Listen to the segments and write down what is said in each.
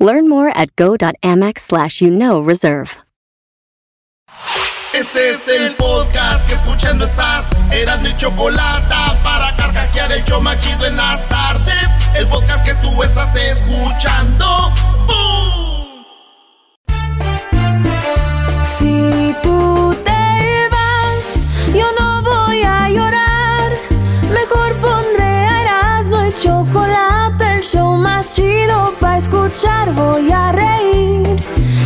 Learn more at go.amex slash you know reserve. Este es el podcast que escuchando estás. Eran mi chocolate para carcajear el yo machido en las tardes. El podcast que tú estás escuchando. ¡Bum! Si tú te vas, yo no voy a llorar. Mejor pondré a Erasmo el chocolate, el show más chido para escuchar. Voy a reír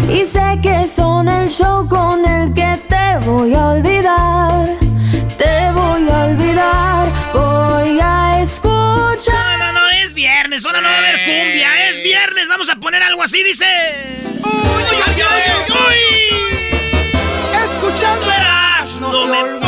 y sé que son el show con el que te voy a olvidar. Te voy a olvidar, voy a escuchar. No, no, no, es viernes, ahora no va a haber cumbia, es viernes, vamos a poner algo así, dice. ¡Uy, uy, uy, uy! uy. Escuchando Verás, no, no me se olvidan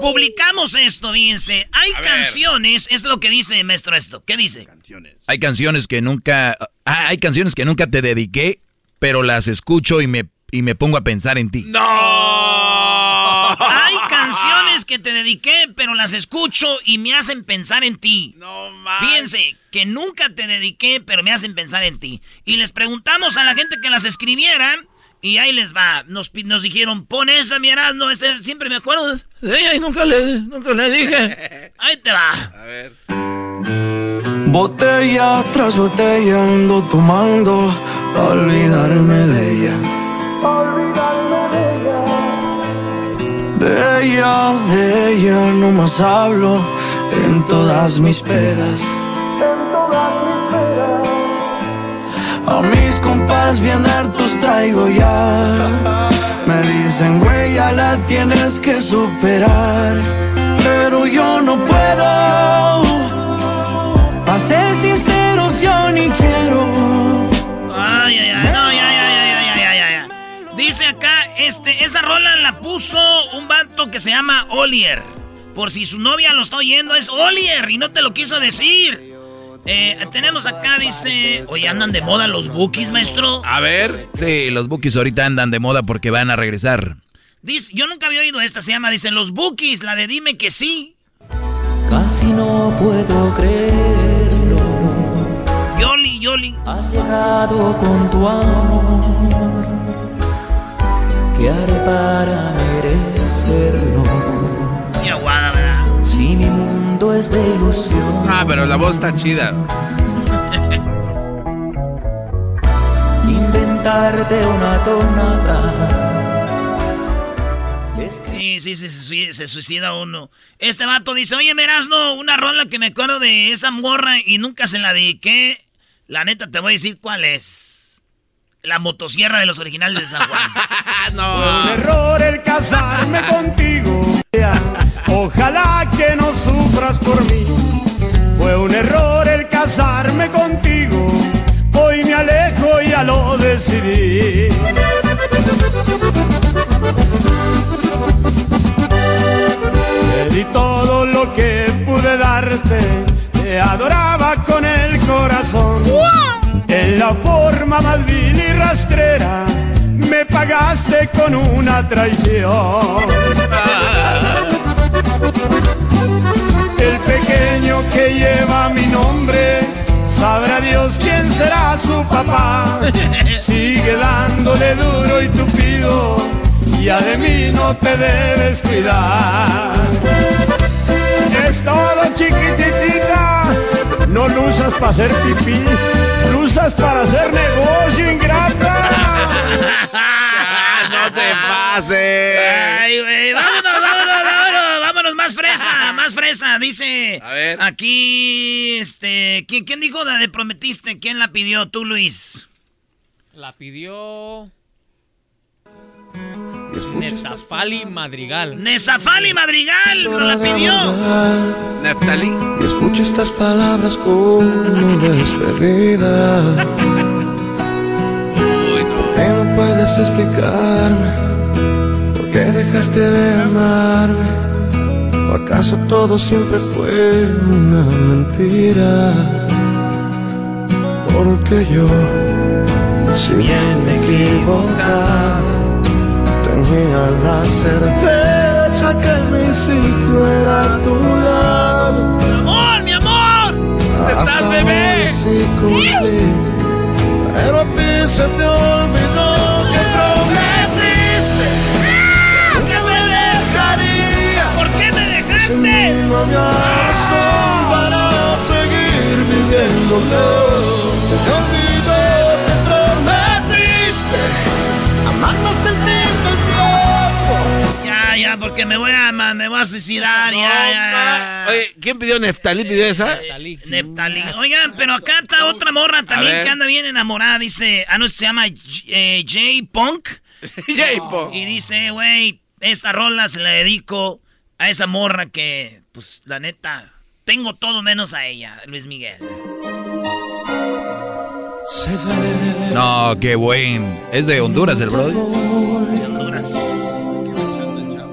publicamos esto, fíjense. Hay canciones, es lo que dice maestro esto. ¿Qué dice? Hay canciones que nunca. ah, hay canciones que nunca te dediqué, pero las escucho y me, y me pongo a pensar en ti. Hay canciones que te dediqué, pero las escucho y me hacen pensar en ti. No Fíjense, que nunca te dediqué, pero me hacen pensar en ti. Y les preguntamos a la gente que las escribiera. Y ahí les va. Nos, nos dijeron, pon esa, mi no ese, siempre me acuerdo de ella y nunca le, nunca le dije. Ahí te va. Botella tras botella ando tomando a olvidarme de ella. De ella, de ella no más hablo en todas mis pedas. A mis compas bien hartos traigo ya. Me dicen, güey, ya la tienes que superar. Pero yo no puedo. A ser sinceros, yo ni quiero. Ay, ay, ay, no, ya, ya, ya, ya, ya, ya. Dice acá, este, esa rola la puso un vato que se llama Olier. Por si su novia lo está oyendo, es Olier y no te lo quiso decir. Eh, tenemos acá, dice, oye, andan de moda los bookies, maestro. A ver. Sí, los bookies ahorita andan de moda porque van a regresar. Dice, yo nunca había oído esta, se llama, dicen los bookies, la de dime que sí. Casi no puedo creerlo. Yoli, Yoli. Has llegado con tu amor. ¿Qué haré para merecerlo? Qué aguada, ¿verdad? Si mi mundo es de ilusión. Ah, pero la voz está chida. Inventarte una tonada. Sí, sí, sí, se, sui- se suicida uno. Este vato dice, oye, Merasno, una rola que me acuerdo de esa morra y nunca se la dediqué. La neta, te voy a decir cuál es. La motosierra de los originales de San Juan. Fue un error el casarme contigo. Ojalá que no sufras por mí. Fue un error el casarme contigo. Hoy me alejo y ya lo decidí. Te di todo lo que pude darte. Te adoraba con el corazón. En la forma más vil y rastrera me pagaste con una traición. El pequeño que lleva mi nombre, sabrá Dios quién será su papá. Sigue dándole duro y tupido, ya de mí no te debes cuidar. Es todo chiquititita, no lo usas para hacer pipí, lo usas para hacer negocio ingrata. no te pases. Ay, güey, vámonos, vámonos, vámonos, vámonos, más fresa, más fresa, dice. A ver. Aquí, este, ¿quién, quién dijo la de prometiste? ¿Quién la pidió? ¿Tú, Luis? La pidió. Nezafali Madrigal. Nezafali Madrigal no la pidió. Neftali. Y escucha estas palabras como despedida. ¿Por qué no puedes explicarme? ¿Por qué dejaste de amarme? ¿O acaso todo siempre fue una mentira? Porque yo, si bien me equivocaba tenía la certeza que mi sitio era a tu lado. ¡Mi amor, mi amor! ¿Dónde estás, bebé? Sí cumplí, pero a ti se te olvidó que prometiste que me dejaría. ¿Por qué me dejaste? No había razón para seguir viviéndote. Te olvidé, te prometiste amarnos tiempo. Ya, porque me voy a, me voy a suicidar, ya, ya, ya. Oye, ¿quién pidió Neftali? ¿Pidió esa? Neftalí. Neftalí. Oigan, pero acá está otra morra también que anda bien enamorada. Dice, ah, no, se llama eh, J Punk. J-Po. Y dice, güey, esta rola se la dedico a esa morra que, pues, la neta, tengo todo menos a ella, Luis Miguel. No, qué buen. Es de Honduras el brother.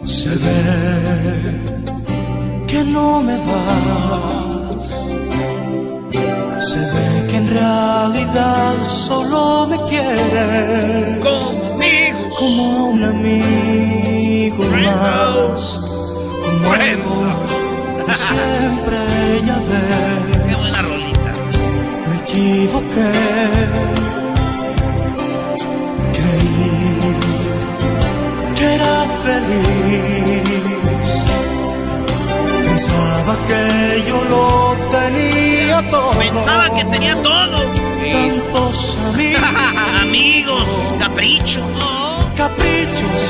Se ve que no me vas. Se ve que en realidad solo me quieres Conmigo. como un amigo más. Como algo que siempre ya ves. Qué buena rolita. Me equivoqué. Pensaba que yo lo tenía todo. Pensaba que tenía todo. Tantos amigos, Amigos, caprichos. caprichos,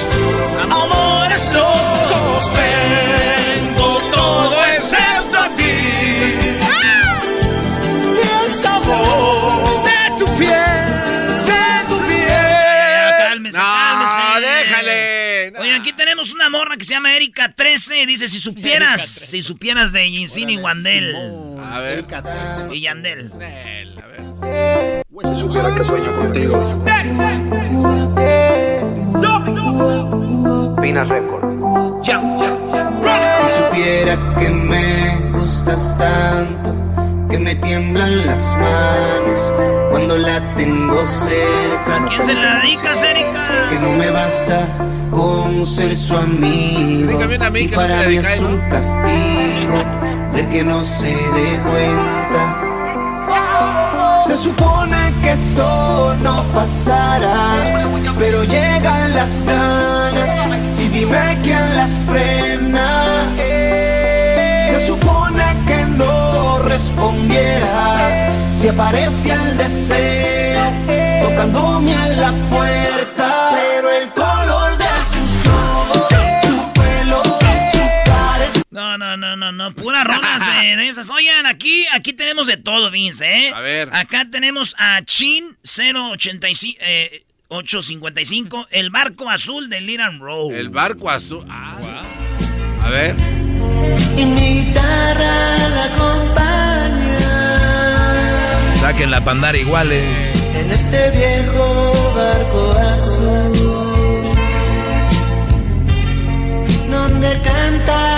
Amores locos. Tengo todo excepto tenemos una morra que se llama Erika 13. Dice, si supieras, si supieras de Jinsini y Wandel. A ver. Y Yandel. Nel, a ver. Si supiera que sueño contigo. Pina Record. Si supiera que me gustas tanto, que me tiemblan las manos cuando la tengo cerca. ¿Quién se la dedicas, Erika? Que no me basta con ser su amigo. Y para mí es un castigo ver que no se dé cuenta. Se supone que esto no pasará, pero llegan las ganas y dime quién las frena. Se supone que no respondiera si aparece el deseo tocándome a la puerta, No, no, no, no, no, puras rolas de, de esas. Oigan, aquí, aquí tenemos de todo, Vince, ¿eh? A ver. Acá tenemos a Chin 085, eh, 855, el barco azul de Liran Row. El barco azul. Ah, A ver. y mi guitarra la acompaña Saquen la pandara iguales. en este viejo barco azul donde cantar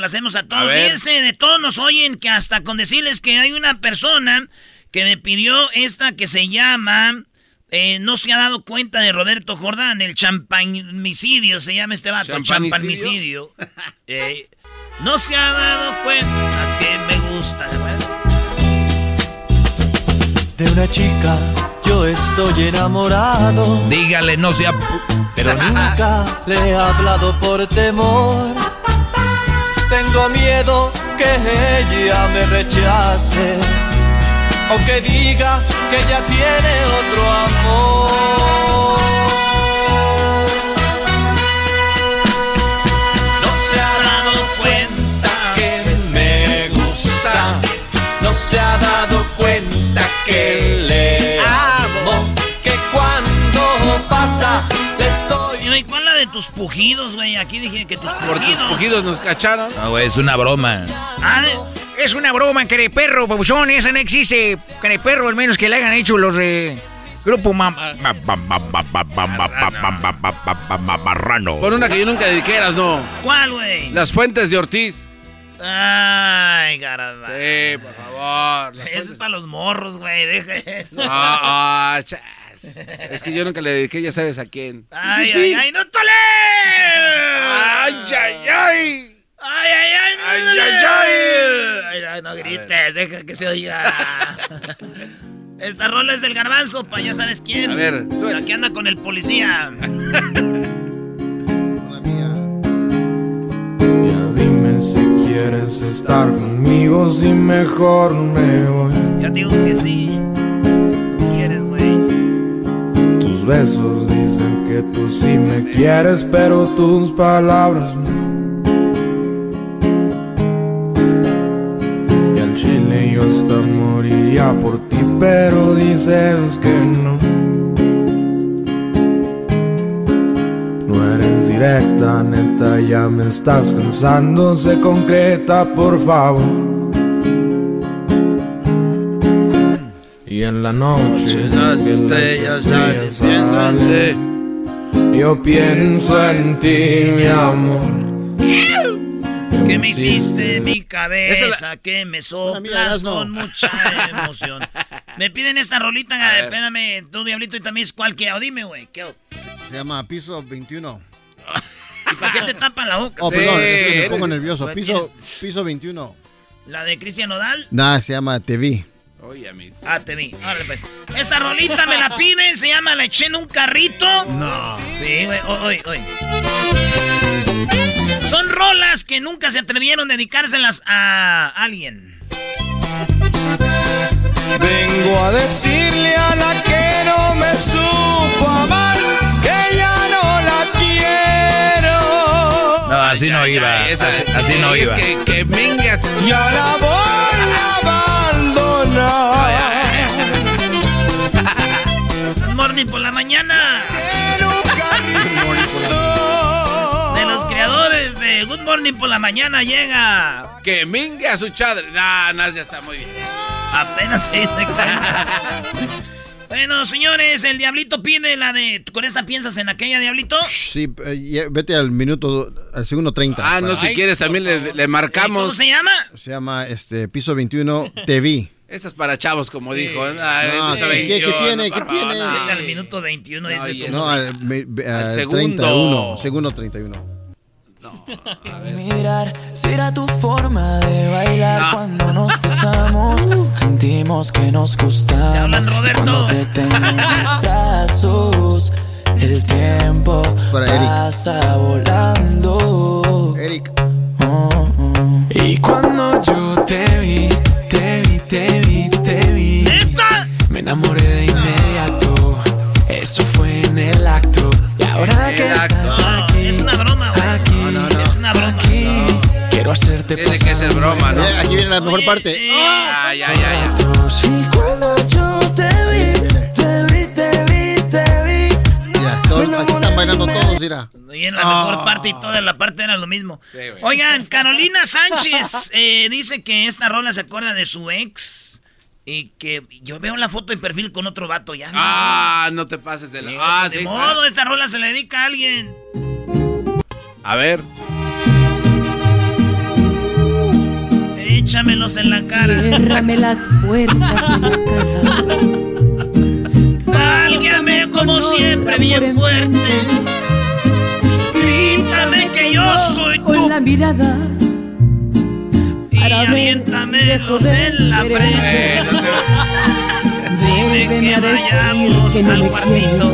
complacemos a todos. A. Fíjense, de todos nos oyen que hasta con decirles que hay una persona que me pidió esta que se llama... eh, no se ha dado cuenta de Roberto Jordán, el champagnicidio se llama este vato, ¿Champanicidio? champagnicidio. Eh, no se ha dado cuenta que me gusta. De una chica yo estoy enamorado. Dígale, no sea... Pero nunca le he hablado por temor. Tengo miedo que ella me rechace. O que diga que ella tiene otro amor. No se ha dado cuenta que me gusta. No se ha dado cuenta que de tus pujidos, güey? Aquí dije que tus Por tus pujidos. pujidos nos cacharon. No, güey, es una broma. Ah, Es una broma, perro, babuchón. Esa no existe. perro, al menos que le hayan hecho los de Grupo Mam. Marrano. Con una que yo nunca dediqué, eras no. ¿Cuál, güey? Las fuentes de Ortiz. Ay, caramba. Sí, por favor. Eso es para los morros, güey. Deja eso. Ah, ah. Es que yo nunca le dediqué, ya sabes a quién. Ay, ay, ay, no tole. Ay, ay, ay. Ay, ay, ay, no, Ay, ay, ay. Ay, no, no grites, deja que se oiga. Esta rola es del garbanzo, pa, ya sabes quién. A ver, suena. La que anda con el policía. Ya dime si quieres estar conmigo, si mejor me voy. Ya digo que sí. Besos dicen que tú sí me quieres, pero tus palabras no. Y al chile yo hasta moriría por ti, pero dices que no. No eres directa, neta, ya me estás cansando, se concreta, por favor. Y en la noche Las estrellas salen, estrellas pienso en salen, Yo pienso en ti, mi amor. Que me hiciste mi cabeza, Esa que me soplas con mucha emoción. me piden esta rolita, ver. espérame, tú diablito y también es cualquiera. Dime, güey, ¿qué? Se llama Piso 21. ¿Y para qué te tapan la boca? Oh, Sí, perdón, es que me pongo nervioso. Piso, piso 21. ¿La de Cristian Nodal? Nah, se llama Te vi. Oye, a mí. Ah, te vi. Órale, pues. Esta rolita me la piden, se llama La eché en un carrito. No. Sí, güey, hoy, hoy. Son rolas que nunca se atrevieron a dedicárselas a alguien. Vengo a decirle a la que no me supo amar que ya no la quiero. No, así no iba. esa- así, así no es iba. que, que mingas. Ya la voy a abandonar. Good Morning por la mañana. De los creadores de Good Morning por la mañana llega. Que mingue a su chadre. No, no, ya está muy bien. Apenas se cuenta. Bueno, señores, el Diablito pide la de. ¿Con esta piensas en aquella, Diablito? Sí, eh, ya- vete al minuto, al segundo 30. Ah, no, si Ay, quieres también le, le ¿Cómo marcamos. se llama? Se llama este Piso 21, Te vi. Esas para chavos, como dijo. Ay, No, esa ¿qué- qué 21, tiene? ¿Qué favor, tiene? no. Al minuto 21, dice. Oye, tu- No, al, me- ve- Al al segundo. 31. Segundo 31. Mirar será tu forma de bailar No. cuando nos besamos. Sentimos que nos Te gustamos. Roberto. Cuando te tengo en mis brazos, el tiempo Para Eric. volando. Eric. Oh, oh. Y cuando yo te vi, inmediato. Eso fue en el acto. Y ahora El que acto. estás No, aquí, es una broma, güey. aquí, Es una broma. aquí, quiero hacerte Tiene pasar que ser broma, ¿no? Eh, aquí viene la mejor Oye, parte. eh, Ah, ya, ya, ya. Y cuando yo te vi, te vi, te vi, te vi. Mira, todos- aquí están bailando todos, mira. Y en la mejor Ah. parte y toda la parte era lo mismo. Sí. Oigan, Carolina Sánchez eh, dice que esta rola se acuerda de su ex. Y que yo veo la foto de perfil con otro vato ya. Ah, no te pases de la. Ah, de sí. modo, esta rola se le dedica a alguien. A ver. Échamelos en la cara. Ciérrame las puertas en la cara. Válgame como siempre, bien fuerte. Grítame que yo soy Con tú. la mirada. Y para dejo de en la frente. Vuélveme que vayamos que no al cuartito.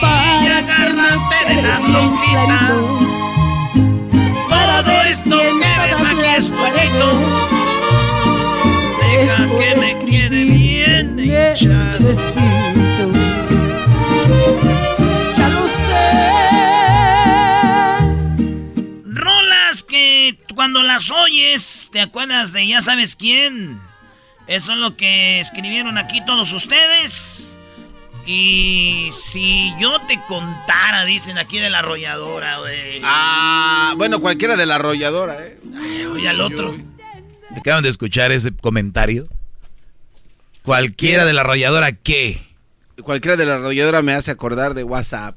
quieres. Y agárrate de las lonjitas. Todo esto que ves aquí es fueguito. Deja que me quede bien hinchado. Cuando las oyes te acuerdas de ya sabes quién. Eso es lo que escribieron aquí todos ustedes. Y si yo te contara, dicen aquí de la arrolladora, güey. Ah, bueno, cualquiera de la arrolladora, ¿eh? Oye, al otro. ¿Acaban de escuchar ese comentario? Cualquiera de la arrolladora, ¿qué? Cualquiera de la arrolladora me hace acordar de WhatsApp.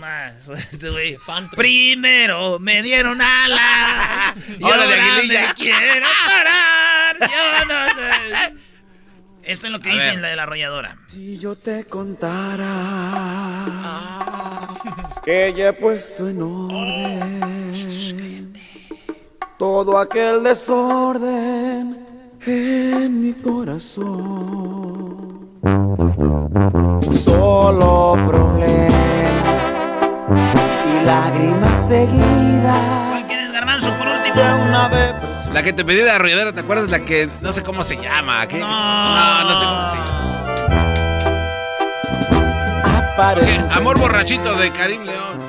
Más, este güey. Primero me dieron alas. Y Hola, ahora de aguililla. me quiero parar. Yo no sé. Esto es lo que A dicen ver. la de la arrolladora. Si yo te contara que ya he puesto en orden todo aquel desorden en mi corazón. Solo problemas y lágrimas seguidas. ¿Cuál quieres, Garbanzo, por último? De una vez La que te pedí de arrolladora, ¿te acuerdas? La que no sé cómo se llama. ¿qué? No, no sé cómo se llama. Amor borrachito de Karim León.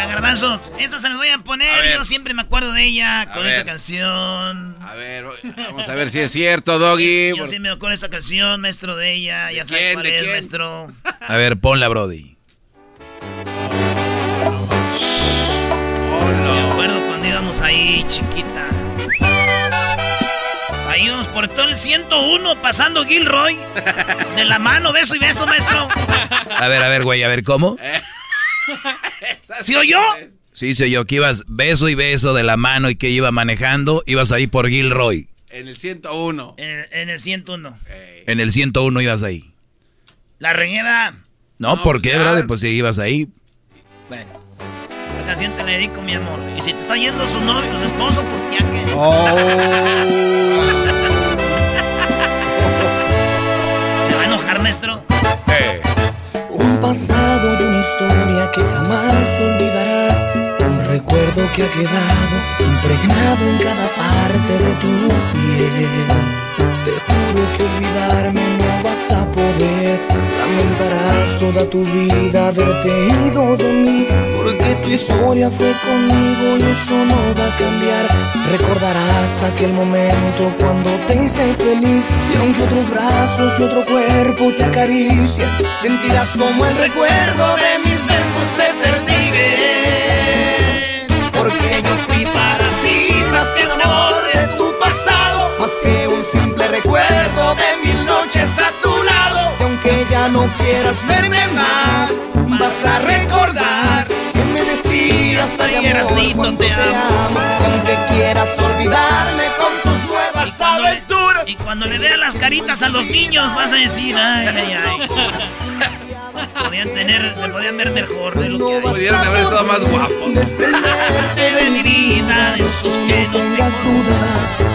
Mira, Garbanzo, esta se las voy a poner. A. Yo siempre me acuerdo de ella con ver. esa canción. A ver, vamos a ver si es cierto, Doggy. Yo sí me acuerdo de esta canción, maestro de ella. Ya sabe quién, cuál es, quién? maestro. A ver, ponla, Brody. Me acuerdo cuando íbamos ahí, chiquita. Ahí íbamos por todo el 101 pasando Gilroy. De la mano, beso y beso, maestro. A ver, a ver, güey, a ver, ¿cómo? ¿Sí oyó? Sí, sé yo, que ibas beso y beso de la mano y que iba manejando, ibas ahí por Gilroy. En el 101. En, en el 101. En el 101 ibas ahí. La reñeda. No, ¿por qué, ya. brother? Pues si ibas ahí. Bueno. Esta canción te la dedico, mi amor. Y si te está yendo su novio, su esposo, pues ya que. ¿Se va a enojar, maestro? Un pasado y una historia que jamás olvidarás. Un recuerdo que ha quedado impregnado en cada parte de tu piel. Te juro que olvidarme no vas a poder. Lamentarás toda tu vida haberte ido de mí. Porque tu historia fue conmigo y eso no va a cambiar. Recordarás aquel momento cuando te hice feliz. Y aunque otros brazos y otro cuerpo te acarician, sentirás como el recuerdo de mis besos te persigue. Porque yo fui para ti más que un amor de tu pasado, más que ya no quieras verme más, vas a recordar que me decías ay amor te te amo. Aunque quieras olvidarme con tus nuevas Cuando aventuras. Y cuando le veas las caritas a los niños, vas a decir, ay, ay, ay. Podían tener, se podían ver mejor de lo que hay. Pudieron haber estado más guapos. De mi vida, de esos que no tengas duda.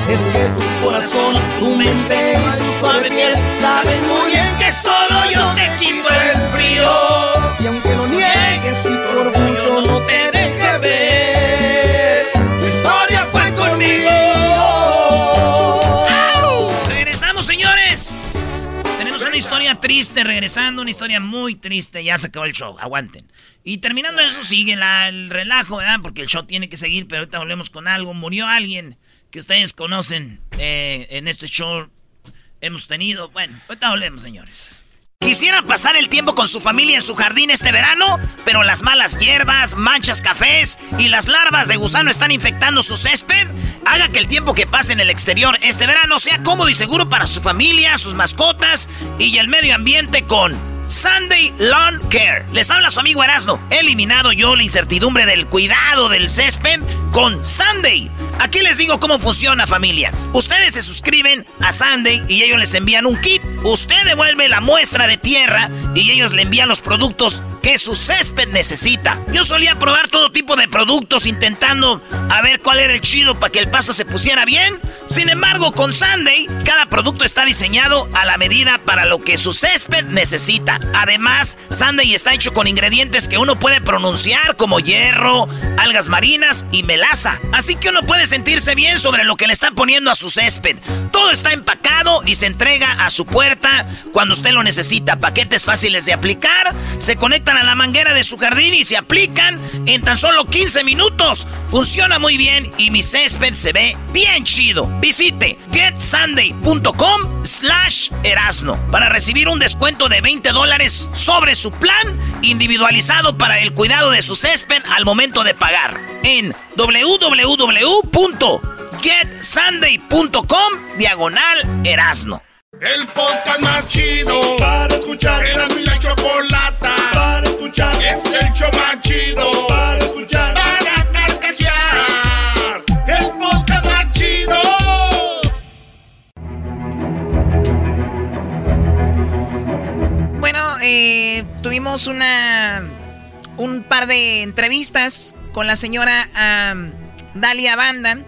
Es que tu corazón, tu mente y tu suave piel saben muy bien que solo yo te quito regresando, una historia muy triste. Ya se acabó el show, aguanten. Y terminando eso, sigue el relajo, ¿verdad? Porque el show tiene que seguir, pero ahorita volvemos con algo. Murió alguien que ustedes conocen eh, en este show. Hemos tenido. Bueno, ahorita volvemos, señores. Quisiera pasar el tiempo con su familia en su jardín este verano, pero las malas hierbas, manchas cafés y las larvas de gusano están infectando su césped. Haga que el tiempo que pase en el exterior este verano sea cómodo y seguro para su familia, sus mascotas y el medio ambiente con Sunday Lawn Care. Les habla su amigo Erasmo. He eliminado yo la incertidumbre del cuidado del césped con Sunday. Aquí les digo cómo funciona familia. Ustedes se suscriben a Sunday y ellos les envían un kit. Usted devuelve la muestra de tierra y ellos le envían los productos que su césped necesita. Yo solía probar todo tipo de productos intentando a ver cuál era el chido para que el pasto se pusiera bien. Sin embargo, con Sunday, cada producto está diseñado a la medida para lo que su césped necesita. Además, Sunday está hecho con ingredientes que uno puede pronunciar como hierro, algas marinas y melaza. Así que uno puede sentirse bien sobre lo que le está poniendo a su césped. Todo está empacado y se entrega a su puerta cuando usted lo necesita. Paquetes fáciles de aplicar, se conectan a la manguera de su jardín y se aplican en tan solo 15 minutos. Funciona muy bien y mi césped se ve bien chido. Visite getsunday.com slash erasno para recibir un descuento de 20 dólares sobre su plan individualizado para el cuidado de su césped al momento de pagar en www.getsunday.com diagonal erasno. El podcast más chido para escuchar. Era mi la chocolata para escuchar. Es el show más chido para escuchar. Eh, tuvimos una un par de entrevistas con la señora Dalia Banda.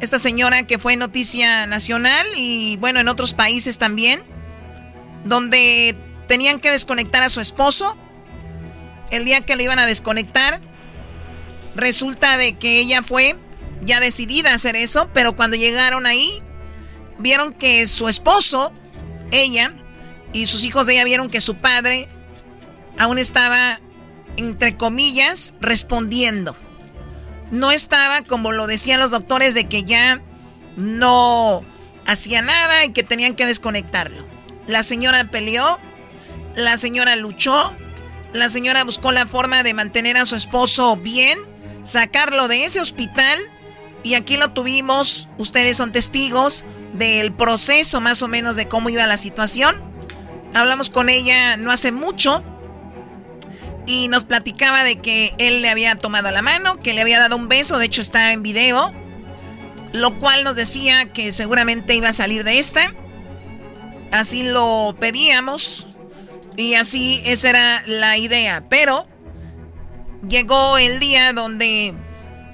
Esta señora que fue noticia nacional y bueno, en otros países también, donde tenían que desconectar a su esposo. El día que le iban a desconectar, resulta de que ella fue ya decidida a hacer eso, pero cuando llegaron ahí, vieron que su esposo, ella, y sus hijos de ella vieron que su padre aún estaba, entre comillas, respondiendo. No estaba, como lo decían los doctores, de que ya no hacía nada y que tenían que desconectarlo. La señora peleó, la señora luchó, la señora buscó la forma de mantener a su esposo bien, sacarlo de ese hospital y aquí lo tuvimos, ustedes son testigos del proceso más o menos de cómo iba la situación. Hablamos con ella no hace mucho y nos platicaba de que él le había tomado la mano, que le había dado un beso, de hecho está en video, lo cual nos decía que seguramente iba a salir de esta. Así lo pedíamos y así esa era la idea, pero llegó el día donde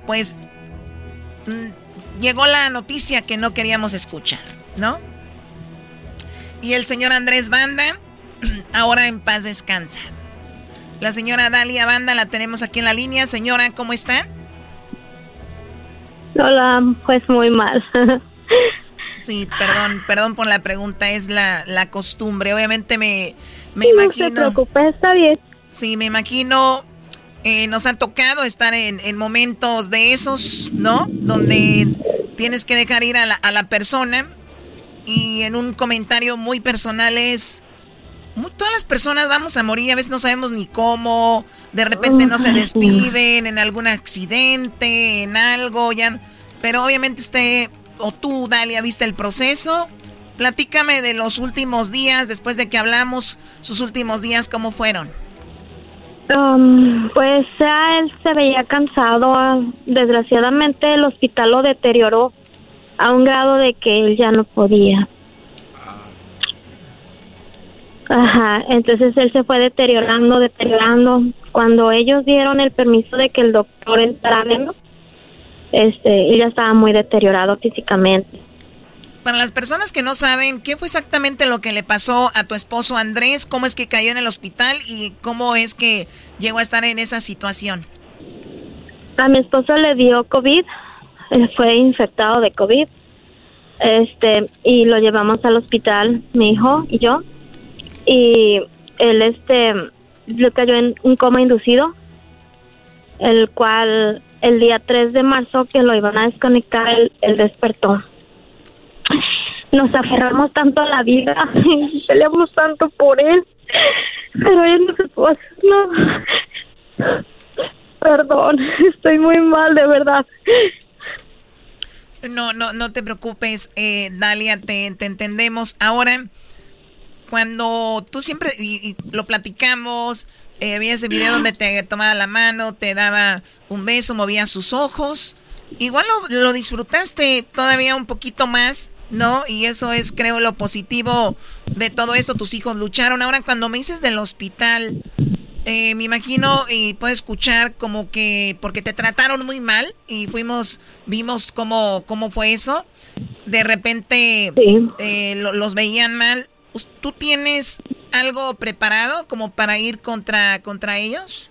pues mm, llegó la noticia que no queríamos escuchar, ¿no? Y el señor Andrés Banda ahora en paz descansa. La señora Dalia Banda la tenemos aquí en la línea. Señora, ¿cómo está? Hola, pues muy mal. Sí, perdón, perdón por la pregunta, es la, la costumbre. Obviamente me, me Sí, no imagino. se preocupe, está bien. Sí, me imagino. eh, nos ha tocado estar en, en momentos de esos, ¿no? Donde tienes que dejar ir a la, a la persona. Y en un comentario muy personal es. Todas las personas vamos a morir, a veces no sabemos ni cómo, de repente no se despiden, en algún accidente, en algo, ya. Pero obviamente usted, o tú, Dalia, viste el proceso. Platícame de los últimos días, después de que hablamos, sus últimos días, ¿cómo fueron? Um, pues ya él se veía cansado. ah, Desgraciadamente el hospital lo deterioró a un grado de que él ya no podía. Ajá, entonces él se fue deteriorando, deteriorando. Cuando ellos dieron el permiso de que el doctor entrara, ¿no? este, él ya estaba muy deteriorado físicamente. Para las personas que no saben, ¿qué fue exactamente lo que le pasó a tu esposo Andrés? ¿Cómo es que cayó en el hospital y cómo es que llegó a estar en esa situación? A mi esposo le dio COVID, él fue infectado de COVID, este, y lo llevamos al hospital, mi hijo y yo, y él, este, le cayó en un coma inducido, el cual el día 3 de marzo que lo iban a desconectar, él, él despertó. Nos aferramos tanto a la vida peleamos tanto por él, pero él no se pudo hacer nada. Perdón, estoy muy mal, de verdad. No, no, no te preocupes, eh, Dalia, te, te entendemos. Ahora, cuando tú siempre, y, lo platicamos, eh, había ese video donde te tomaba la mano, te daba un beso, movía sus ojos. Igual lo, lo disfrutaste todavía un poquito más, ¿no? Y eso es, creo, lo positivo de todo esto. Tus hijos lucharon. Ahora, cuando me dices del hospital, eh, me imagino y puedo escuchar como que porque te trataron muy mal y fuimos, vimos cómo, cómo fue eso. De repente eh, lo- los veían mal. ¿Tú tienes algo preparado como para ir contra, contra ellos?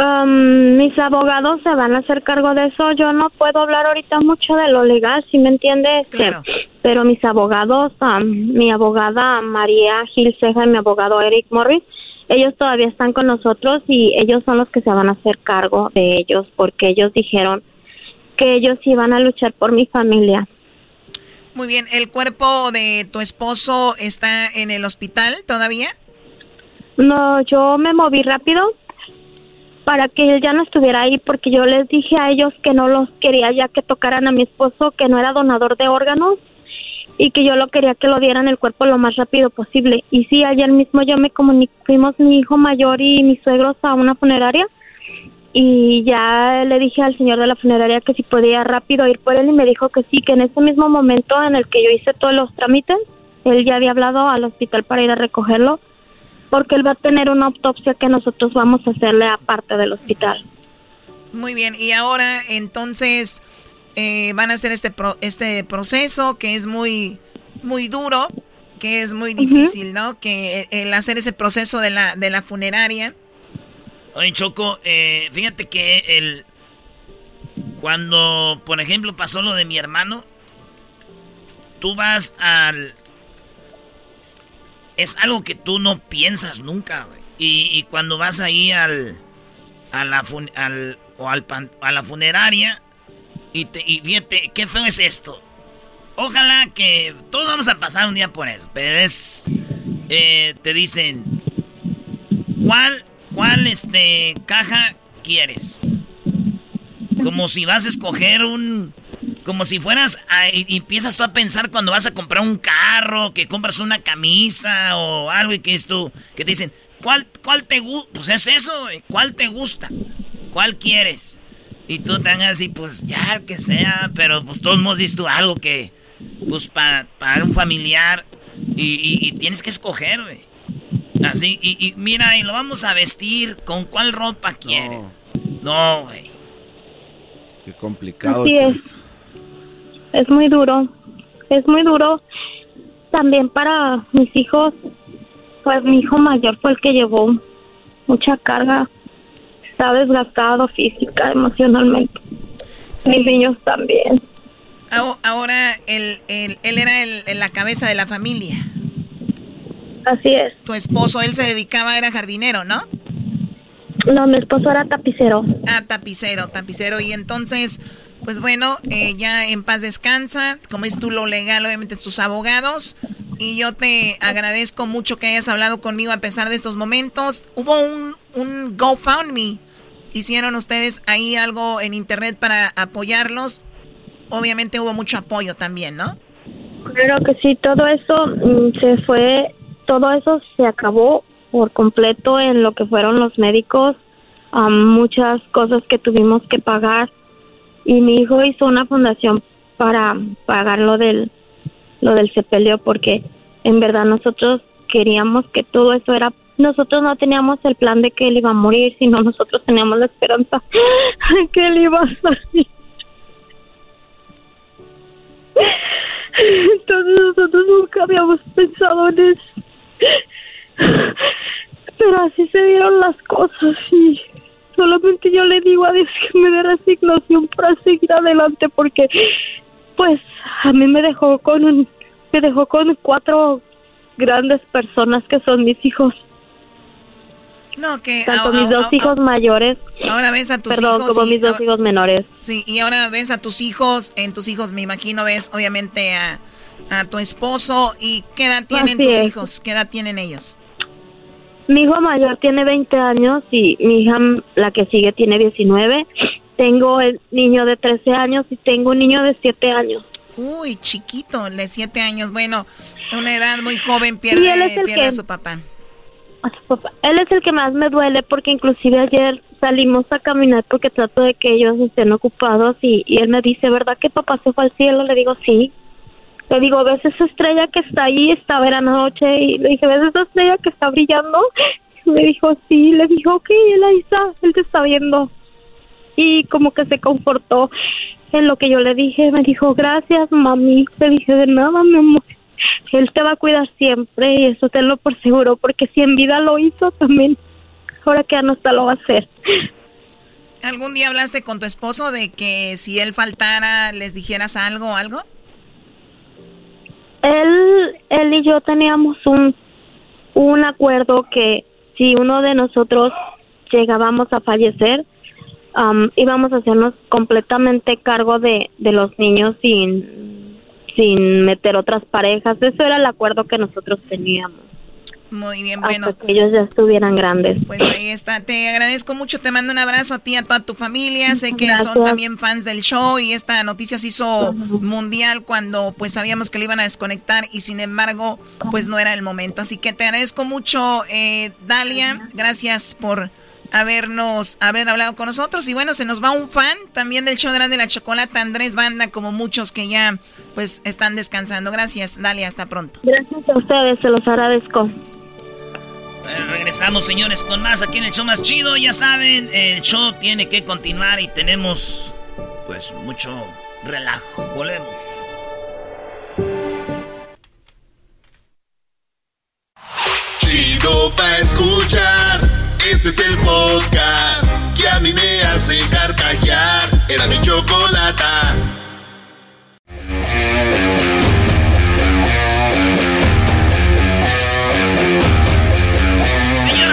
Um, mis abogados se van a hacer cargo de eso. Yo no puedo hablar ahorita mucho de lo legal, si me entiendes. Pero mis abogados, um, mi abogada María Gil Ceja y mi abogado Eric Morris, ellos todavía están con nosotros y ellos son los que se van a hacer cargo de ellos porque ellos dijeron que ellos iban a luchar por mi familia. Muy bien, ¿el cuerpo de tu esposo está en el hospital todavía? No, yo me moví rápido para que él ya no estuviera ahí porque yo les dije a ellos que no los quería ya que tocaran a mi esposo, que no era donador de órganos y que yo lo quería que lo dieran el cuerpo lo más rápido posible. Y sí, ayer mismo yo me comuniqué, fuimos mi hijo mayor y mis suegros a una funeraria y ya le dije al señor de la funeraria que si podía rápido ir por él y me dijo que sí, que en ese mismo momento en el que yo hice todos los trámites, él ya había hablado al hospital para ir a recogerlo porque él va a tener una autopsia que nosotros vamos a hacerle aparte del hospital. Muy bien, y ahora entonces eh, van a hacer este pro- este proceso que es muy muy duro, que es muy difícil, ¿no? Que el, el hacer ese proceso de la de la funeraria. Oye, Choco, eh, fíjate que el. Cuando, por ejemplo, pasó lo de mi hermano, tú vas al. Es algo que tú no piensas nunca, güey. Y, cuando vas ahí al. A la, al, o al a la funeraria, y, te, y fíjate, qué feo es esto. Ojalá que todos vamos a pasar un día por eso, pero es. eh, te dicen. ¿Cuál, cuál este, caja quieres? Como si vas a escoger un... Como si fueras a- y y empiezas tú a pensar cuando vas a comprar un carro, que compras una camisa o algo y que es tú, que te dicen, ¿cuál, cuál te gusta? Pues es eso, güey, ¿cuál te gusta? ¿Cuál quieres? Y tú te hagas así, pues ya, que sea, pero pues todos modos dices tú algo que, pues para un familiar y, y- y tienes que escoger, güey. Así, y, y mira, y lo vamos a vestir, ¿con cuál ropa quiere? No, güey. Qué complicado Así esto es. Es muy duro, es muy duro. También para mis hijos, pues mi hijo mayor fue el que llevó mucha carga. Está desgastado física, emocionalmente. Mis niños también. Ahora él, él, él era el- el- la cabeza de la familia. Así es. Tu esposo, él se dedicaba, era jardinero, ¿no? No, mi esposo era tapicero. Ah, tapicero, tapicero. Y entonces, pues bueno, eh, ya en paz descansa. Como es tú lo legal, obviamente tus abogados. Y yo te agradezco mucho que hayas hablado conmigo a pesar de estos momentos. Hubo un, un GoFundMe. Hicieron ustedes ahí algo en internet para apoyarlos. Obviamente hubo mucho apoyo también, ¿no? Claro que sí, todo eso mm, se fue, todo eso se acabó por completo en lo que fueron los médicos, am, muchas cosas que tuvimos que pagar y mi hijo hizo una fundación para pagar lo del lo del sepelio porque en verdad nosotros queríamos que todo eso era nosotros no teníamos el plan de que él iba a morir, sino nosotros teníamos la esperanza de que él iba a salir. Entonces nosotros nunca habíamos pensado en eso. Pero así se dieron las cosas y solamente yo le digo a Dios que me dé resignación para seguir adelante porque pues a mí me dejó con un, me dejó con cuatro grandes personas que son mis hijos. No, que... Tanto mis dos hijos mayores. Ahora ves a tus perdón, hijos como y mis dos ahora- hijos menores. Sí, y ahora ves a tus hijos, en tus hijos me imagino ves obviamente a, a tu esposo y ¿qué edad tienen Así tus es. hijos? ¿Qué edad tienen ellos? Mi hijo mayor tiene 20 años y mi hija, la que sigue, tiene 19. Tengo el niño de 13 años y tengo un niño de 7 años. Uy, chiquito, de siete años, bueno, una edad muy joven pierde, Sí, él es el pierde a que- su papá. a su papá. Él es el que más me duele porque inclusive ayer salimos a caminar porque trato de que ellos estén ocupados y, y él me dice, ¿verdad que papá se fue al cielo? Le digo, sí. Le digo, ¿ves esa estrella que está ahí? Estaba en la noche y le dije, ¿ves esa estrella que está brillando? Me dijo, sí. Le dijo, ok, él ahí está, él te está viendo. Y como que se confortó en lo que yo le dije. Me dijo, gracias, mami. Le dije, de nada, mi amor. Él te va a cuidar siempre y eso tenlo por seguro, porque si en vida lo hizo también, ahora que ya no está lo va a hacer. ¿Algún día hablaste con tu esposo de que si él faltara les dijeras algo o algo? Él, él y yo teníamos un, un acuerdo que si uno de nosotros llegábamos a fallecer, am, íbamos a hacernos completamente cargo de, de los niños sin, sin meter otras parejas. Eso era el acuerdo que nosotros teníamos. Muy bien, bueno. Hasta que ellos ya estuvieran grandes. Pues ahí está, te agradezco mucho, te mando un abrazo a ti y a toda tu familia, sé que son también fans del show y esta noticia se hizo mundial cuando pues sabíamos que le iban a desconectar y sin embargo pues no era el momento, así que te agradezco mucho eh, Dalia, gracias por habernos, haber hablado con nosotros. Y bueno, se nos va un fan también del show de la Chocolata, Andrés Banda, como muchos que ya pues están descansando, gracias Dalia, hasta pronto. Gracias a ustedes, se los agradezco. Eh, Regresamos, señores, con más aquí en el show más chido. Ya saben, el show tiene que continuar y tenemos, pues, mucho relajo. Volvemos. Chido pa' escuchar. Este es el podcast que a mí me hace carcajear. Era mi chocolata.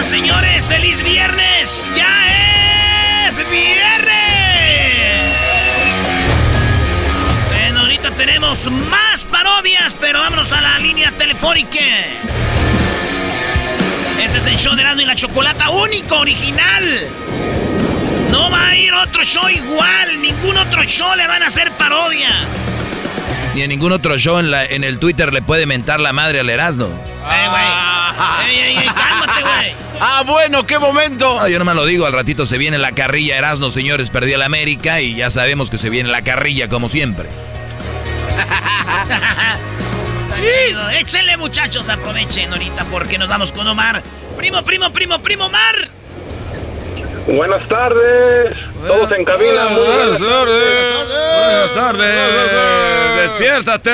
Señores, feliz viernes. Ya es viernes. Bueno, ahorita tenemos más parodias, pero vámonos a la línea telefónica. Este es el show de Erasmo y la Chocolata único, original. No va a ir otro show igual. Ningún otro show le van a hacer parodias. Ni en ningún otro show en, la, en el Twitter le puede mentar la madre al Erasmo. Eh, güey. Ey, ey, ey, cálmate, güey. Ah, bueno, qué momento. No, yo nomás lo digo, al ratito se viene la carrilla Erasmo, señores, perdió el América y ya sabemos que se viene la carrilla como siempre. Está chido. Échenle, muchachos, aprovechen ahorita porque nos vamos con Omar. Primo, primo, primo, primo, Omar. Buenas tardes. Todos en cabina. Muy buenas tardes. Buenas tardes. Despiértate.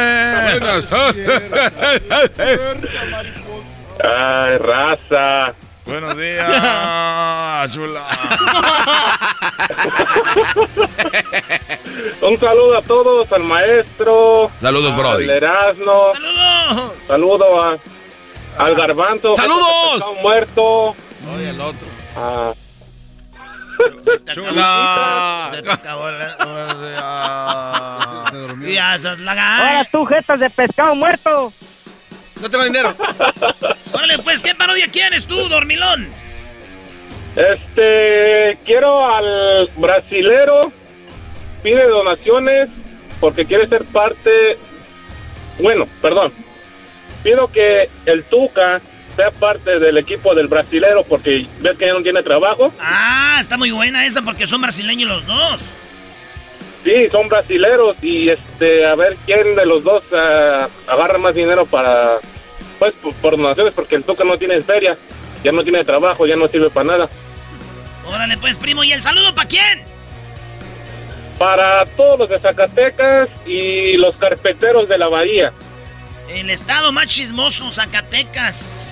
Buenas Ay, raza. Buenos días, chula. Un saludo a todos, al maestro. Saludos, Brody. Al Erasmo. ¡Saludos! Saludo a, al Garbanzo. ¡Saludos! Pescado muerto. Oye, el otro. A, Chula. Se te acabó la... Ya, esas Ahora lagas. tú, jetas de pescado muerto. No tengo dinero. Órale, pues, ¿qué parodia quieres tú, dormilón? Este, quiero al brasilero, pide donaciones porque quiere ser parte, bueno, perdón, pido que el Tuca sea parte del equipo del brasilero porque ves que ya no tiene trabajo. Ah, está muy buena esa porque son brasileños los dos. Sí, son brasileros y este, a ver quién de los dos ah, agarra más dinero para, pues, por, por donaciones porque el Tuca no tiene feria, ya no tiene trabajo, ya no sirve para nada. Órale, pues, primo, ¿y el saludo para quién? Para todos los de Zacatecas y los carpeteros de la bahía. El estado más chismoso, Zacatecas.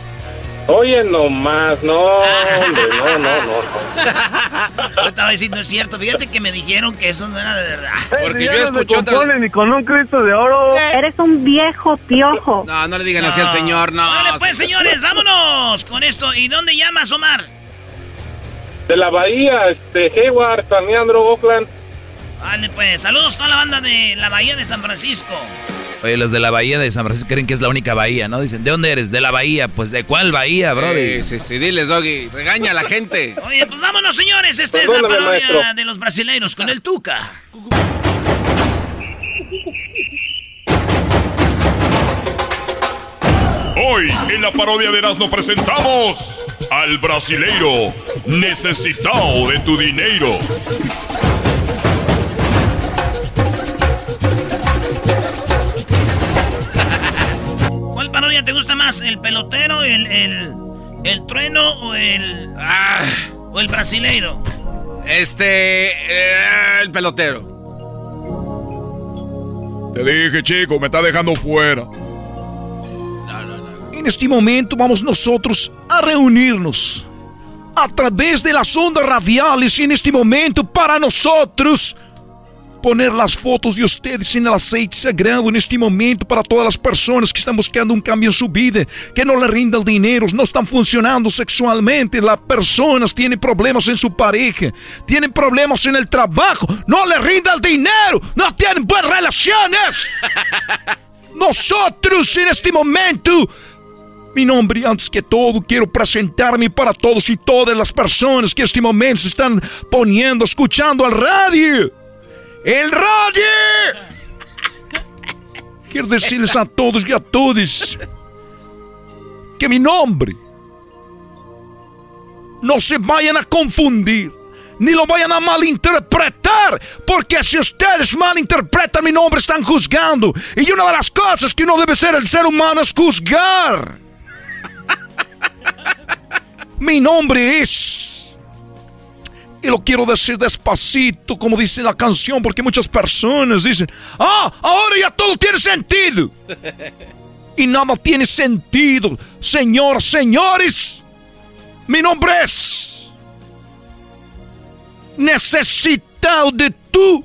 Oye, nomás, no, hombre, no, no, no. Yo estaba diciendo, es cierto, fíjate que me dijeron que eso no era de verdad. Porque yo escuché otra... ni con un Cristo de oro. Eres un viejo piojo. No, no le digan así al señor, no. Órale, pues, señores, vámonos con esto. ¿Y dónde llamas, Omar? De la bahía, este, Hayward, San Leandro, Oakland. Vale, pues, saludos a toda la banda de la Bahía de San Francisco. Oye, los de la bahía de San Francisco creen que es la única bahía, ¿no? Dicen, ¿de dónde eres? De la bahía. Pues, ¿de cuál bahía, brody? Sí, sí, sí, diles, Doggy. Regaña a la gente. Oye, pues vámonos, señores. Esta es la parodia maestro. de los brasileiros con el Tuca. Hoy en la parodia de Erasmo presentamos al brasileiro necesitado de tu dinero. ¿Cuál parodia te gusta más? ¿El pelotero, el, el, el trueno o el. ah, o el brasileiro? Este. eh, el pelotero. Te dije, chico, me está dejando fuera. En este momento vamos nosotros a reunirnos a través de las ondas radiales y en este momento para nosotros poner las fotos de ustedes en el aceite sagrado en este momento para todas las personas que están buscando un cambio en su vida, que no le rinda el dinero, no están funcionando sexualmente, las personas tienen problemas en su pareja, tienen problemas en el trabajo, no le rinda el dinero, no tienen buenas relaciones. Nosotros en este momento mi nombre, antes que todo, quiero presentarme para todos y todas las personas que en este momento se están poniendo, escuchando al radio. ¡El radio! Quiero decirles a todos y a todas que mi nombre no se vayan a confundir. Ni lo vayan a malinterpretar, porque si ustedes malinterpretan mi nombre están juzgando. Y una de las cosas que no debe ser el ser humano es juzgar. Mi nombre es... Y lo quiero decir despacito, como dice la canción, porque muchas personas dicen, ah, ahora ya todo tiene sentido. Y nada tiene sentido, señor, señores. Mi nombre es... Necesitado de tu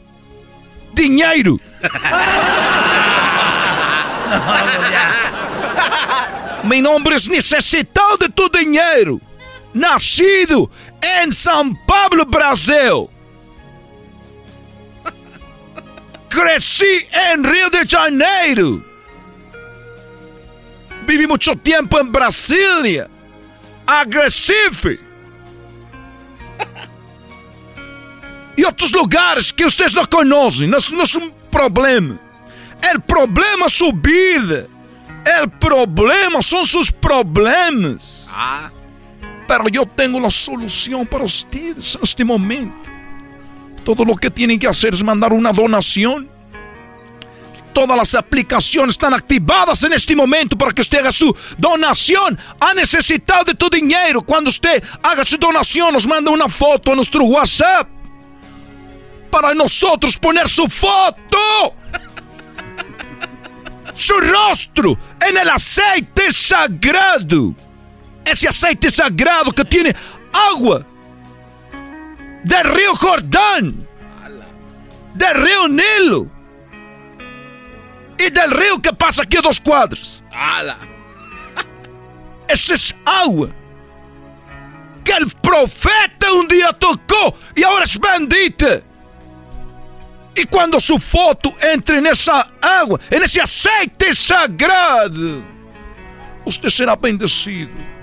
dinheiro. Mi nombre es necesitado de tu dinheiro. Nascido em São Paulo, Brasil. Cresci em Rio de Janeiro. Vivi muito tempo em Brasília. Agressive. E outros lugares que vocês não conhecem. Não, não é um problema. O problema é sua vida. El problema son sus problemas. Ah. Pero yo tengo la solución para ustedes en este momento. Todo lo que tienen que hacer es mandar una donación. Todas las aplicaciones están activadas en este momento para que usted haga su donación. Ha necesitado de tu dinero. Cuando usted haga su donación, nos manda una foto a nuestro WhatsApp. Para nosotros poner su foto su rostro en el aceite sagrado. Ese aceite sagrado que tiene agua del río Jordán, del río Nilo y del río que pasa aquí a dos cuadras. Esa es agua que el profeta un día tocó y ahora es bendita. Y cuando su foto entre en esa agua, en ese aceite sagrado, usted será bendecido.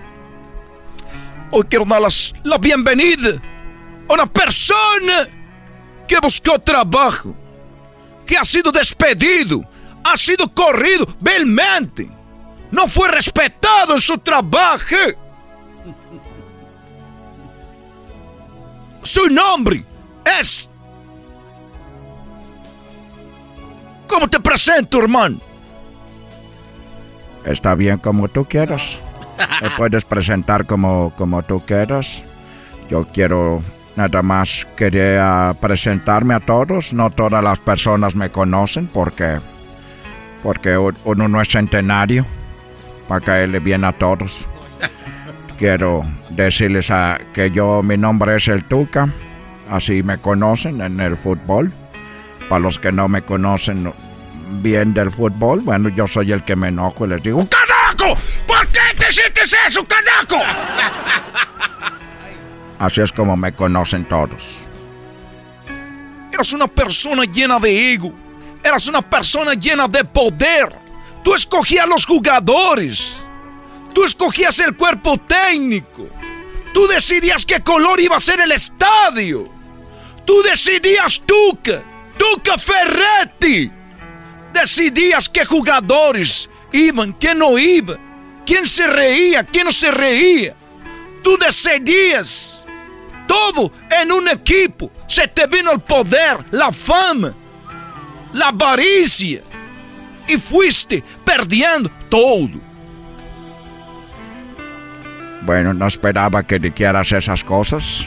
Hoy quiero dar la bienvenida a una persona que buscó trabajo, que ha sido despedido, ha sido corrido vilmente, no fue respetado en su trabajo. Su nombre es... ¿Cómo te presento, hermano? Está bien como tú quieras. Te puedes presentar como, como tú quieras. Yo quiero nada más quería presentarme a todos. No todas las personas me conocen porque porque uno no es centenario para caerle bien a todos. Quiero decirles a, que yo mi nombre es el Tuca. Así me conocen en el fútbol. Para los que no me conocen bien del fútbol, bueno, yo soy el que me enojo y les digo, ¡Canaco! ¿Por qué te sientes eso, canaco? Así es como me conocen todos. Eras una persona llena de ego. Eras una persona llena de poder. Tú escogías los jugadores. Tú escogías el cuerpo técnico. Tú decidías qué color iba a ser el estadio. Tú decidías Tuca. Tuca Ferretti. Decidías qué jugadores iban, quién no iba. Quién se reía, quién no se reía. Tú decidías todo en un equipo. Se te vino el poder, la fama, la avaricia. Y fuiste perdiendo todo. Bueno, no esperaba que dijeras esas cosas.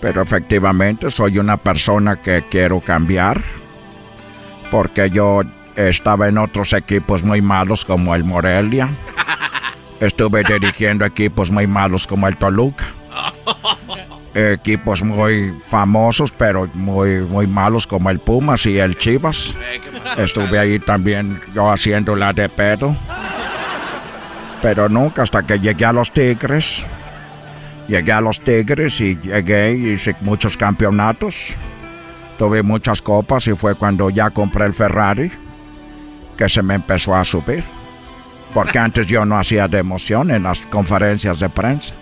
Pero efectivamente soy una persona que quiero cambiar. Porque yo estaba en otros equipos muy malos como el Morelia. Estuve dirigiendo equipos muy malos como el Toluca. Equipos muy famosos pero muy, muy malos como el Pumas y el Chivas. Estuve ahí también yo haciendo la de pedo. Pero nunca hasta que llegué a los Tigres. Llegué a los Tigres y llegué y hice muchos campeonatos. Tuve muchas copas y fue cuando ya compré el Ferrari que se me empezó a subir. Porque antes yo no hacía de emoción en las conferencias de prensa.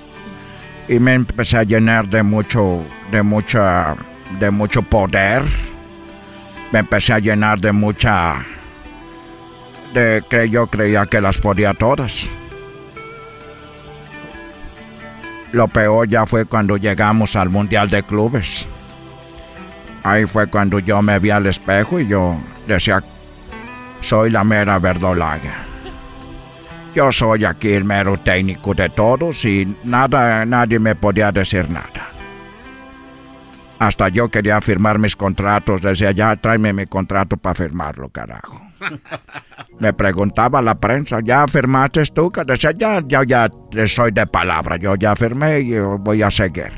Y me empecé a llenar de mucho, de mucha, de mucho poder. Me empecé a llenar de mucha, de que yo creía que las podía todas. Lo peor ya fue cuando llegamos al Mundial de Clubes. Ahí fue cuando yo me vi al espejo y yo decía, soy la mera verdolaga. Yo soy aquí el mero técnico de todos y nada, nadie me podía decir nada. Hasta yo quería firmar mis contratos, decía, ya tráeme mi contrato para firmarlo, carajo. Me preguntaba la prensa, ¿ya firmaste tú? Que Decía, ya, ya, ya soy de palabra, yo ya firmé y voy a seguir.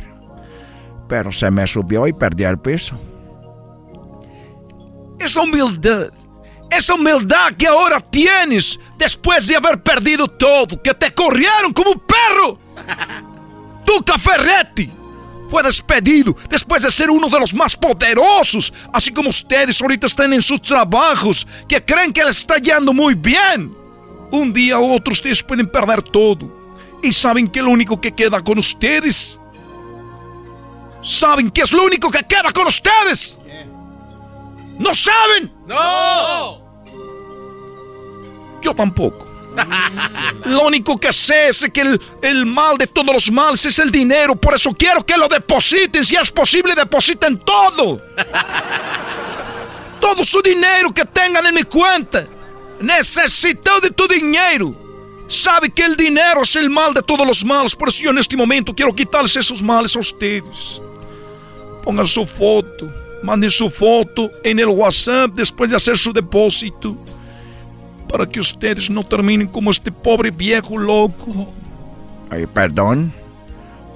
Pero se me subió y perdí el piso. Esa humildad, esa humildad que ahora tienes después de haber perdido todo, que te corrieron como un perro. Tuca Ferretti fue despedido después de ser uno de los más poderosos, así como ustedes ahorita están en sus trabajos, que creen que les está yendo muy bien. Un día u otro ustedes pueden perder todo. Y saben que lo único que queda con ustedes. ¿Saben qué es lo único que queda con ustedes? ¿No saben? ¡No! Yo tampoco. Lo único que sé es que el, el mal de todos los males es el dinero. Por eso quiero que lo depositen. Si es posible, depositen todo. Todo su dinero que tengan en mi cuenta. Necesito de tu dinero. Sabe que el dinero es el mal de todos los males. Por eso yo en este momento quiero quitarles esos males a ustedes. Pongan su foto. Manden su foto en el WhatsApp después de hacer su depósito. Para que ustedes no terminen como este pobre viejo loco. Ay, perdón.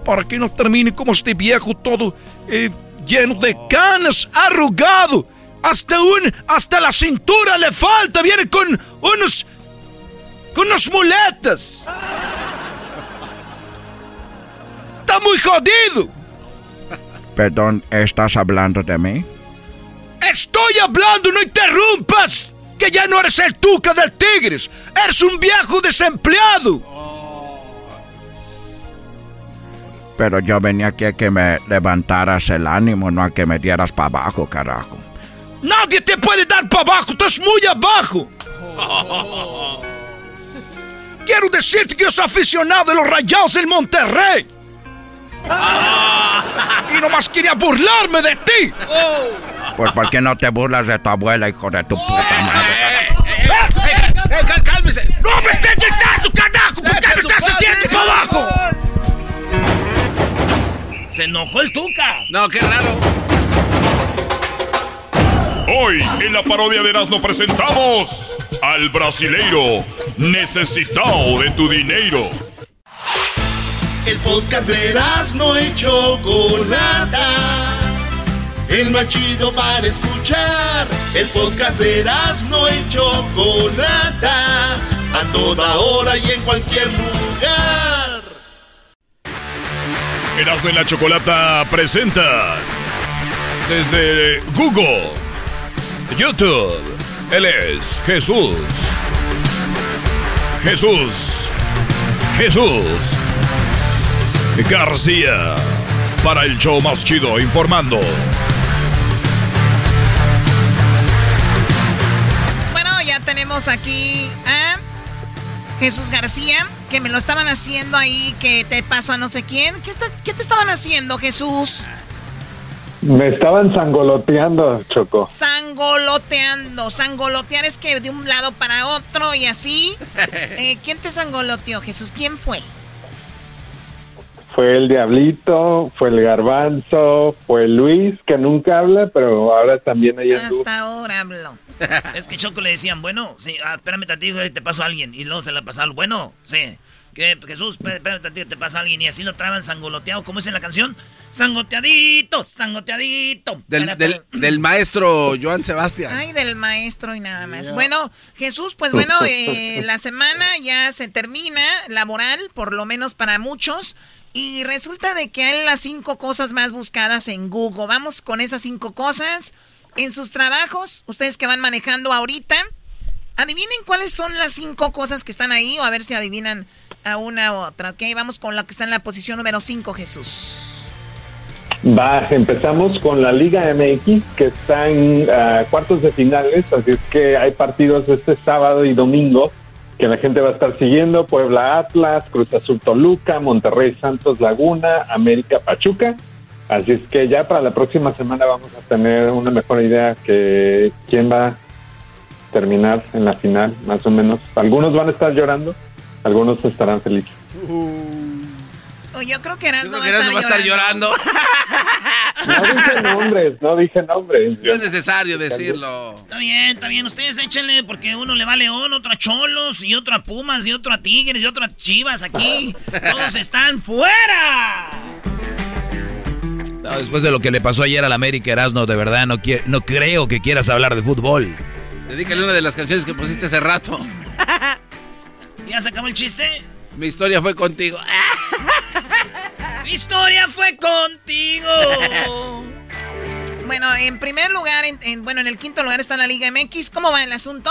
Para que no termine como este viejo todo eh, lleno de canas, arrugado. Hasta un, hasta la cintura le falta. Viene con unos, con unas muletas. Está muy jodido. Perdón, ¿estás hablando de mí? Estoy hablando, no interrumpas. que ya no eres el Tuca del Tigres, eres un viejo desempleado. Pero yo venía aquí a que me levantaras el ánimo, no a que me dieras para abajo, carajo. Nadie te puede dar para abajo, estás muy abajo. Quiero decirte que yo soy aficionado de los rayados del Monterrey. Y nomás quería burlarme de ti. Pues ¿por qué no te burlas de tu abuela, hijo de tu puta madre? ¡Eh, cálmese! ¡No me estés gritando, carajo! ¿Por qué me estás haciendo para abajo? Se enojó el Tuca. No, qué raro. Hoy en la parodia de Erasmo presentamos al brasileiro necesitado de tu dinero. El podcast de no y Chocolata. El más chido para escuchar. El podcast de no y Chocolata. A toda hora y en cualquier lugar. Erasmo y la Chocolata presenta desde Google, YouTube. Él es Jesús. Jesús. Jesús. García. Para el show más chido informando. Bueno, ya tenemos aquí a Jesús García, que me lo estaban haciendo ahí, que te pasó a no sé quién. ¿Qué, está- qué te estaban haciendo, Jesús? Me estaban sangoloteando, Choco. Sangoloteando. Sangolotear es que de un lado para otro y así. Eh, ¿Quién te sangoloteó, Jesús? ¿Quién fue? Fue el Diablito, fue el Garbanzo, fue Luis, que nunca habla, pero ahora también hay en Hasta ahora hablo. Es que Choco le decían, bueno, sí, ah, espérame tantito, te pasó a alguien. Y luego se la pasaron, bueno, sí. Que Jesús, espérame tantito, te pasa a alguien. Y así lo traban sangoloteado, como dice en la canción. Sangoteadito, sangoteadito. Del, Para- del, del maestro Joan Sebastián. Ay, del maestro y nada más. Bueno, Jesús, pues bueno, eh, la semana ya se termina, laboral, por lo menos para muchos. Y resulta de que hay las cinco cosas más buscadas en Google. Vamos con esas cinco cosas. En sus trabajos, ustedes que van manejando ahorita, adivinen cuáles son las cinco cosas que están ahí o a ver si adivinan a una u otra. Ok, vamos con la que está en la posición número cinco, Jesús. Va, empezamos con la Liga MX, que está en ah, cuartos de finales, así es que hay partidos este sábado y domingo que la gente va a estar siguiendo, Puebla Atlas, Cruz Azul Toluca, Monterrey Santos Laguna, América Pachuca, así es que ya para la próxima semana vamos a tener una mejor idea que quién va a terminar en la final, más o menos. Algunos van a estar llorando, algunos estarán felices. O yo creo que Erasmo va, va a estar llorando. No dije nombres, no dije nombres. No es necesario decirlo. Está bien, está bien. Ustedes échenle porque uno le va a León, otro a Cholos, y otro a Pumas, y otro a Tigres, y otro a Chivas aquí. Todos están fuera. No, después de lo que le pasó ayer al América Erasmo, de verdad no, no creo que quieras hablar de fútbol. Dedícale una de las canciones que pusiste hace rato. ¿Ya se acabó el chiste? Mi historia fue contigo. Mi historia fue contigo. Bueno, en primer lugar, en, en- bueno, en el quinto lugar está la Liga MX. ¿Cómo va el asunto?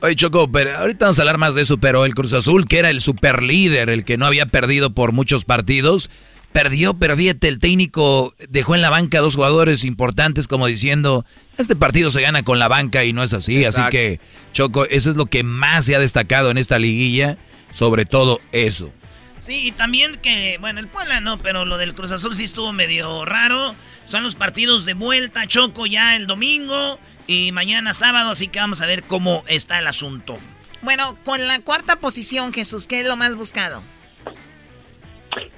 Oye, Choco, pero ahorita vamos a hablar más de eso, pero el Cruz Azul, que era el super líder, el que no había perdido por muchos partidos, perdió, pero fíjate, el técnico dejó en la banca a dos jugadores importantes como diciendo, este partido se gana con la banca y no es así, así que, Choco, eso es lo que más se ha destacado en esta liguilla, sobre todo eso. Sí, y también que, bueno, el Puebla no, pero lo del Cruz Azul sí estuvo medio raro. Son los partidos de vuelta, Choco, ya el domingo y mañana sábado, así que vamos a ver cómo está el asunto. Bueno, con la cuarta posición, Jesús, ¿qué es lo más buscado?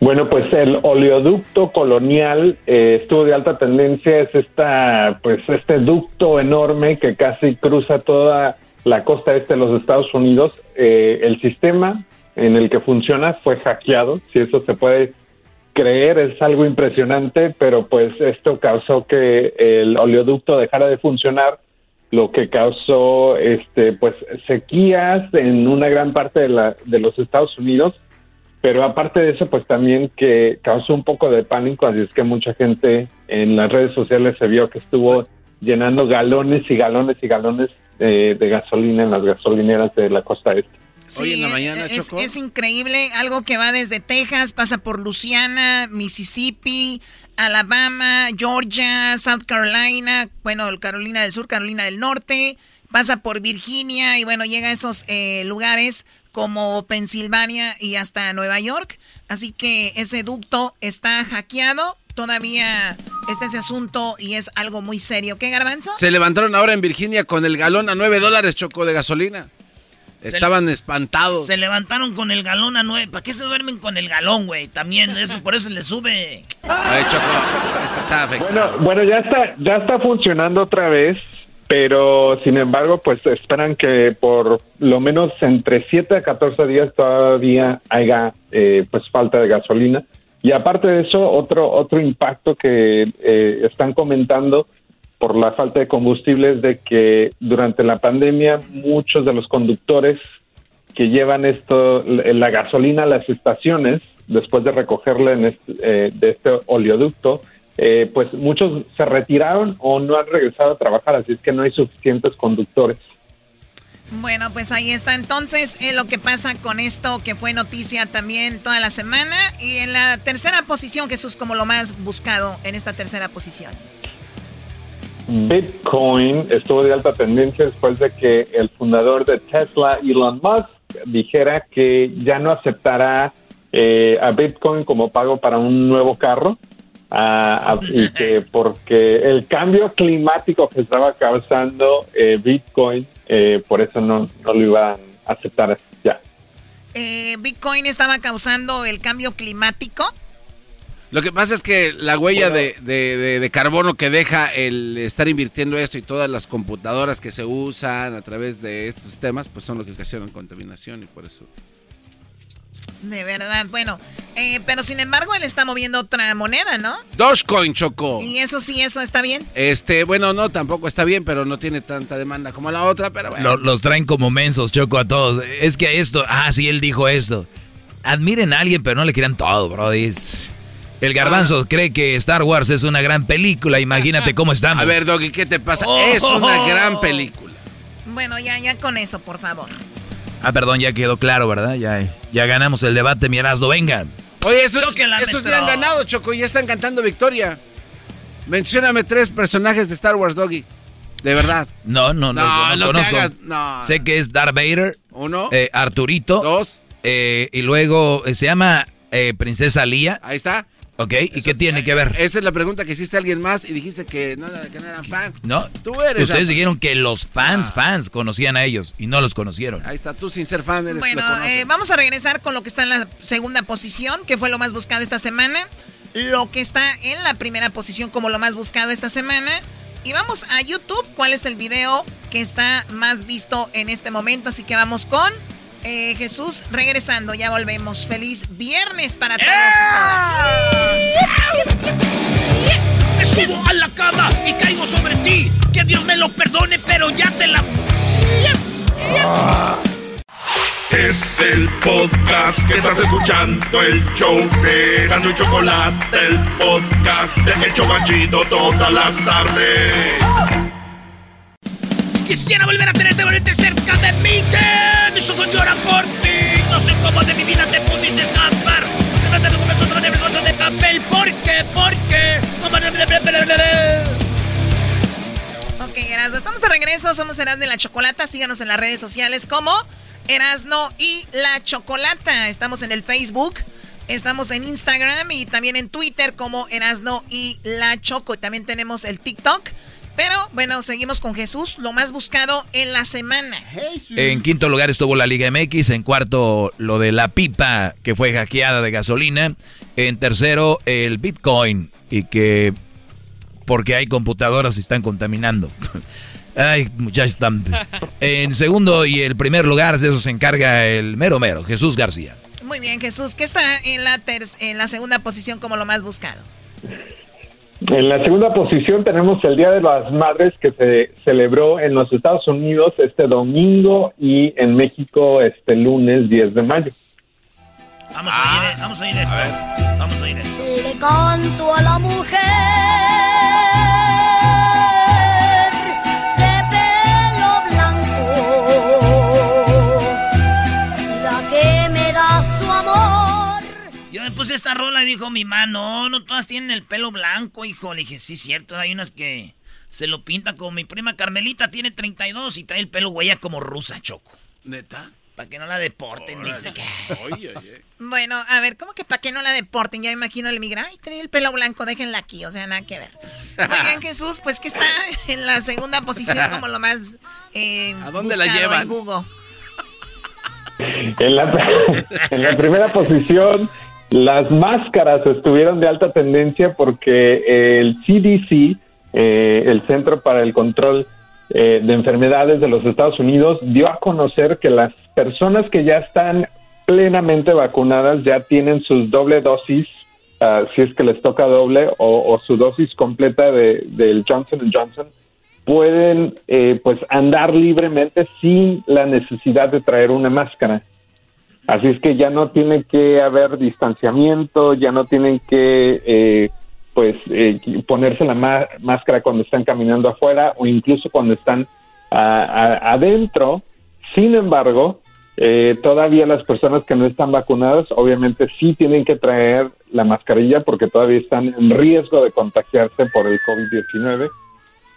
Bueno, pues el oleoducto colonial eh, estuvo de alta tendencia, es esta, pues este ducto enorme que casi cruza toda la costa este de los Estados Unidos. Eh, el sistema en el que funciona fue hackeado, si eso se puede creer, es algo impresionante, pero pues esto causó que el oleoducto dejara de funcionar, lo que causó este pues sequías en una gran parte de, la, de los Estados Unidos pero aparte de eso, pues también que causó un poco de pánico, así es que mucha gente en las redes sociales se vio que estuvo llenando galones y galones y galones eh, de gasolina en las gasolineras de la costa este. Hoy en la mañana, es, es increíble, algo que va desde Texas, pasa por Luisiana, Mississippi, Alabama, Georgia, South Carolina, bueno, Carolina del Sur, Carolina del Norte, pasa por Virginia y bueno, llega a esos eh, lugares como Pensilvania y hasta Nueva York. Así que ese ducto está hackeado. Todavía está ese asunto y es algo muy serio. ¿Qué, Garbanzo? Se levantaron ahora en Virginia con el galón a 9 dólares, Choco, de gasolina. Estaban espantados. Se levantaron con el galón a 9. ¿Para qué se duermen con el galón, güey? También, eso, por eso le sube. Ay, Choco, está Bueno, bueno, ya está, ya está funcionando otra vez pero sin embargo, pues esperan que por lo menos entre 7 a 14 días todavía haya eh, pues falta de gasolina. Y aparte de eso, otro, otro impacto que eh, están comentando por la falta de combustible es de que durante la pandemia muchos de los conductores que llevan esto, la gasolina a las estaciones, después de recogerla en este, eh, de este oleoducto, eh, pues muchos se retiraron o no han regresado a trabajar, así es que no hay suficientes conductores. Bueno, pues ahí está entonces eh, lo que pasa con esto que fue noticia también toda la semana. Y en la tercera posición, Jesús, como lo más buscado en esta tercera posición. Bitcoin estuvo de alta tendencia después de que el fundador de Tesla, Elon Musk, dijera que ya no aceptará eh, a Bitcoin como pago para un nuevo carro y que porque el cambio climático que estaba causando eh, Bitcoin, eh, por eso no, no lo iban a aceptar ya. Eh, Bitcoin estaba causando el cambio climático. Lo que pasa es que la huella de, de, carbono que deja el estar invirtiendo esto y todas las computadoras que se usan a través de estos sistemas, pues son lo que ocasionan contaminación y por eso de verdad, bueno. Eh, pero sin embargo, él está moviendo otra moneda, ¿no? Dogecoin, Choco. ¿Y eso sí, eso está bien? Este, bueno, no, tampoco está bien, pero no tiene tanta demanda como la otra, pero bueno. Los, traen como mensos, Choco, a todos. Es que esto, ah, sí, él dijo esto. Admiren a alguien, pero no le quieran todo, brody. El garbanzo ah. cree que Star Wars es una gran película, imagínate cómo estamos. A ver, Doggy, ¿qué te pasa? Es una gran película. Bueno, ya, ya con eso, por favor. Ah, perdón, ya quedó claro, ¿verdad? Ya, ya ganamos el debate, mi vengan. Oye, estos ya han ganado, Choco, ya están cantando victoria. Mencióname tres personajes de Star Wars, Doggy. De verdad. No, no, no, no, conozco. Sé que es Darth Vader. Uno. Eh, Arturito. Dos. Eh, y luego eh, se llama Princesa Lía. Ahí está. Ok, ¿y qué tiene que ver? Esa es la pregunta que hiciste a alguien más y dijiste que no, que no eran fans. No, tú eres. Ustedes dijeron que los fans, ah. fans, conocían a ellos y no los conocieron. Ahí está, tú sin ser fan eres Bueno, eh, vamos a regresar con lo que está en la segunda posición, que fue lo más buscado esta semana. Lo que está en la primera posición como lo más buscado esta semana. Y vamos a YouTube, cuál es el video que está más visto en este momento. Así que vamos con eh, Jesús, regresando, ya volvemos. Feliz viernes para todos Me subo a la cama y caigo sobre ti. Que Dios me lo perdone, pero ya te la. Es el podcast que estás escuchando, el show de Gano y Chocolate, el podcast de El Chocachito todas las tardes. Quisiera volver a tenerte, volverte cerca de mí, que mis ojos lloran por ti. No sé cómo de mi vida te pudiste escapar. Te de documentos de de papel. ¿Por qué? ¿Por qué? Ok, Erasno, estamos de regreso. Somos Erasno y la Chocolata. Síganos en las redes sociales como Erasno y la Chocolata. Estamos en el Facebook. Estamos en Instagram y también en Twitter como Erasno y la Choco. También tenemos el TikTok pero bueno, seguimos con Jesús, lo más buscado en la semana. En quinto lugar estuvo la Liga MX, en cuarto lo de la pipa que fue hackeada de gasolina, en tercero el Bitcoin y que porque hay computadoras y están contaminando. Ay, ya están. En segundo y el primer lugar de eso se encarga el mero mero, Jesús García. Muy bien, Jesús, ¿qué está en la, en la segunda posición como lo más buscado? En la segunda posición tenemos el Día de las Madres que se celebró en los Estados Unidos este domingo y en México este lunes 10 de mayo. Vamos a ir, vamos a ir esto. Vamos a ir esto. le canto a la mujer puse esta rola y dijo mi mano, no, todas tienen el pelo blanco, hijo. Le dije, sí, cierto, hay unas que se lo pintan como mi prima Carmelita, tiene 32 y trae el pelo huella como rusa, Choco. ¿Neta? Para que no la deporten, dice que... Oye, oye. Bueno, a ver, ¿cómo que para que no la deporten? Ya me imagino el migra. Ay, trae el pelo blanco, déjenla aquí. O sea, nada que ver. Bien, Jesús, pues que está en la segunda posición como lo más. Eh, ¿A dónde la llevan? en Google. En la, en la primera posición, las máscaras estuvieron de alta tendencia porque el CDC, eh, el Centro para el Control eh, de Enfermedades de los Estados Unidos, dio a conocer que las personas que ya están plenamente vacunadas ya tienen sus doble dosis, ah, si es que les toca doble, o, su dosis completa de, del Johnson Johnson, pueden eh, pues andar libremente sin la necesidad de traer una máscara. Así es que ya no tiene que haber distanciamiento, ya no tienen que eh, pues eh, ponerse la máscara cuando están caminando afuera o incluso cuando están a- adentro. Sin embargo, eh, todavía las personas que no están vacunadas obviamente sí tienen que traer la mascarilla porque todavía están en riesgo de contagiarse por el COVID-19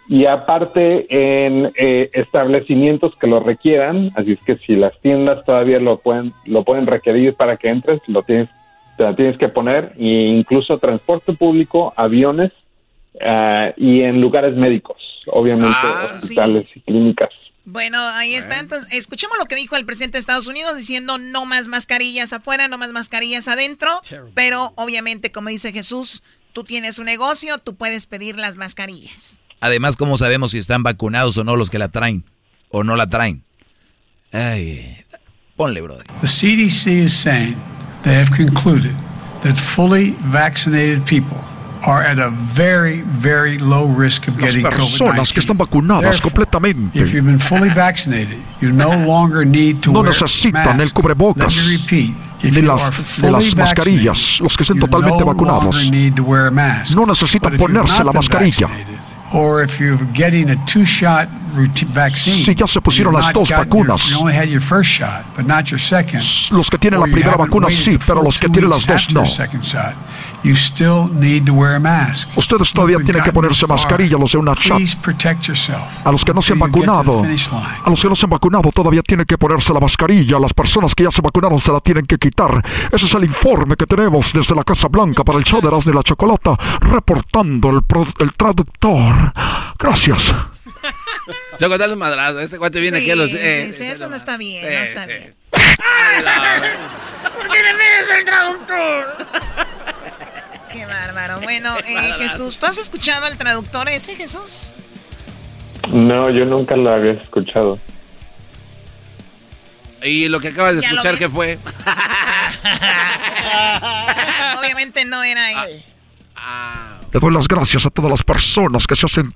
y aparte en eh, establecimientos que lo requieran, así es que si las tiendas todavía lo pueden lo pueden requerir para que entres, lo tienes te la tienes que poner e incluso transporte público, aviones ah, y en lugares médicos, obviamente hospitales y clínicas. Bueno, ahí está. Entonces, escuchemos lo que dijo el presidente de Estados Unidos diciendo no más mascarillas afuera, no más mascarillas adentro. Pero obviamente, como dice Jesús, tú tienes un negocio, tú puedes pedir las mascarillas. Además, ¿cómo sabemos si están vacunados o no los que la traen? ¿O no la traen? Ay, ponle, brother. The CDC is saying they have concluded that fully vaccinated people are at a very, very low risk of Las getting personas que COVID-19. están vacunadas completamente If you've been fully vaccinated, you no longer need to no wear necesitan mask. el cubrebocas Let me repeat. You las, fully las mascarillas, los que estén totalmente no vacunados. longer need to wear a mask. No necesitan ponerse la mascarilla. Vaccinated, Or if you're getting a two-shot routine vaccine. Si ya se pusieron las dos vacunas. you only had your first shot, but not your second. Los que tienen la primera vacuna sí, pero los que tienen las dos no. The second shot, you still need to wear a mask. Ustedes todavía You've tienen que ponerse mascarilla, los de una shot. Please protect yourself. A los que no se han vacunado, a los que no se han vacunado todavía tienen que ponerse la mascarilla. Las personas que ya se vacunaron se la tienen que quitar. Ese es el informe que tenemos desde la Casa Blanca para el show de la Chocolata, reportando el, pro- el traductor. Gracias. Choco, dale un madrazo. Este guante viene Sí, aquí a los. sí, eh, sí, eso no está bien, no está bien. ¿Por qué le pides el traductor? Qué bárbaro. Bueno, eh. Jesús, ¿tú has escuchado al traductor ese, Jesús? No, yo nunca lo había escuchado. Y lo que acabas de escuchar. ¿qué fue? Obviamente no era él. Le doy las gracias a todas las personas que se hacen,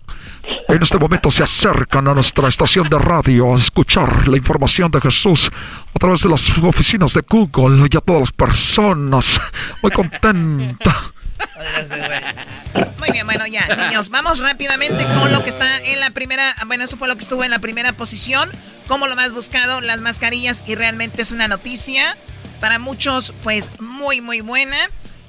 en este momento se acercan a nuestra estación de radio a escuchar la información de Jesús a través de las oficinas de Google y a todas las personas. Muy contenta. Muy bien, bueno, ya, niños, vamos rápidamente con lo que está en la primera, bueno, eso fue lo que estuvo en la primera posición, como lo más buscado, las mascarillas, y realmente es una noticia para muchos, pues, muy, muy buena,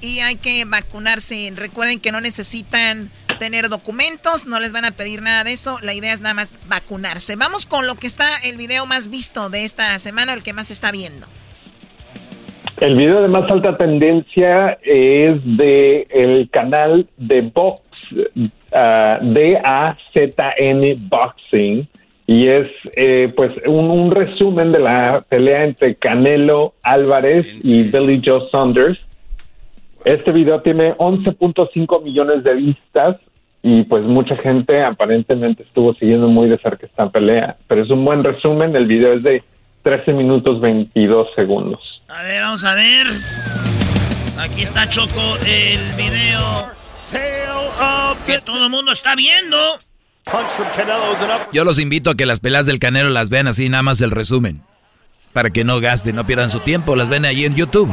y hay que vacunarse. Recuerden que no necesitan tener documentos, no les van a pedir nada de eso, la idea es nada más vacunarse. Vamos con lo que está el video más visto de esta semana, el que más se está viendo. El video de más alta tendencia es de el canal de Box, ah, D-A-Z-N Boxing, y es eh, pues un, un resumen de la pelea entre Canelo Álvarez y Billy Joe Saunders. Este video tiene 11.5 millones de vistas y pues mucha gente aparentemente estuvo siguiendo muy de cerca esta pelea, pero es un buen resumen, el video es de 13 minutos 22 segundos. A ver, vamos a ver. Aquí está Choco, el video que todo el mundo está viendo. Yo los invito a que las peleas del Canelo las vean así, nada más el resumen. Para que no gasten, no pierdan su tiempo. Las ven ahí en YouTube.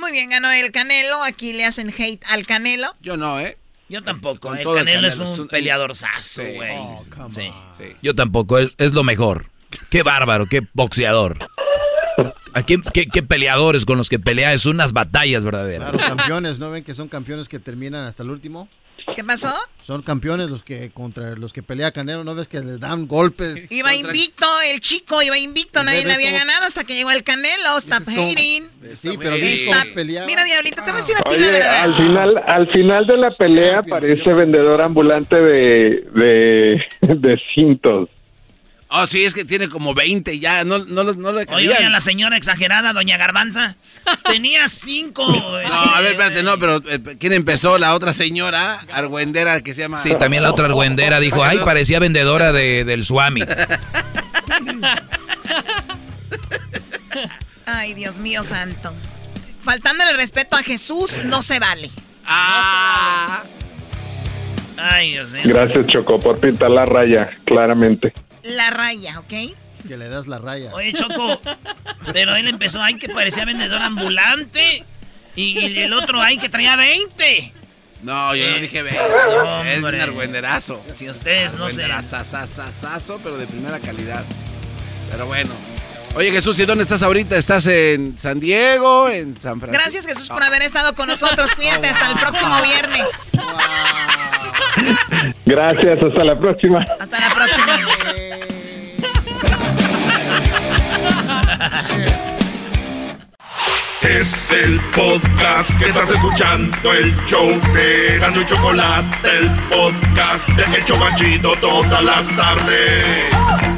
Muy bien, ganó el Canelo, aquí le hacen hate al Canelo. Yo no, ¿eh? Yo tampoco. Con El todo Canelo, es Canelo, un es un- peleador sazo, Sí, güey. sí, sí. Sí. Yo tampoco, es, es lo mejor. Qué bárbaro, qué boxeador. ¿A quién- qué, qué peleadores con los que pelea? Es unas batallas verdaderas. Claro, campeones, ¿no ven que son campeones que terminan hasta el último? ¿Qué pasó? Son campeones los que contra los que pelea Canelo, ¿no ves que les dan golpes? Iba invicto, el chico iba invicto, nadie le había ganado hasta que llegó el Canelo. Stop hating. Sí, pero cómo pelea. Mira, Diablito, te voy a decir a ti la verdad. al final, al final de la pelea parece vendedor ambulante de, de, de cintos. Oh, sí, es que tiene como 20 ya, no, no, no, le Oye, la señora exagerada, doña Garbanza. Tenía cinco. No, a ver, espérate, no, pero eh, ¿quién empezó? La otra señora argüendera que se llama... Sí, también la otra argüendera dijo, ay, parecía vendedora de, del Swami. Ay, Dios mío santo. Faltándole respeto a Jesús no se vale. Ah. Ay, Dios mío. Gracias, Choco, por pintar la raya, claramente. La raya, ¿ok? Que le das la raya. Oye, Choco, pero él empezó, ay, que parecía vendedor ambulante. Y, y el otro, ay, que traía 20. No, yo no Eh, dije 20. no, es un argüenderazo. Si ustedes no sé. Pero de primera calidad. Pero bueno. Oye, Jesús, ¿y dónde estás ahorita? ¿Estás en San Diego? ¿En San Francisco? Gracias Jesús por haber estado con nosotros. Cuídate hasta el próximo viernes. Gracias, hasta la próxima. Hasta la próxima. Es el podcast que estás escuchando, el show de Gano y Chocolate, el podcast de El Chocachito todas las tardes.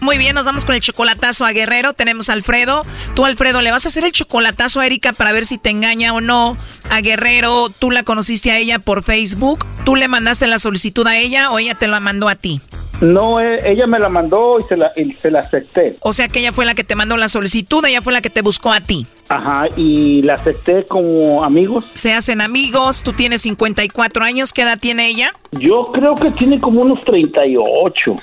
Muy bien, nos vamos con el chocolatazo a Guerrero. Tenemos a Alfredo. Tú, Alfredo, le vas a hacer el chocolatazo a Erika para ver si te engaña o no. A Guerrero, tú la conociste a ella por Facebook. ¿Tú le mandaste la solicitud a ella o ella te la mandó a ti? No, eh, ella me la mandó y se la, y se la acepté. O sea que ella fue la que te mandó la solicitud, ella fue la que te buscó a ti. Ajá, y la acepté como amigos. Se hacen amigos, tú tienes 54 años, ¿qué edad tiene ella? Yo creo que tiene como unos 38.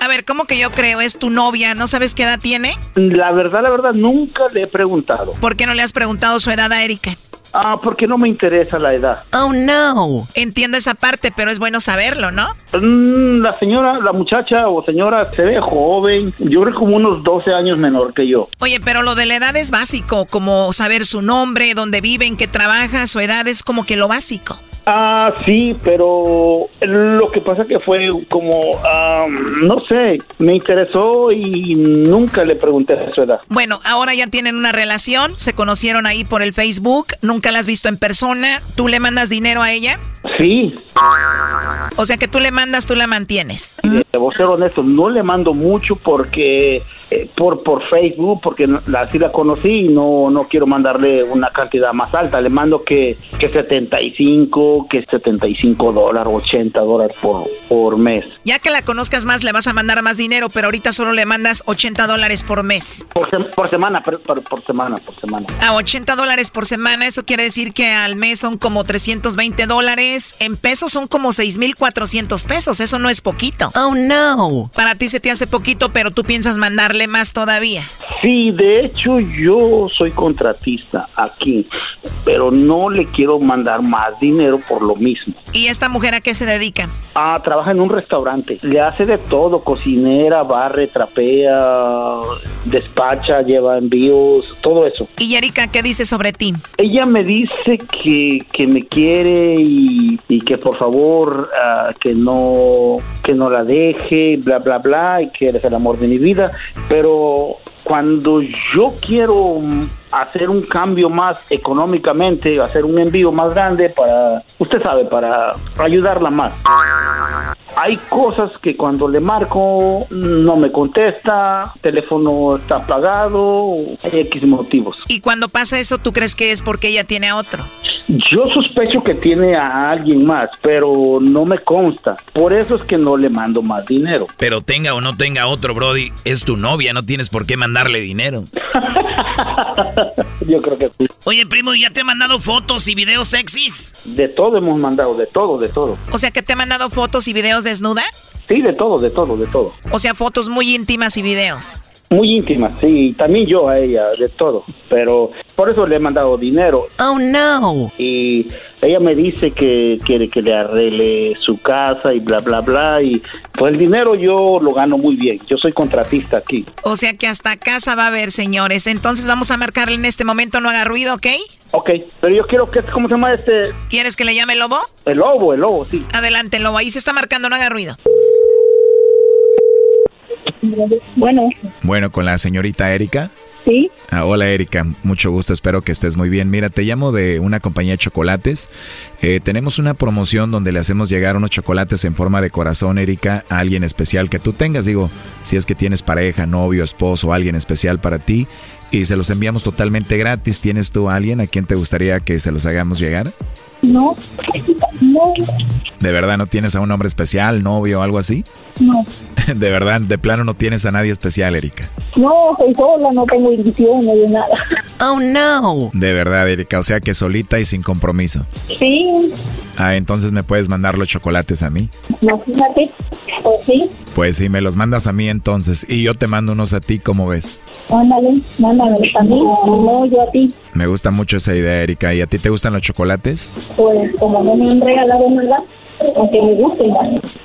A ver, ¿cómo que yo creo? ¿Es tu novia? ¿No sabes qué edad tiene? La verdad, la verdad, nunca le he preguntado. ¿Por qué no le has preguntado su edad a Erika? Ah, porque no me interesa la edad. Oh, no. Entiendo esa parte, pero es bueno saberlo, ¿no? Mm, La señora, la muchacha o señora se ve joven. Yo creo como unos 12 años menor que yo. Oye, pero lo de la edad es básico, como saber su nombre, dónde vive, en qué trabaja, su edad es como que lo básico. Ah, sí, pero lo que pasa que fue como, ah, no sé, me interesó y nunca le pregunté su edad. Bueno, ahora ya tienen una relación, se conocieron ahí por el Facebook, nunca la has visto en persona, ¿tú le mandas dinero a ella? Sí. O sea que tú le mandas, tú la mantienes. Debo ser honesto, no le mando mucho porque eh, por por Facebook, porque así la conocí y no, no quiero mandarle una cantidad más alta. Le mando que, que 75, que 75 dólares, 80 dólares por, por mes. Ya que la conozcas más, le vas a mandar más dinero, pero ahorita solo le mandas 80 dólares por mes. Por, sem- por semana, por, por- semana, por semana. A 80 dólares por semana, eso quiere decir que al mes son como 320 dólares. En pesos son como 6,400 pesos. Eso no es poquito. Oh, no. Para ti se te hace poquito, pero tú piensas mandarle más todavía. Sí, de hecho yo soy contratista aquí, pero no le quiero mandar más dinero por lo mismo. ¿Y esta mujer a qué se dedica? Ah, trabaja en un restaurante. Le hace de todo, cocinera, barre, trapea, despacha, lleva envíos, todo eso. ¿Y Erika qué dice sobre ti? Ella me dice que, que me quiere y, que por favor ah, que no que no la deje, bla bla bla, y que eres el amor de mi vida. Pero cuando yo quiero hacer un cambio más económicamente, hacer un envío más grande para, usted sabe, para ayudarla más. hay cosas que cuando le marco no me contesta, teléfono está apagado, hay X motivos. Y cuando pasa eso, ¿tú crees que es porque ella tiene a otro? Yo sospecho que tiene a alguien más, pero no me consta. Por eso es que no le mando más dinero. Pero tenga o no tenga otro, Brody, es tu novia, no tienes por qué mandarle dinero. Yo creo que sí. Oye, primo, ¿ya te ha mandado fotos y videos sexys? De todo hemos mandado, de todo, de todo. O sea, que te ha mandado fotos y videos desnuda? Sí, de todo, de todo, de todo. O sea, fotos muy íntimas y videos. Muy íntimas, sí, también yo a ella, de todo, pero por eso le he mandado dinero. Oh, no. Y ella me dice que quiere que le arregle su casa y bla, bla, bla, y pues el dinero yo lo gano muy bien, yo soy contratista aquí. O sea que hasta casa va a haber, señores, entonces vamos a marcarle en este momento, no haga ruido, ¿ok? Ok, pero yo quiero que, ¿cómo se llama este? ¿Quieres que le llame el lobo? El lobo, el lobo, sí. Adelante, lobo, ahí se está marcando, no haga ruido. Bueno. Bueno, con la señorita Erika. Sí. Ah, hola Erika, mucho gusto, espero que estés muy bien. Mira, te llamo de una compañía de chocolates. Eh, tenemos una promoción donde le hacemos llegar unos chocolates en forma de corazón, Erika, a alguien especial que tú tengas. Digo, si es que tienes pareja, novio, esposo, alguien especial para ti. Y se los enviamos totalmente gratis. ¿Tienes tú a alguien a quien te gustaría que se los hagamos llegar? No. No. ¿De verdad no tienes a un hombre especial, novio o algo así? No. De verdad, de plano no tienes a nadie especial, Erika. No, soy sola, no tengo ilusión de nada. Oh, no. De verdad, Erika, o sea que solita y sin compromiso. Sí. Ah, entonces me puedes mandar los chocolates a mí. No, fíjate. Pues sí. Pues sí, me los mandas a mí entonces y yo te mando unos a ti, ¿cómo ves? Mándale, mándame a mí, no yo a ti. Me gusta mucho esa idea, Erika. ¿Y a ti te gustan los chocolates? Pues como no me han regalado nada, aunque me gusten.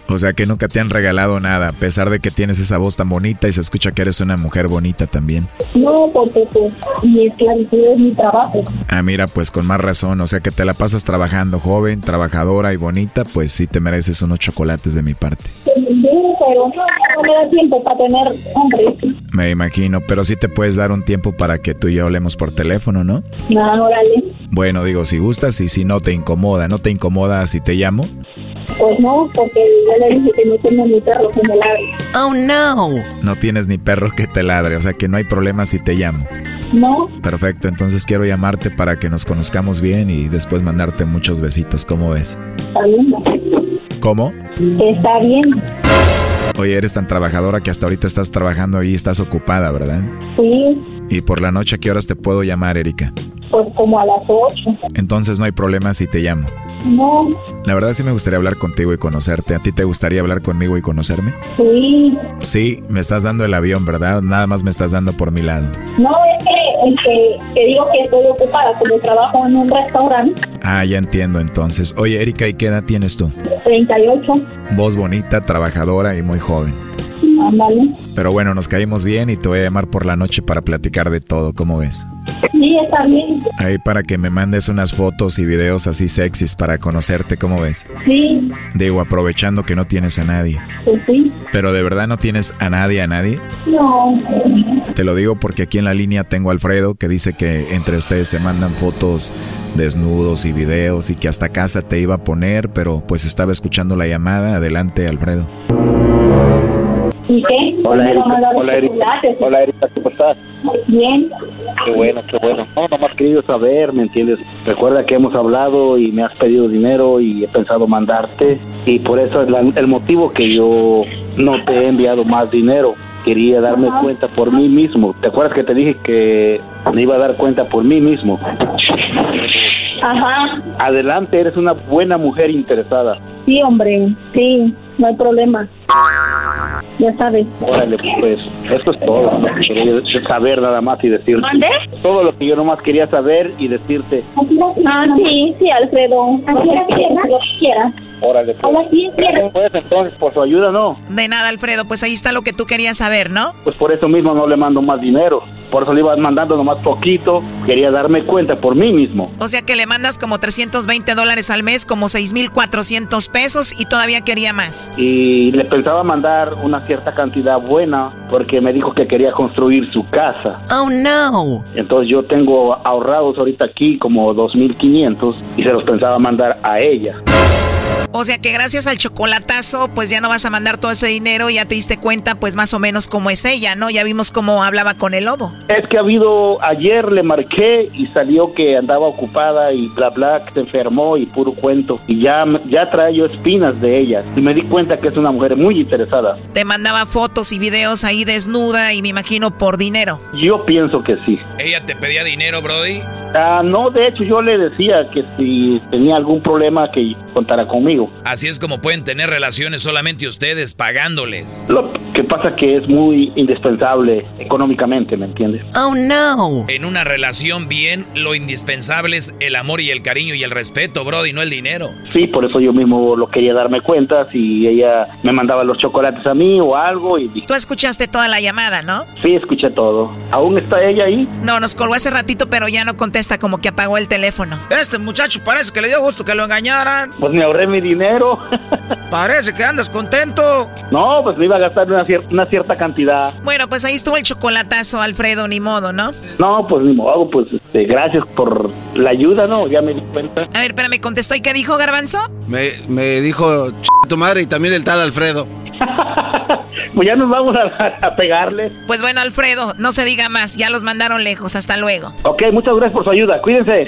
O sea que nunca te han regalado nada, a pesar de que tienes esa voz tan bonita y se escucha que eres una mujer bonita también. No, porque pues mi esclavitud es mi trabajo. Ah, mira, pues con más razón, o sea que te la pasas trabajando, joven, trabajadora y bonita, pues sí te mereces unos chocolates de mi parte. Sí, pero no, me da tiempo para tener hombre. Me imagino, pero sí te puedes dar un tiempo para que tú y yo hablemos por teléfono, ¿no? No, órale. Bueno, digo, si gustas y si no te incomoda, ¿no te incomoda si te llamo? Pues no, porque yo le dije que no tengo ni perro que me ladre. Oh, no. No tienes ni perro que te ladre, o sea que no hay problema si te llamo. No, Perfecto, entonces quiero llamarte para que nos conozcamos bien y después mandarte muchos besitos, ¿cómo ves? está bien. ¿Cómo? Está bien. Oye, eres tan trabajadora que hasta ahorita estás trabajando ahí y estás ocupada, ¿verdad? Sí, Y por la noche, ¿a qué horas te puedo llamar, Erika? pues como a las ocho. Entonces no hay problema si te llamo. No, La verdad sí me gustaría hablar contigo y conocerte. ¿A ti te gustaría hablar conmigo y conocerme? sí. Sí, me estás dando el avión, ¿verdad? Nada más me estás dando por mi lado. No, es que, es que, que digo que estoy ocupada, como trabajo en un restaurante. Ah, ya entiendo entonces. Oye, Erika, ¿y qué edad tienes tú? 38. Voz bonita, trabajadora y muy joven. Ándale. Pero bueno, nos caímos bien y te voy a llamar por la noche para platicar de todo, ¿cómo ves? Sí, está bien. Ahí para que me mandes unas fotos y videos así sexys para conocerte, ¿cómo ves? Sí, Digo, aprovechando que no tienes a nadie. pues sí. Pero de verdad no tienes a nadie, a nadie. No. Te lo digo porque aquí en la línea tengo a Alfredo que dice que entre ustedes se mandan fotos desnudos y videos y que hasta casa te iba a poner, pero pues estaba escuchando la llamada. Adelante, Alfredo. ¿Y qué? Hola, Erika. Hola, Erika. Hola, Erika, ¿cómo estás? Bien. Qué bueno, qué bueno. No, nomás querido saber, ¿me entiendes? Recuerda que hemos hablado y me has pedido dinero y he pensado mandarte y por eso es la- el motivo que yo no te he enviado más dinero. Quería darme Ajá. cuenta por mí mismo. ¿Te acuerdas que te dije que me iba a dar cuenta por mí mismo? Ajá. Adelante, eres una buena mujer interesada. Sí, hombre. Sí, no hay problema. Ya sabes. Órale, pues eso es todo. saber nada más y decirte. ¿Mande? Todo lo que yo nomás quería saber y decirte. Ah, sí, sí, Alfredo. Quieras, lo que quieras. Órale, pues. Hola, sí, Gracias, pues, entonces, por su ayuda, no. De nada, Alfredo, pues ahí está lo que tú querías saber, ¿no? Pues por eso mismo no le mando más dinero. Por eso le iba mandando nomás poquito. Quería darme cuenta por mí mismo. O sea que le mandas como 320 dólares al mes, como 6,400 pesos y todavía quería más. Y le pensaba mandar una cierta cantidad buena porque me dijo que quería construir su casa. Oh, no. Entonces yo tengo ahorrados ahorita aquí como 2.500 y se los pensaba mandar a ella. O sea que gracias al chocolatazo, pues ya no vas a mandar todo ese dinero y ya te diste cuenta, pues más o menos cómo es ella, ¿no? Ya vimos cómo hablaba con el lobo. Es que ha habido, ayer le marqué y salió que andaba ocupada y bla bla, que se enfermó y puro cuento. Y ya, ya trae yo espinas de ella. Y me di cuenta que es una mujer muy interesada. Te mandaba fotos y videos ahí desnuda y me imagino por dinero. Yo pienso que sí. ¿Ella te pedía dinero, Brody? Ah, no, de hecho yo le decía que si tenía algún problema que contara conmigo. Así es como pueden tener relaciones solamente ustedes pagándoles. Lo que pasa que es muy indispensable económicamente, ¿me entiendes? Oh no. En una relación bien, lo indispensable es el amor y el cariño y el respeto, Brody, no el dinero. Sí, por eso yo mismo lo quería darme cuenta si ella me mandaba los chocolates a mí o algo y Tú escuchaste toda la llamada, ¿no? Sí, escuché todo. ¿Aún está ella ahí? No, nos colgó hace ratito, pero ya no contesta, como que apagó el teléfono. Este muchacho parece que le dio gusto que lo engañaran. Pues me ahorré mi dinero. parece que andas contento. No, pues me iba a gastar una, una cierta cantidad. Bueno, pues ahí estuvo el chocolatazo, Alfredo, ni modo, ¿no? No, pues ni modo, pues este, gracias por la ayuda, ¿no? Ya me di cuenta. A ver, espérame, contestó. ¿Y qué dijo Garbanzo? Me, me dijo tu madre y también el tal Alfredo. pues ya nos vamos a, a, pegarle. Pues bueno, Alfredo, no se diga más, ya los mandaron lejos, hasta luego. Ok, muchas gracias por su ayuda, cuídense.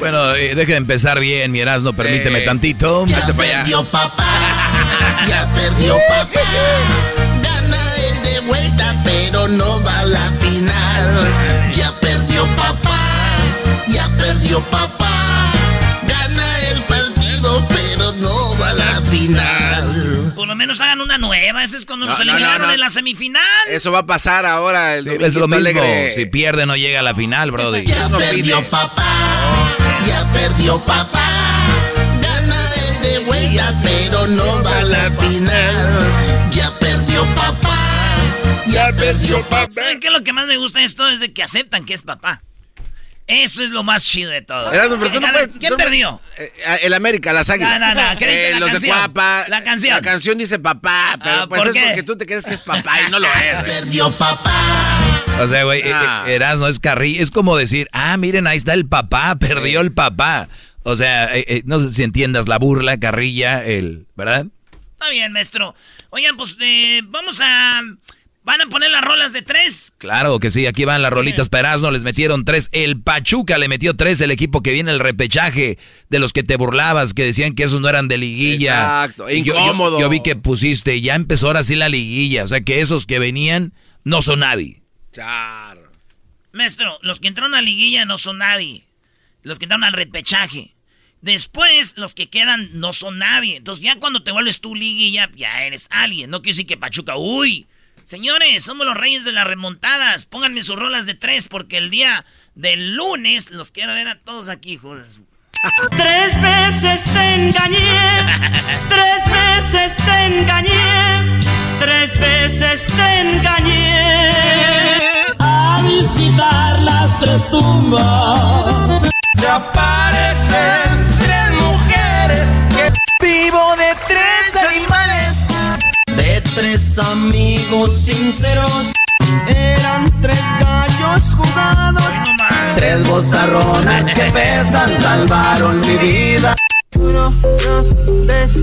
Bueno, eh, deje de empezar bien, mi no permíteme tantito. Ya perdió papá, ya perdió papá. Gana el de vuelta, pero no va a la final. Ya perdió papá, ya perdió papá. Gana el partido, pero no va a la final. Por lo menos hagan una nueva, ese es cuando nos eliminaron en la semifinal. Eso va a pasar ahora. El es lo mismo, si pierde no llega a la final, brody. Ya perdió papá perdió papá. Gana el de vuelta, pero no va a la final. Ya perdió papá, ya perdió papá. ¿Saben qué es lo que más me gusta de esto? Es de que aceptan que es papá. Eso es lo más chido de todo. ¿Quién perdió? Eh, el América, las águilas. No, no, no. ¿Qué dice eh, la los canción? de Cuapa. La canción. La canción dice papá, pero Ah, pues ¿por es qué? porque tú te crees que es papá y no lo es. Perdió papá. O sea, güey, Ah. eh, eh, Erasmo es carril. Es como decir, ah, miren, ahí está el papá, perdió el papá. O sea, eh, eh, no sé si entiendas la burla, carrilla, el, ¿verdad? Está bien, maestro. Oigan, pues eh, vamos a... ¿Van a poner las rolas de tres? Claro que sí, aquí van las rolitas para Erasmo, les metieron tres. El Pachuca le metió tres, el equipo que viene el repechaje, de los que te burlabas, que decían que esos no eran de liguilla. Exacto, Y yo- yo- incómodo. Yo, vi que pusiste, ya empezó ahora sí la liguilla, o sea que esos que venían no son nadie. Claro. Maestro, los que entraron a liguilla no son nadie. Los que entraron al repechaje. Después, los que quedan no son nadie. Entonces, ya cuando te vuelves tú liguilla, ya eres alguien. No quiere decir que Pachuca, uy. Señores, somos los reyes de las remontadas. Pónganme sus rolas de tres porque el día del lunes los quiero ver a todos aquí, hijos de su- Tres veces te engañé, tres veces te engañé, tres veces te engañé. A visitar las tres tumbas. Se aparecen tres mujeres que vivo de tres animales. De tres amigos sinceros. Eran tres gallos jugados. Tres bozarrones que pesan salvaron mi vida. Uno, dos, tres,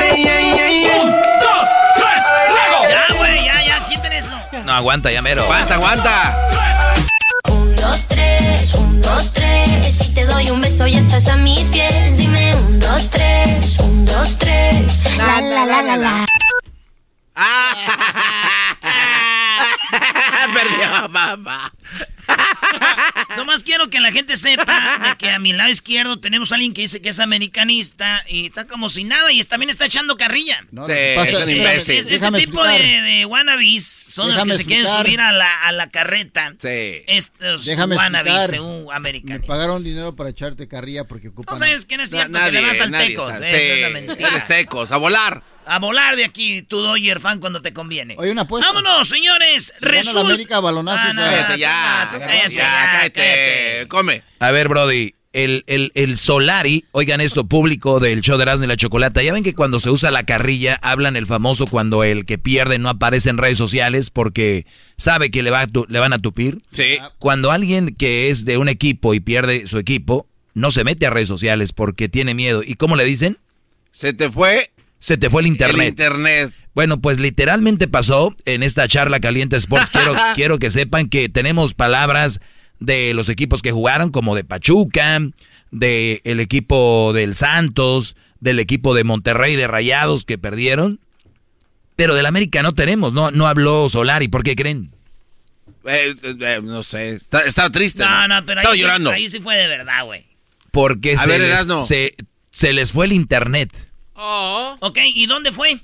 Un, dos, tres, Lego. Ya, güey, ya, ya, quiten eso. No, aguanta, ya mero. Aguanta, aguanta. Un, dos, tres, un, dos, tres. Si te doy un beso, ya estás a mis pies. Dime un, dos, tres, un, dos, tres. La, la, la, la, la. Perdió, papá. Nomás quiero que la gente sepa de que a mi lado izquierdo tenemos a alguien que dice que es americanista y está como sin nada y también está echando carrilla. No, sí, es un imbécil. Es- este tipo de, de wannabes son Déjame los que se quieren subir a la, a la carreta. Sí. Estos Déjame wannabes explicar. según Me americanistas. pagaron dinero para echarte carrilla porque ocupan... No sabes quién es Na- cierto que le vas al nadie tecos. sabe. Es Sí, mentira. eres tecos, a volar. A volar de aquí, tu Dodger fan cuando te conviene. Oye, una apuesta. Vámonos, señores. Resulta. América balonazos, Ah, no, ya. Cállate ya. tú cállate, ya, ya, cállate. cállate. Come. A ver, Brody, el, el, el Solari, oigan esto, público del show de Erasmo y la Chocolata, ya ven que cuando se usa la carrilla, hablan el famoso cuando el que pierde no aparece en redes sociales porque sabe que le, va a tu- le van a tupir. Sí. Cuando alguien que es de un equipo y pierde su equipo, no se mete a redes sociales porque tiene miedo. ¿Y cómo le dicen? Se te fue Se te fue el internet. el internet. Bueno, pues literalmente pasó en esta charla caliente Sports. Quiero, quiero que sepan que tenemos palabras de los equipos que jugaron, como de Pachuca, del el equipo del Santos, del equipo de Monterrey de Rayados que perdieron. Pero del América no tenemos, no, no habló Solari, ¿por qué creen? Eh, eh, eh, no sé. Está, estaba triste. No, no, pero ahí sí, llorando. ahí sí fue de verdad, güey. Porque se, ver, les, Erasno. se, se les fue el internet. Ok, ¿y dónde fue?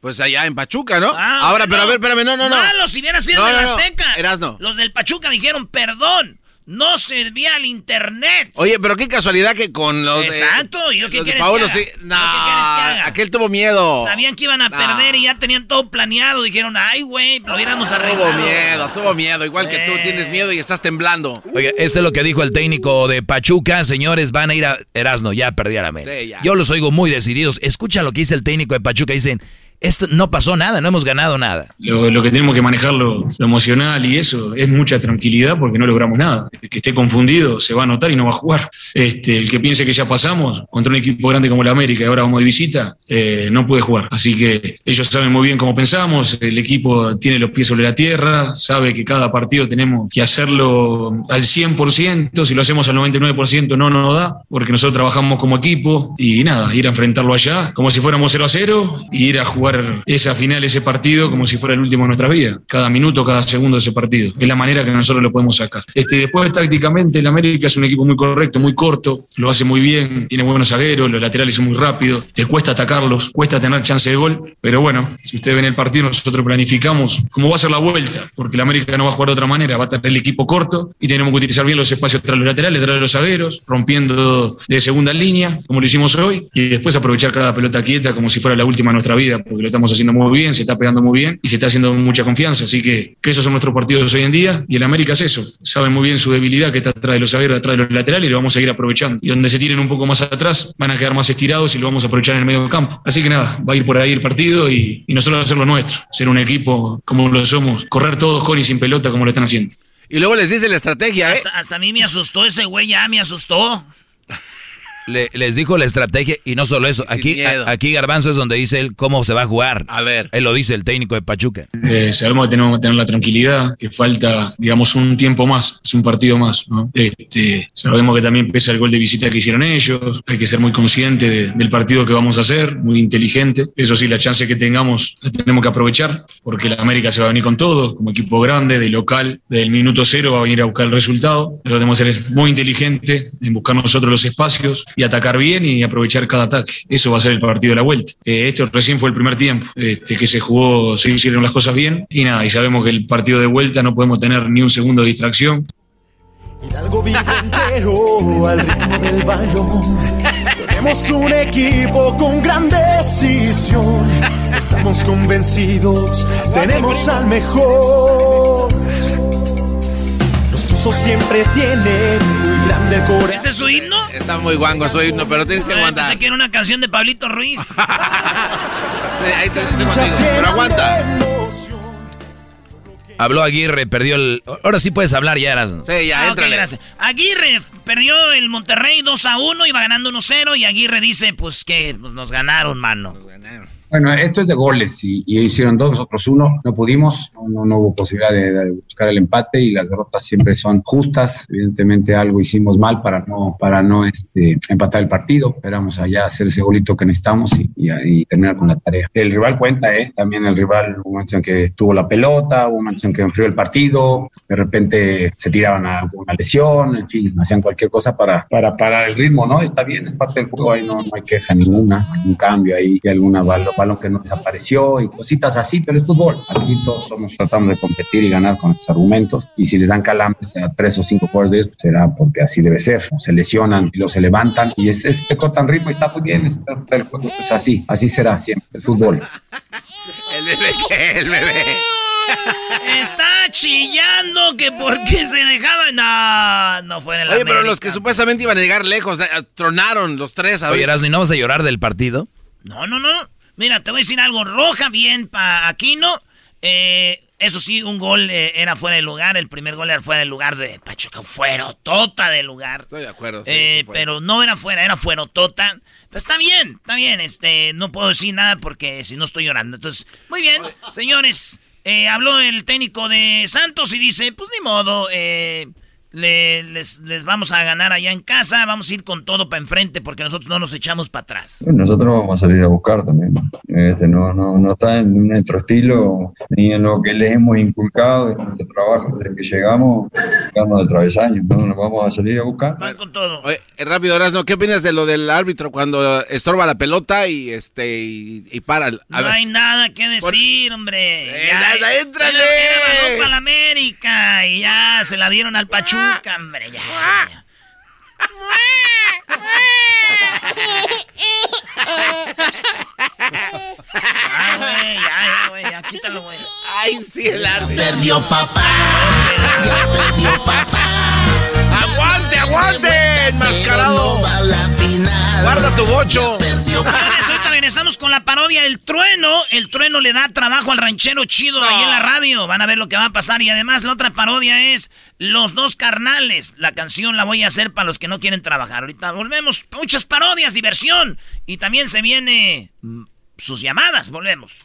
Pues allá en Pachuca, ¿no? Ah, Ahora, pero a ver, espérame, no, no, no. Malo, si hubiera sido No, en no, el no. Azteca. Erasno. Los del Pachuca dijeron, perdón, no servía el internet. Oye, pero qué casualidad que con los Exacto, de, ¿y yo qué los de quieres Paolo que sí. haga? No, ¿Yo qué quieres que haga? aquel tuvo miedo. Sabían que iban a No. perder y ya tenían todo planeado. Dijeron, ay, güey, lo hubiéramos arreglado. Tuvo miedo, tuvo miedo. Igual que tú Eh. tienes miedo y estás temblando. Oye, esto es lo que dijo el técnico de Pachuca. Señores, van a ir a Erasno, ya perdieron a Sí, ya. Yo los oigo muy decididos. Escucha lo que dice el técnico de Pachuca. Dicen, esto no pasó nada, no hemos ganado nada. Lo, que tenemos que manejar lo, emocional y eso es mucha tranquilidad porque no logramos nada. El que esté confundido se va a notar y no va a jugar. Este, el que piense que ya pasamos contra un equipo grande como la América y ahora vamos de visita, eh, no puede jugar. Así que ellos saben muy bien cómo pensamos, el equipo tiene los pies sobre la tierra, sabe que cada partido tenemos que hacerlo al 100%, si lo hacemos al 99% no nos da, porque nosotros trabajamos como equipo y nada, ir a enfrentarlo allá como si fuéramos 0 a 0 y ir a jugar esa final, ese partido como si fuera el último de nuestras vidas, cada minuto, cada segundo de ese partido. Es la manera que nosotros lo podemos sacar. Este, después tácticamente el América es un equipo muy correcto, muy corto, lo hace muy bien, tiene buenos zagueros, los laterales son muy rápidos, te cuesta atacarlos, cuesta tener chance de gol, pero bueno, si ustedes ven el partido nosotros planificamos cómo va a ser la vuelta, porque el América no va a jugar de otra manera, va a tener el equipo corto y tenemos que utilizar bien los espacios tras los laterales, tras los zagueros, rompiendo de segunda línea, como lo hicimos hoy, y después aprovechar cada pelota quieta como si fuera la última de nuestra vida, porque lo estamos haciendo muy bien, se está pegando muy bien y se está haciendo mucha confianza. Así que, que esos son nuestros partidos hoy en día y el América es eso. Saben muy bien su debilidad que está atrás de los zagueros, atrás de los laterales y lo vamos a seguir aprovechando. Y donde se tiren un poco más atrás, van a quedar más estirados y lo vamos a aprovechar en el medio del campo. Así que nada, va a ir por ahí el partido y, y nosotros hacer lo nuestro, ser un equipo como lo somos, correr todos con y sin pelota como lo están haciendo. Y luego les dice la estrategia, ¿eh? Hasta, hasta a mí me asustó ese güey, ya me asustó. Le- les dijo la estrategia y no solo eso. Aquí, a- aquí Garbanzo es donde dice él cómo se va a jugar. A ver. Él lo dice el técnico de Pachuca. Eh, sabemos que tenemos que tener la tranquilidad, que falta, digamos, un tiempo más, es un partido más. ¿no? Este, sabemos que también pesa el gol de visita que hicieron ellos, hay que ser muy consciente de- del partido que vamos a hacer, muy inteligente. Eso sí, la chance que tengamos la tenemos que aprovechar, porque la América se va a venir con todo, como equipo grande, de local, desde el minuto cero va a venir a buscar el resultado. Lo que tenemos que ser es muy inteligente en buscar nosotros los espacios y atacar bien y aprovechar cada ataque. Eso va a ser el partido de la vuelta. Eh, esto recién fue el primer tiempo, este, que se jugó, se hicieron las cosas bien y nada, y sabemos que el partido de vuelta no podemos tener ni un segundo de distracción. Hidalgo vive entero al ritmo del balón. Tenemos un equipo con gran decisión. Estamos convencidos, tenemos al mejor. Tuzos siempre tienen muy grande corazón. ¿Ese es su himno? Está muy guango su himno, pero tienes que aguantar. Pensé que era una canción de Pablito Ruiz. Eh, ahí te- pero aguanta. Habló Aguirre, perdió el... Ahora sí puedes hablar ya, Erasmo. Sí, ya, Ah, ok, entrale. gracias. Aguirre perdió el Monterrey 2 a 1, iba ganando 1-0 y Aguirre dice, pues que pues, nos ganaron, mano. Bueno, esto es de goles y, y hicieron dos, nosotros uno, no pudimos, no, no hubo posibilidad de, buscar el empate y las derrotas siempre son justas. Evidentemente algo hicimos mal para no, para no este, empatar el partido. Esperamos allá hacer ese golito que necesitamos y, y, y terminar con la tarea. El rival cuenta, ¿eh? También el rival, hubo momentos en que tuvo la pelota, hubo momentos en que enfrió el partido, de repente se tiraban a una lesión, en fin, hacían cualquier cosa para, para parar el ritmo, ¿no? Está bien, es parte del juego, ahí no, no hay queja ninguna, un cambio ahí y alguna balón, balón que no desapareció y cositas así, pero es fútbol. Aquí todos somos, tratamos de competir y ganar con estos argumentos y si les dan calambres a tres o cinco jugadores de ellos, pues será porque así debe ser. O se lesionan y luego se levantan y es, es te cortan ritmo y está muy bien, es del juego, pues así, así será siempre, es fútbol. El bebé, ¿qué? El bebé. Está chillando que porque se dejaban. No, no fue en el Oye, pero los que supuestamente iban a llegar lejos, eh, tronaron los tres. Oye, Erasmo, ¿y no vas a llorar del partido? No, no, no. Mira, te voy a decir algo. Roja bien para Aquino. Eh, eso sí, un gol eh, era fuera de lugar. El primer gol era fuera de lugar de Pachuca. Fuera tota de lugar. Estoy de acuerdo. sí, Eh, sí pero no era fuera, era fuera tota. Pero está bien, está bien. Este, no puedo decir nada porque si no estoy llorando. Entonces, muy bien, señores. eh, habló el técnico de Santos y dice, pues ni modo, eh, le- les, les vamos a ganar allá en casa, vamos a ir con todo para enfrente porque nosotros no nos echamos para atrás. Nosotros vamos a salir a buscar también. Este, no, no, no está en nuestro estilo ni en lo que les hemos inculcado en nuestro trabajo desde que llegamos, buscando del travesaño. ¿no? Nos vamos a salir a buscar. con todo. Oye, eh, rápido, Erasmo, ¿qué opinas de lo del árbitro cuando estorba la pelota y este y, y para? a No ver. hay nada que decir, hombre. Ya, nada, éntrale. Era, para la América y ya se la dieron al Pachuca, hombre. Ya, ya. Ah, güey, ya, ya, güey, ya, quítalo, güey. Ay, sí, el árbitro. Perdió papá. Ya perdió papá. ¡Aguante, aguante! ¡Enmascarado! ¡Guarda tu bocho! Señores, ahorita regresamos con la parodia del trueno. El trueno le da trabajo al ranchero chido ahí en la radio. Van a ver lo que va a pasar. Y además, la otra parodia es Los dos carnales. La canción la voy a hacer para los que no quieren trabajar. Ahorita volvemos. Muchas parodias, diversión. Y también se viene mm, sus llamadas. Volvemos.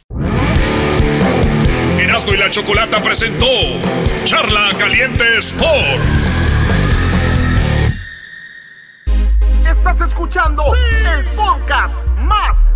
Erasmo y la Chocolata presentó Charla Caliente Sports. Estás escuchando el podcast más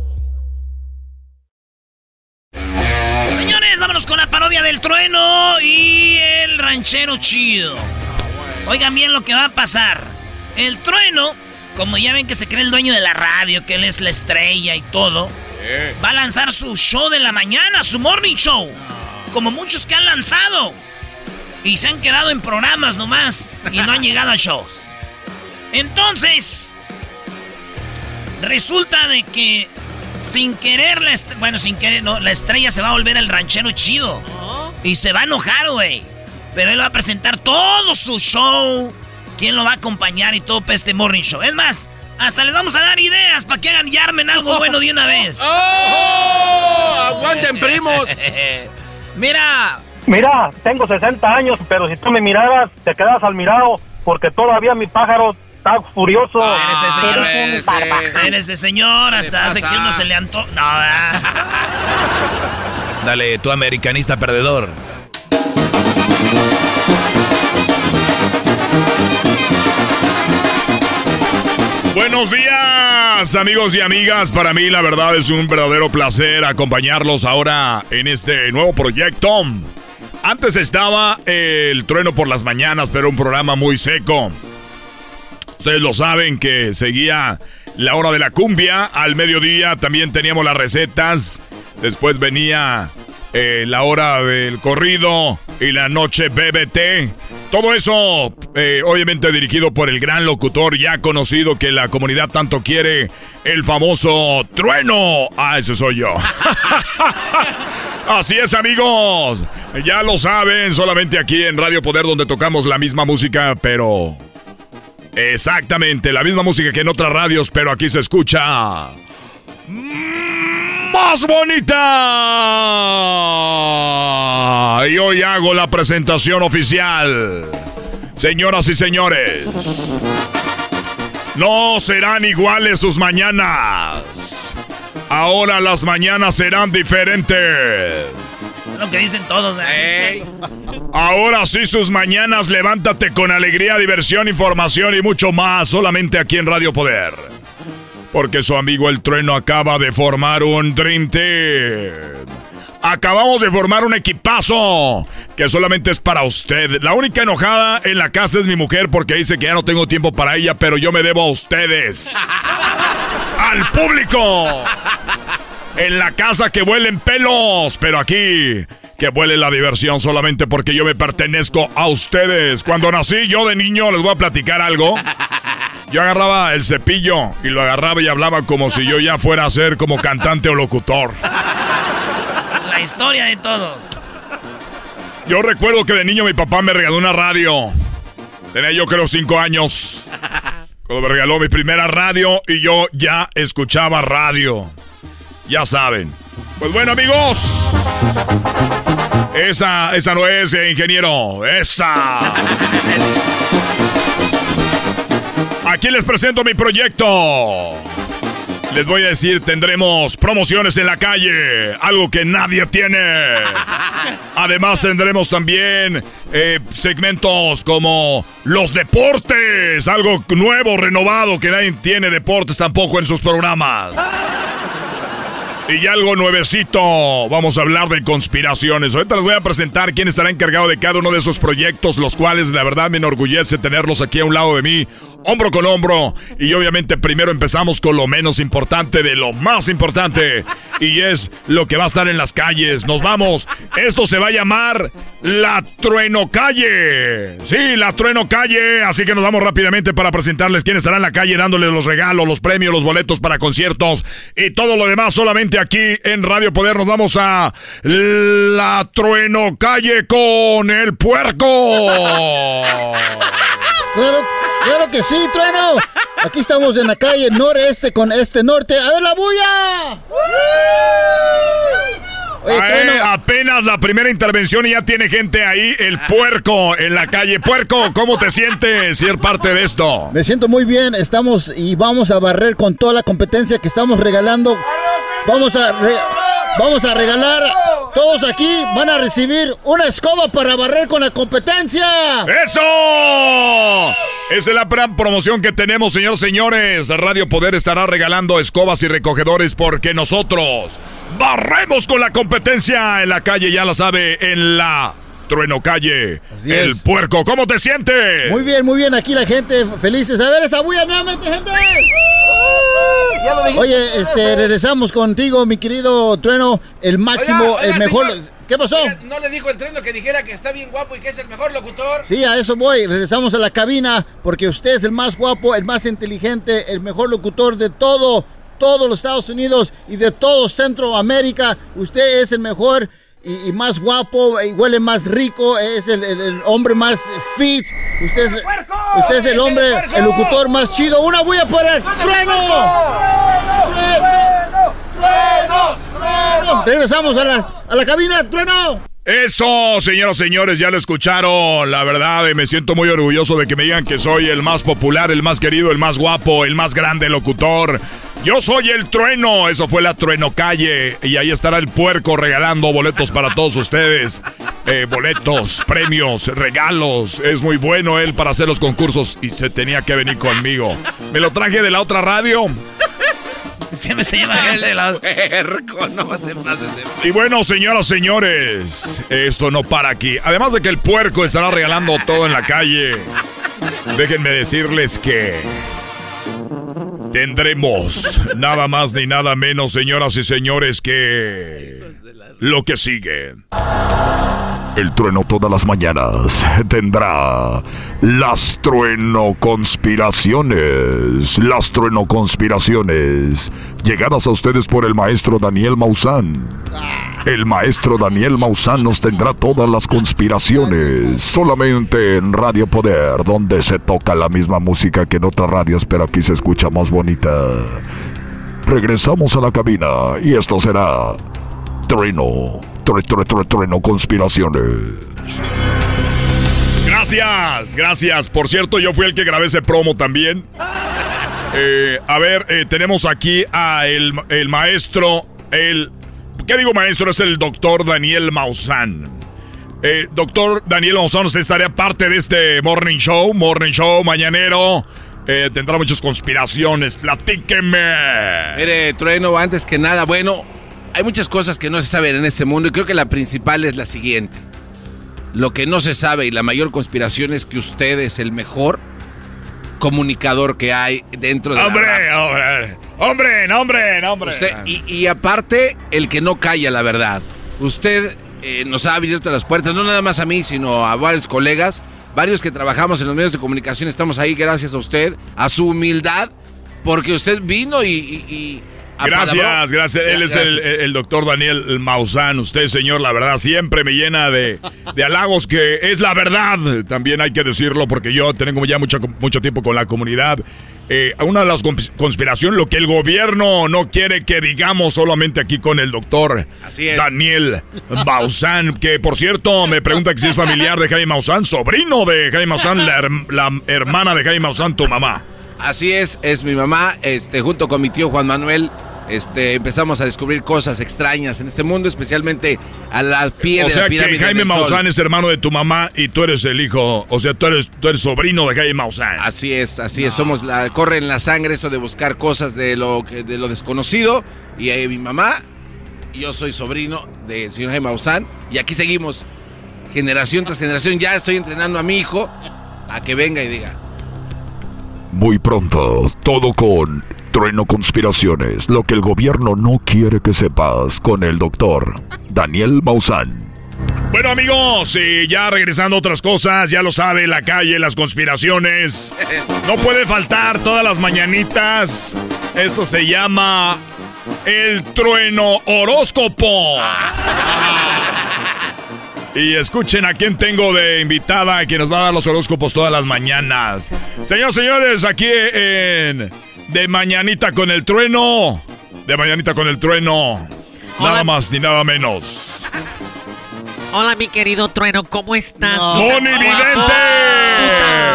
Señores, vámonos con la parodia del trueno y el ranchero chido. Oigan bien lo que va a pasar. El trueno, como ya ven que se cree el dueño de la radio, que él es la estrella y todo, va a lanzar su show de la mañana, su morning show. Como muchos que han lanzado. Y se han quedado en programas nomás y no han llegado a shows. Entonces, resulta de que sin querer, la bueno, sin querer, no, la estrella se va a volver el ranchero chido. Y se va a enojar, güey. Pero él va a presentar todo su show. ¿Quién lo va a acompañar y todo para este morning show? Es más, hasta les vamos a dar ideas para que hagan y armen algo bueno de una vez. ¡Oh! ¡Aguanten, primos! Mira, Mira, tengo 60 años, pero si tú me miraras, te quedas al mirado, porque todavía mi pájaro está furioso. Eres un barba- Eres de señor, hasta hace que uno se le anto... No. Dale, tu americanista perdedor. Buenos días, amigos y amigas. Para mí, la verdad, es un verdadero placer acompañarlos ahora en este nuevo proyecto. Antes estaba el trueno por las mañanas, pero un programa muy seco. Ustedes lo saben que seguía la hora de la cumbia. Al mediodía también teníamos las recetas. Después venía eh, la hora del corrido y la noche BBT. Todo eso, eh, obviamente dirigido por el gran locutor ya conocido que la comunidad tanto quiere, el famoso Trueno. Ah, ese soy yo. Así es, amigos. Ya lo saben, solamente aquí en Radio Poder donde tocamos la misma música, pero... Exactamente, la misma música que en otras radios, pero aquí se escucha más bonita. Y hoy hago la presentación oficial. Señoras y señores, no serán iguales sus mañanas. Ahora las mañanas serán diferentes. Lo que dicen todos. ¿eh? Ahora sí sus mañanas, levántate con alegría, diversión, información y mucho más, solamente aquí en Radio Poder porque su amigo el trueno acaba de formar un Dream Team. Acabamos de formar un equipazo que solamente es para usted. La única enojada en la casa es mi mujer porque dice que ya no tengo tiempo para ella, pero yo me debo a ustedes. ¡Al público! En la casa que vuelen pelos, pero aquí que vuele la diversión solamente porque yo me pertenezco a ustedes. Cuando nací yo de niño, les voy a platicar algo. Yo agarraba el cepillo y lo agarraba y hablaba como si yo ya fuera a ser como cantante o locutor. La historia de todos. Yo recuerdo que de niño mi papá me regaló una radio. Tenía yo creo cinco años. Cuando me regaló mi primera radio y yo ya escuchaba radio. Ya saben. Pues bueno amigos. Esa, esa no es, eh, ingeniero. Esa. Aquí les presento mi proyecto. Les voy a decir, tendremos promociones en la calle, algo que nadie tiene. Además tendremos también eh, segmentos como los deportes, algo nuevo, renovado, que nadie tiene deportes tampoco en sus programas. Y algo nuevecito, vamos a hablar de conspiraciones. Ahorita les voy a presentar quién estará encargado de cada uno de esos proyectos, los cuales la verdad me enorgullece tenerlos aquí a un lado de mí, hombro con hombro. Y obviamente primero empezamos con lo menos importante de lo más importante. Y es lo que va a estar en las calles. Nos vamos. Esto se va a llamar La Trueno Calle. Sí, La Trueno Calle. Así que nos vamos rápidamente para presentarles quién estará en la calle dándoles los regalos, los premios, los boletos para conciertos y todo lo demás solamente aquí en Radio Poder. Nos vamos a La Trueno Calle con el puerco. Claro que sí, Trueno. Aquí estamos en la calle noreste con este norte. ¡A ver la bulla! Oye, Ay, Trueno. apenas la primera intervención y ya tiene gente ahí, el puerco en la calle. Puerco, ¿cómo te sientes ser parte de esto? Me siento muy bien, estamos y vamos a barrer con toda la competencia que estamos regalando. Vamos a re- vamos a regalar todos aquí van a recibir una escoba para barrer con la competencia. ¡Eso! Esa es la gran promoción que tenemos, señores señores. Radio Poder estará regalando escobas y recogedores porque nosotros barremos con la competencia en la calle, ya la sabe, en la Trueno Calle. Así el es. puerco, ¿cómo te sientes? Muy bien, muy bien, aquí la gente felices. A ver esa bulla nuevamente, gente. Oye, este, regresamos contigo, mi querido Trueno, el máximo, Oiga, oiga, el mejor. señor. ¿Qué pasó? Oiga, ¿No le dijo el treno que dijera que está bien guapo y que es el mejor locutor? Sí, a eso voy. Regresamos a la cabina porque usted es el más guapo, el más inteligente, el mejor locutor de todo, todos los Estados Unidos y de todo Centroamérica. Usted es el mejor y, y más guapo y huele más rico. Es el, el- el hombre más fit. Usted es, usted es el hombre, el locutor más chido. Una para el trueno. Trueno. Regresamos a, las, a la cabina, trueno. Eso, señoras y señores, ya lo escucharon. La verdad, eh, me siento muy orgulloso de que me digan que soy el más popular, el más querido, el más guapo, el más grande locutor. Yo soy el trueno, eso fue la trueno calle. Y ahí estará el puerco regalando boletos para todos ustedes. Eh, boletos, premios, regalos. Es muy bueno él para hacer los concursos y se tenía que venir conmigo. Me lo traje de la otra radio. Siempre se llama gente de la... Puerco, no te pases de... Y bueno, señoras, señores, esto no para aquí. Además de que el puerco estará regalando todo en la calle, déjenme decirles que tendremos nada más ni nada menos, señoras y señores, que lo que sigue. El trueno todas las mañanas tendrá las trueno conspiraciones. Las trueno conspiraciones. Llegadas a ustedes por el maestro Daniel Maussan. El maestro Daniel Maussan nos tendrá todas las conspiraciones. Solamente en Radio Poder, donde se toca la misma música que en otras radios, pero aquí se escucha más bonita. Regresamos a la cabina y esto será Trueno, tre, tre, tre, Trueno Conspiraciones. Gracias, gracias. Por cierto, yo fui el que grabé ese promo también. Eh, a ver, eh, tenemos aquí a el, el maestro, el... ¿Qué digo maestro? Es el doctor Daniel Maussan. Eh, doctor Daniel Maussan, usted estaría parte de este Morning Show, Morning Show mañanero. Eh, tendrá muchas conspiraciones. Platíqueme. Mire, Trueno, antes que nada, bueno, hay muchas cosas que no se saben en este mundo y creo que la principal es la siguiente. Lo que no se sabe y la mayor conspiración es que usted es el mejor comunicador que hay dentro de hombre, la hombre, hombre, hombre, no, hombre. Usted, y, y aparte, el que no calla la verdad. Usted eh, nos ha abierto las puertas, no nada más a mí, sino a varios colegas, varios que trabajamos en los medios de comunicación, estamos ahí gracias a usted, a su humildad, porque usted vino y... y- y Gracias, gracias. Él es el, doctor Daniel Maussan. Usted, señor, la verdad, siempre me llena de, de halagos que es la verdad. También hay que decirlo porque yo tengo ya mucho, mucho tiempo con la comunidad. Eh, una de las cons- conspiraciones, lo que el gobierno no quiere que digamos solamente aquí con el doctor Así es. Daniel Maussan, que por cierto me pregunta que si es familiar de Jaime Maussan, sobrino de Jaime Maussan, la, la hermana de Jaime Maussan, tu mamá. Así es, es mi mamá, este, junto con mi tío Juan Manuel. Este, empezamos a descubrir cosas extrañas en este mundo, especialmente a la pie O de sea la que pirámide Jaime del Sol. Maussan es hermano de tu mamá y tú eres el hijo, o sea, tú eres, tú eres sobrino de Jaime Maussan. Así es, así es, somos la corre en la sangre eso de buscar cosas de lo que- de lo desconocido y eh, mi mamá y yo soy sobrino del señor Jaime Maussan y aquí seguimos generación tras generación, ya estoy entrenando a mi hijo a que venga y diga, Muy pronto, todo con Trueno Conspiraciones, lo que el gobierno no quiere que sepas con el doctor Daniel Maussan. Bueno amigos, y ya regresando a otras cosas, ya lo sabe, la calle, las conspiraciones. No puede faltar todas las mañanitas. Esto se llama el trueno horóscopo. Y escuchen a quién tengo de invitada, que nos va a dar los horóscopos todas las mañanas. Señores, señores, aquí en De Mañanita con el Trueno. De Mañanita con el Trueno. Nada más ni nada menos. Hola, mi querido Trueno, ¿cómo estás? No. Tú tan ¡Moni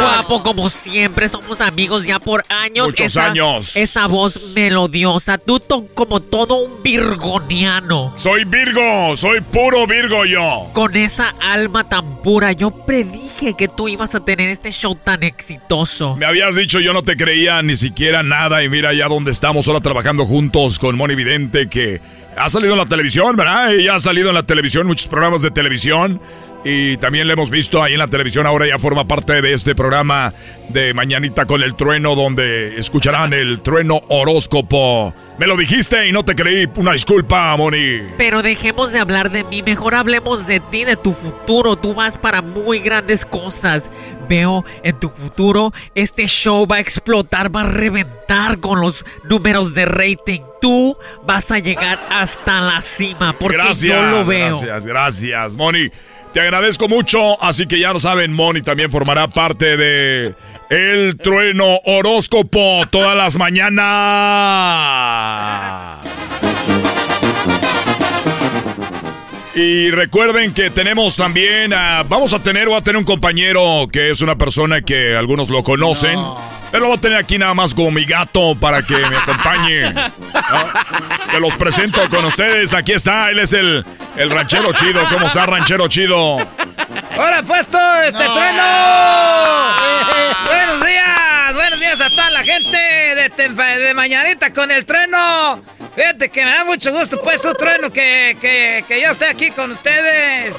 guapo, como siempre, somos amigos ya por años. Muchos esa, años. Esa voz melodiosa, tú to- como todo un virgoniano. Soy Virgo, soy puro Virgo yo. Con esa alma tan pura, yo predije que tú ibas a tener este show tan exitoso. Me habías dicho yo no te creía ni siquiera nada y mira ya donde estamos ahora trabajando juntos con Moni Vidente que ha salido en la televisión, ¿verdad? Ella ha salido en la televisión, muchos programas de televisión y también le hemos visto ahí en la televisión, ahora ya forma parte de este programa de Mañanita con el Trueno donde escucharán el Trueno Horóscopo. Me lo dijiste y no te creí, una disculpa, Moni. Pero dejemos de hablar de mí, mejor hablemos de ti, de tu futuro. Tú vas para muy grandes cosas. Veo en tu futuro este show va a explotar, va a reventar con los números de rating. Tú vas a llegar hasta la cima porque gracias, yo lo veo. Gracias, gracias, Moni. Te agradezco mucho, así que ya lo saben, Moni también formará parte de El Trueno Horóscopo todas las mañanas. Y recuerden que tenemos también, a- vamos a tener, voy a tener un compañero que es una persona que algunos lo conocen, pero lo voy a tener aquí nada más como mi gato para que me acompañe. ¿no? Te los presento con ustedes, aquí está, él es el, el ranchero chido, ¿cómo está ranchero chido? ¡Ahora puesto este trueno! buenos días, buenos días a toda la gente de, Tenfa- de Mañanita con el trueno. Fíjate que me da mucho gusto, pues, tu trueno, que, que, que yo esté aquí con ustedes.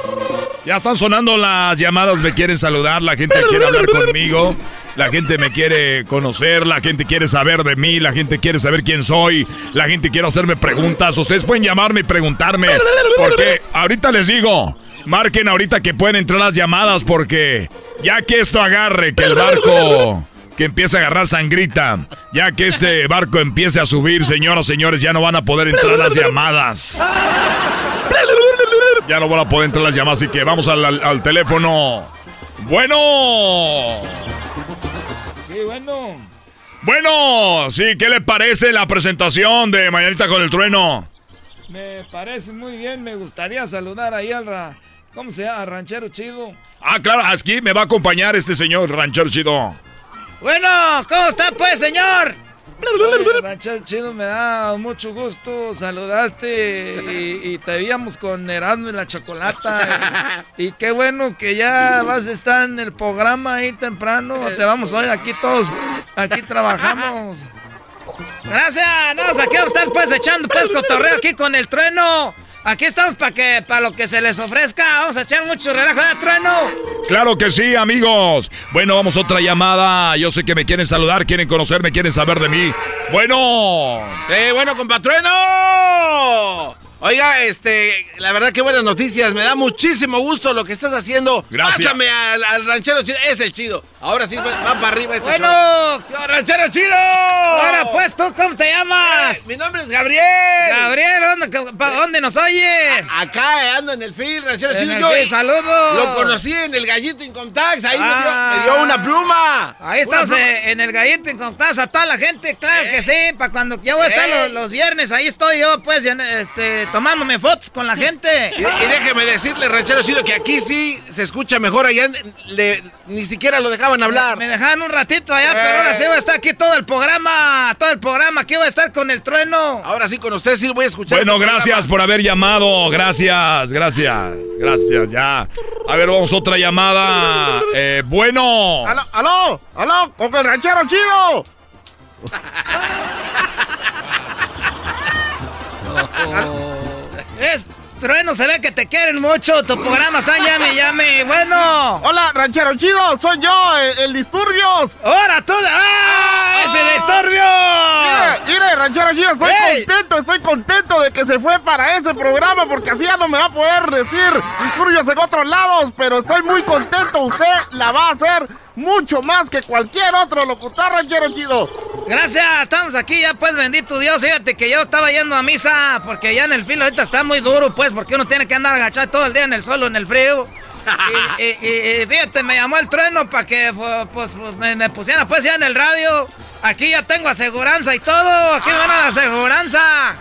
Ya están sonando las llamadas, me quieren saludar, la gente quiere hablar conmigo, la gente me quiere conocer, la gente quiere saber de mí, la gente quiere saber quién soy, la gente quiere hacerme preguntas. Ustedes pueden llamarme y preguntarme, porque ahorita les digo, Marquen ahorita que pueden entrar las llamadas porque ya que esto agarre, que el barco que empiece a agarrar sangrita, ya que este barco empiece a subir, señoras, señores, ya no van a poder entrar las llamadas. Ya no van a poder entrar las llamadas, así que vamos al, al teléfono. Bueno. Bueno. Bueno, sí, ¿qué le parece la presentación de Mañanita con el Trueno? Me parece muy bien, me gustaría saludar ahí al... Ra... ¿Cómo se llama? Ranchero Chido. Ah, claro, aquí me va a acompañar este señor, Ranchero Chido. Bueno, ¿cómo está pues, señor? Ranchero Chido, me da mucho gusto saludarte y, te veíamos con Erasmo y la Chocolata. Y, qué bueno que ya vas a estar en el programa ahí temprano. Te vamos a oír aquí todos, aquí trabajamos. Gracias, no, aquí vamos a estar pues echando pues cotorreo aquí con el trueno. Aquí estamos para que para lo que se les ofrezca. Vamos a echar mucho relajo de trueno. Claro que sí, amigos. Bueno, vamos a otra llamada. Yo sé que me quieren saludar, quieren conocerme, quieren saber de mí. Bueno. Eh, bueno, compatrueno. Oiga, este, la verdad que buenas noticias. Me da muchísimo gusto lo que estás haciendo. Gracias. Pásame al, ranchero chido. Es el chido. Ahora sí, va, para arriba este Bueno, ranchero chido. Ahora pues, ¿tú cómo te llamas? mi nombre es Gabriel. Gabriel, ¿dónde, ¿dónde nos oyes? acá ando en el field, ranchero en chido. El saludos. Lo conocí en el Gallito Incontax. Ahí me, dio, una pluma. Ahí estamos eh, en el Gallito Incontax. A toda la gente, claro que sí. Para cuando ya voy a estar los, los, viernes, ahí estoy yo, pues, este tomándome fotos con la gente. Y, déjeme decirle, ranchero chido, que aquí sí se escucha mejor. Allá ni siquiera lo dejaban hablar. Me, dejaban un ratito allá, pero ahora sí voy a estar aquí todo el programa. Todo el programa. Aquí voy a estar con el trueno. Ahora sí, con usted sí voy a escuchar. Bueno, este gracias por haber llamado. Gracias, gracias. Gracias, ya. A ver, vamos a otra llamada. Eh, bueno. ¡Aló, aló! ¡Aló! ¡Con el ranchero chido! Es Trueno, se ve que te quieren mucho. Tu programa está llame, llame. Bueno. Hola, ranchero chido. Soy yo, el, Disturbios. ¡Ahora tú! ¡Ah! ¡Es el Disturbio! Mire, mire, ranchero chido. Estoy contento, estoy contento de que se fue para ese programa porque así ya no me va a poder decir Disturbios en otros lados. Pero estoy muy contento. Usted la va a hacer mucho más que cualquier otro locutor ranchero chido. Gracias, estamos aquí ya pues bendito Dios, fíjate que yo estaba yendo a misa porque ya en el filo ahorita está muy duro pues porque uno tiene que andar agachado todo el día en el suelo, en el frío. y, fíjate, me llamó el trueno para que pues, me, me, pusiera pues ya en el radio. Aquí ya tengo aseguranza y todo, aquí me van a la aseguranza.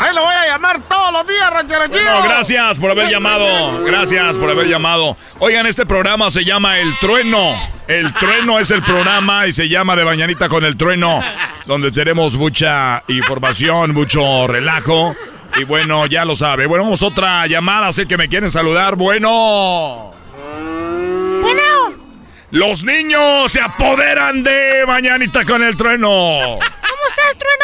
Ahí lo voy a llamar todos los días, ranchero bueno, gracias por haber llamado. Gracias por haber llamado. Oigan, este programa se llama El Trueno. El Trueno es el programa y se llama De Bañanita con el Trueno, donde tenemos mucha información, mucho relajo. Y bueno, ya lo sabe. Bueno, vamos a otra llamada. Sé que me quieren saludar. Bueno. Bueno. Los niños se apoderan de Mañanita con el Trueno. ¿Cómo estás, Trueno?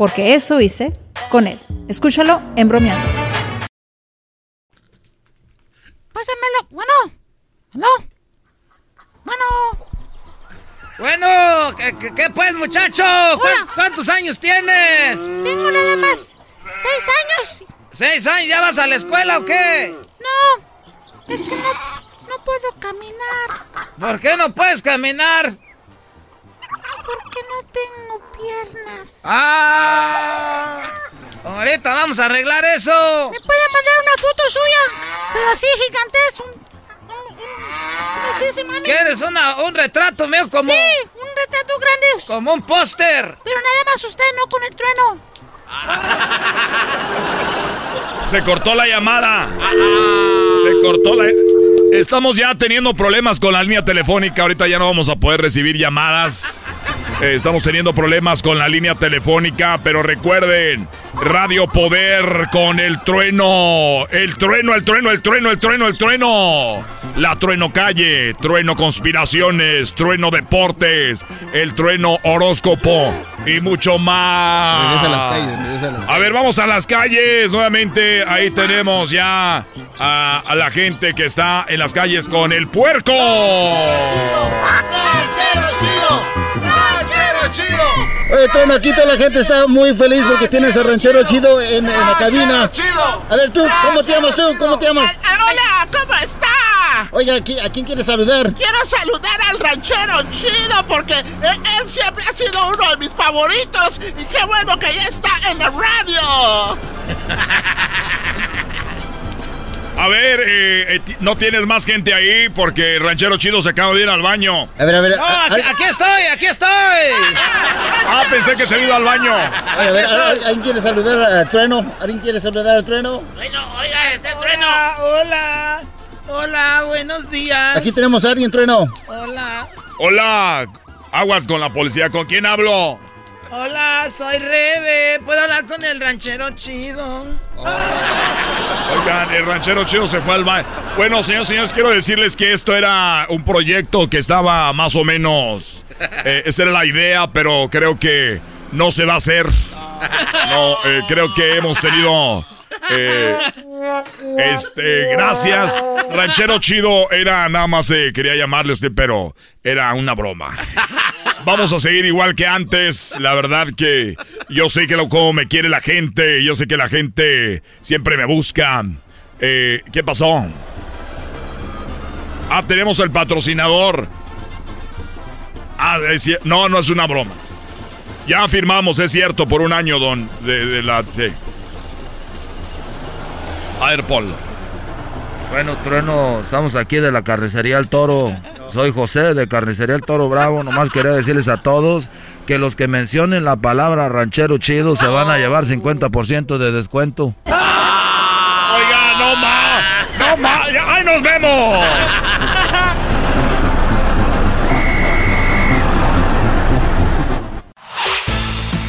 porque eso hice con él. Escúchalo en bromeando. Pásamelo. Bueno. ¿Aló? Bueno. Bueno, ¿qué, pues, muchacho? ¿Cuántos años tienes? Tengo nada más seis años. ¿Seis años? ¿Ya vas a la escuela o qué? No, es que no, no puedo caminar. ¿Por qué no puedes caminar? Porque no tengo piernas. ¡Ah! Ahorita vamos a arreglar eso. ¿Me puede mandar una foto suya? Pero así gigante es un, ¿Cómo se dice, mami? ¿Quieres una, un retrato mío como... Sí, un retrato grande. Como un póster. Pero nada más usted, no con el trueno. Se cortó la llamada. Se cortó la... Estamos ya teniendo problemas con la línea telefónica. Ahorita ya no vamos a poder recibir llamadas. Eh, estamos teniendo problemas con la línea telefónica, pero recuerden, Radio Poder con el trueno. El trueno, el trueno, el trueno, el trueno, el trueno. La trueno calle, trueno conspiraciones, trueno deportes, el trueno horóscopo y mucho más. Regresa a las calles, regresa a las A ver, vamos a las calles. Nuevamente, ahí tenemos ya a, a la gente que está en las calles con el puerco. Oye, Trono, aquí toda la gente está muy feliz porque tienes al ranchero chido en, en la cabina. A ver, tú, ¿cómo te llamas tú? ¿Cómo te llamas? Hola, ¿cómo está? Oiga, ¿a qui- ¿a quién quieres saludar? Quiero saludar al ranchero chido porque él, él siempre ha sido uno de mis favoritos y qué bueno que ya está en la radio. A ver, eh, eh, no tienes más gente ahí porque el ranchero chido se acaba de ir al baño. A ver, a ver. No, aquí, aquí estoy, aquí estoy. Ah, pensé que se había ido al baño. A ver, ¿al- ¿alguien quiere saludar al trueno? ¿Alguien quiere saludar al trueno? Bueno, oiga, este trueno. Hola, hola, buenos días. Aquí tenemos a alguien, trueno. Hola, Hola, aguas con la policía. ¿Con quién hablo? Hola, soy Rebe. ¿Puedo hablar con el ranchero chido? Oigan, el ranchero chido se fue al baño. Bueno, señores, señores, quiero decirles que esto era un proyecto que estaba más o menos. eh, esa era la idea, pero creo que no se va a hacer. No, eh, creo que hemos tenido. eh, este, gracias. Ranchero chido era nada más, quería llamarle a usted, pero era una broma. Vamos a seguir igual que antes. La verdad que yo sé que lo como me quiere la gente. Yo sé que la gente siempre me busca. Eh, ¿Qué pasó? Ah, tenemos el patrocinador. Ah, es no, no es una broma. Ya firmamos, es cierto, por un año, don, de, la... sí. A ver, Paul. Bueno, Trueno, estamos aquí de la carnicería El Toro. Soy José de Carnicería El Toro Bravo. Nomás quería decirles a todos que los que mencionen la palabra ranchero chido se van a llevar 50% de descuento. Oiga, no más. No más. ¡Ahí nos vemos!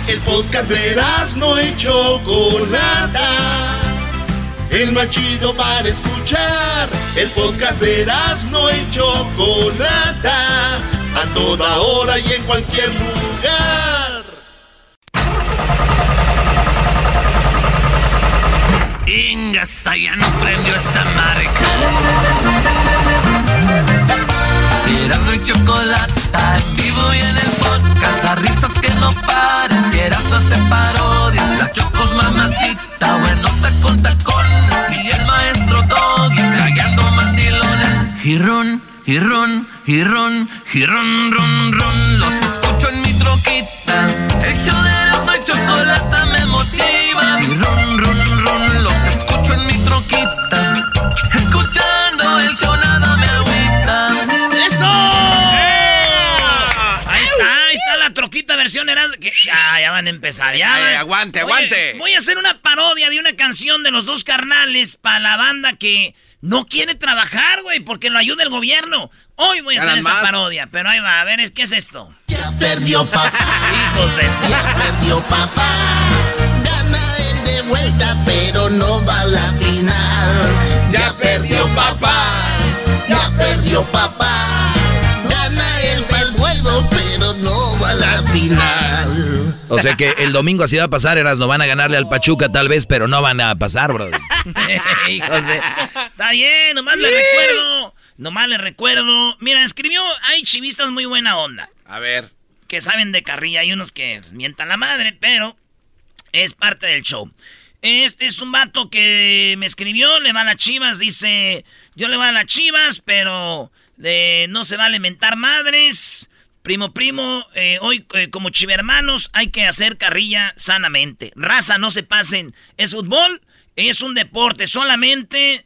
El podcast de no y Chocolata. El más chido para escuchar. El podcast de no y Chocolata. A toda hora y en cualquier lugar. Ingasa, ya no prendió esta marca. Erasmo y chocolata en vivo y en el podcast. Las risas que no paran. Si Erasmo hace parodias. La chocos mamacita. Buenota con tacones. El maestro Doggy callando mandilones. Y ron, y ron, y ron, y ron, ron, ron. Los escucho en mi troquita. El show de Erasmo y chocolata me motiva. Y ron, ron, ron. Los escucho en mi troquita. Escuchando el show Erasmo. Ya, ya van a empezar, ya. Ay, van- aguante, Oye, aguante. voy a hacer una parodia de una canción de los dos carnales para la banda que no quiere trabajar, güey, porque lo ayuda el gobierno. Hoy voy a hacer esa parodia, pero ahí va, a ver, es- ¿qué es esto? Ya perdió papá. Hijos de eso. Ya perdió papá. Gana él de vuelta, pero no va a la final. Ya perdió papá. Ya perdió papá. O sea que el domingo así va a pasar, Eras, no van a ganarle al Pachuca tal vez, pero no van a pasar, brother. Hijos de... Está bien, nomás le recuerdo. Nomás le recuerdo. Mira, escribió, hay chivistas muy buena onda. A ver. Que saben de carrilla. Hay unos que mientan la madre, pero es parte del show. Este es un vato que me escribió, le va a las chivas, dice, yo le voy a las chivas, pero eh, no se vale mentar madres. Primo, primo, eh, hoy eh, como chivermanos hay que hacer carrilla sanamente. Raza, no se pasen. Es fútbol, es un deporte, solamente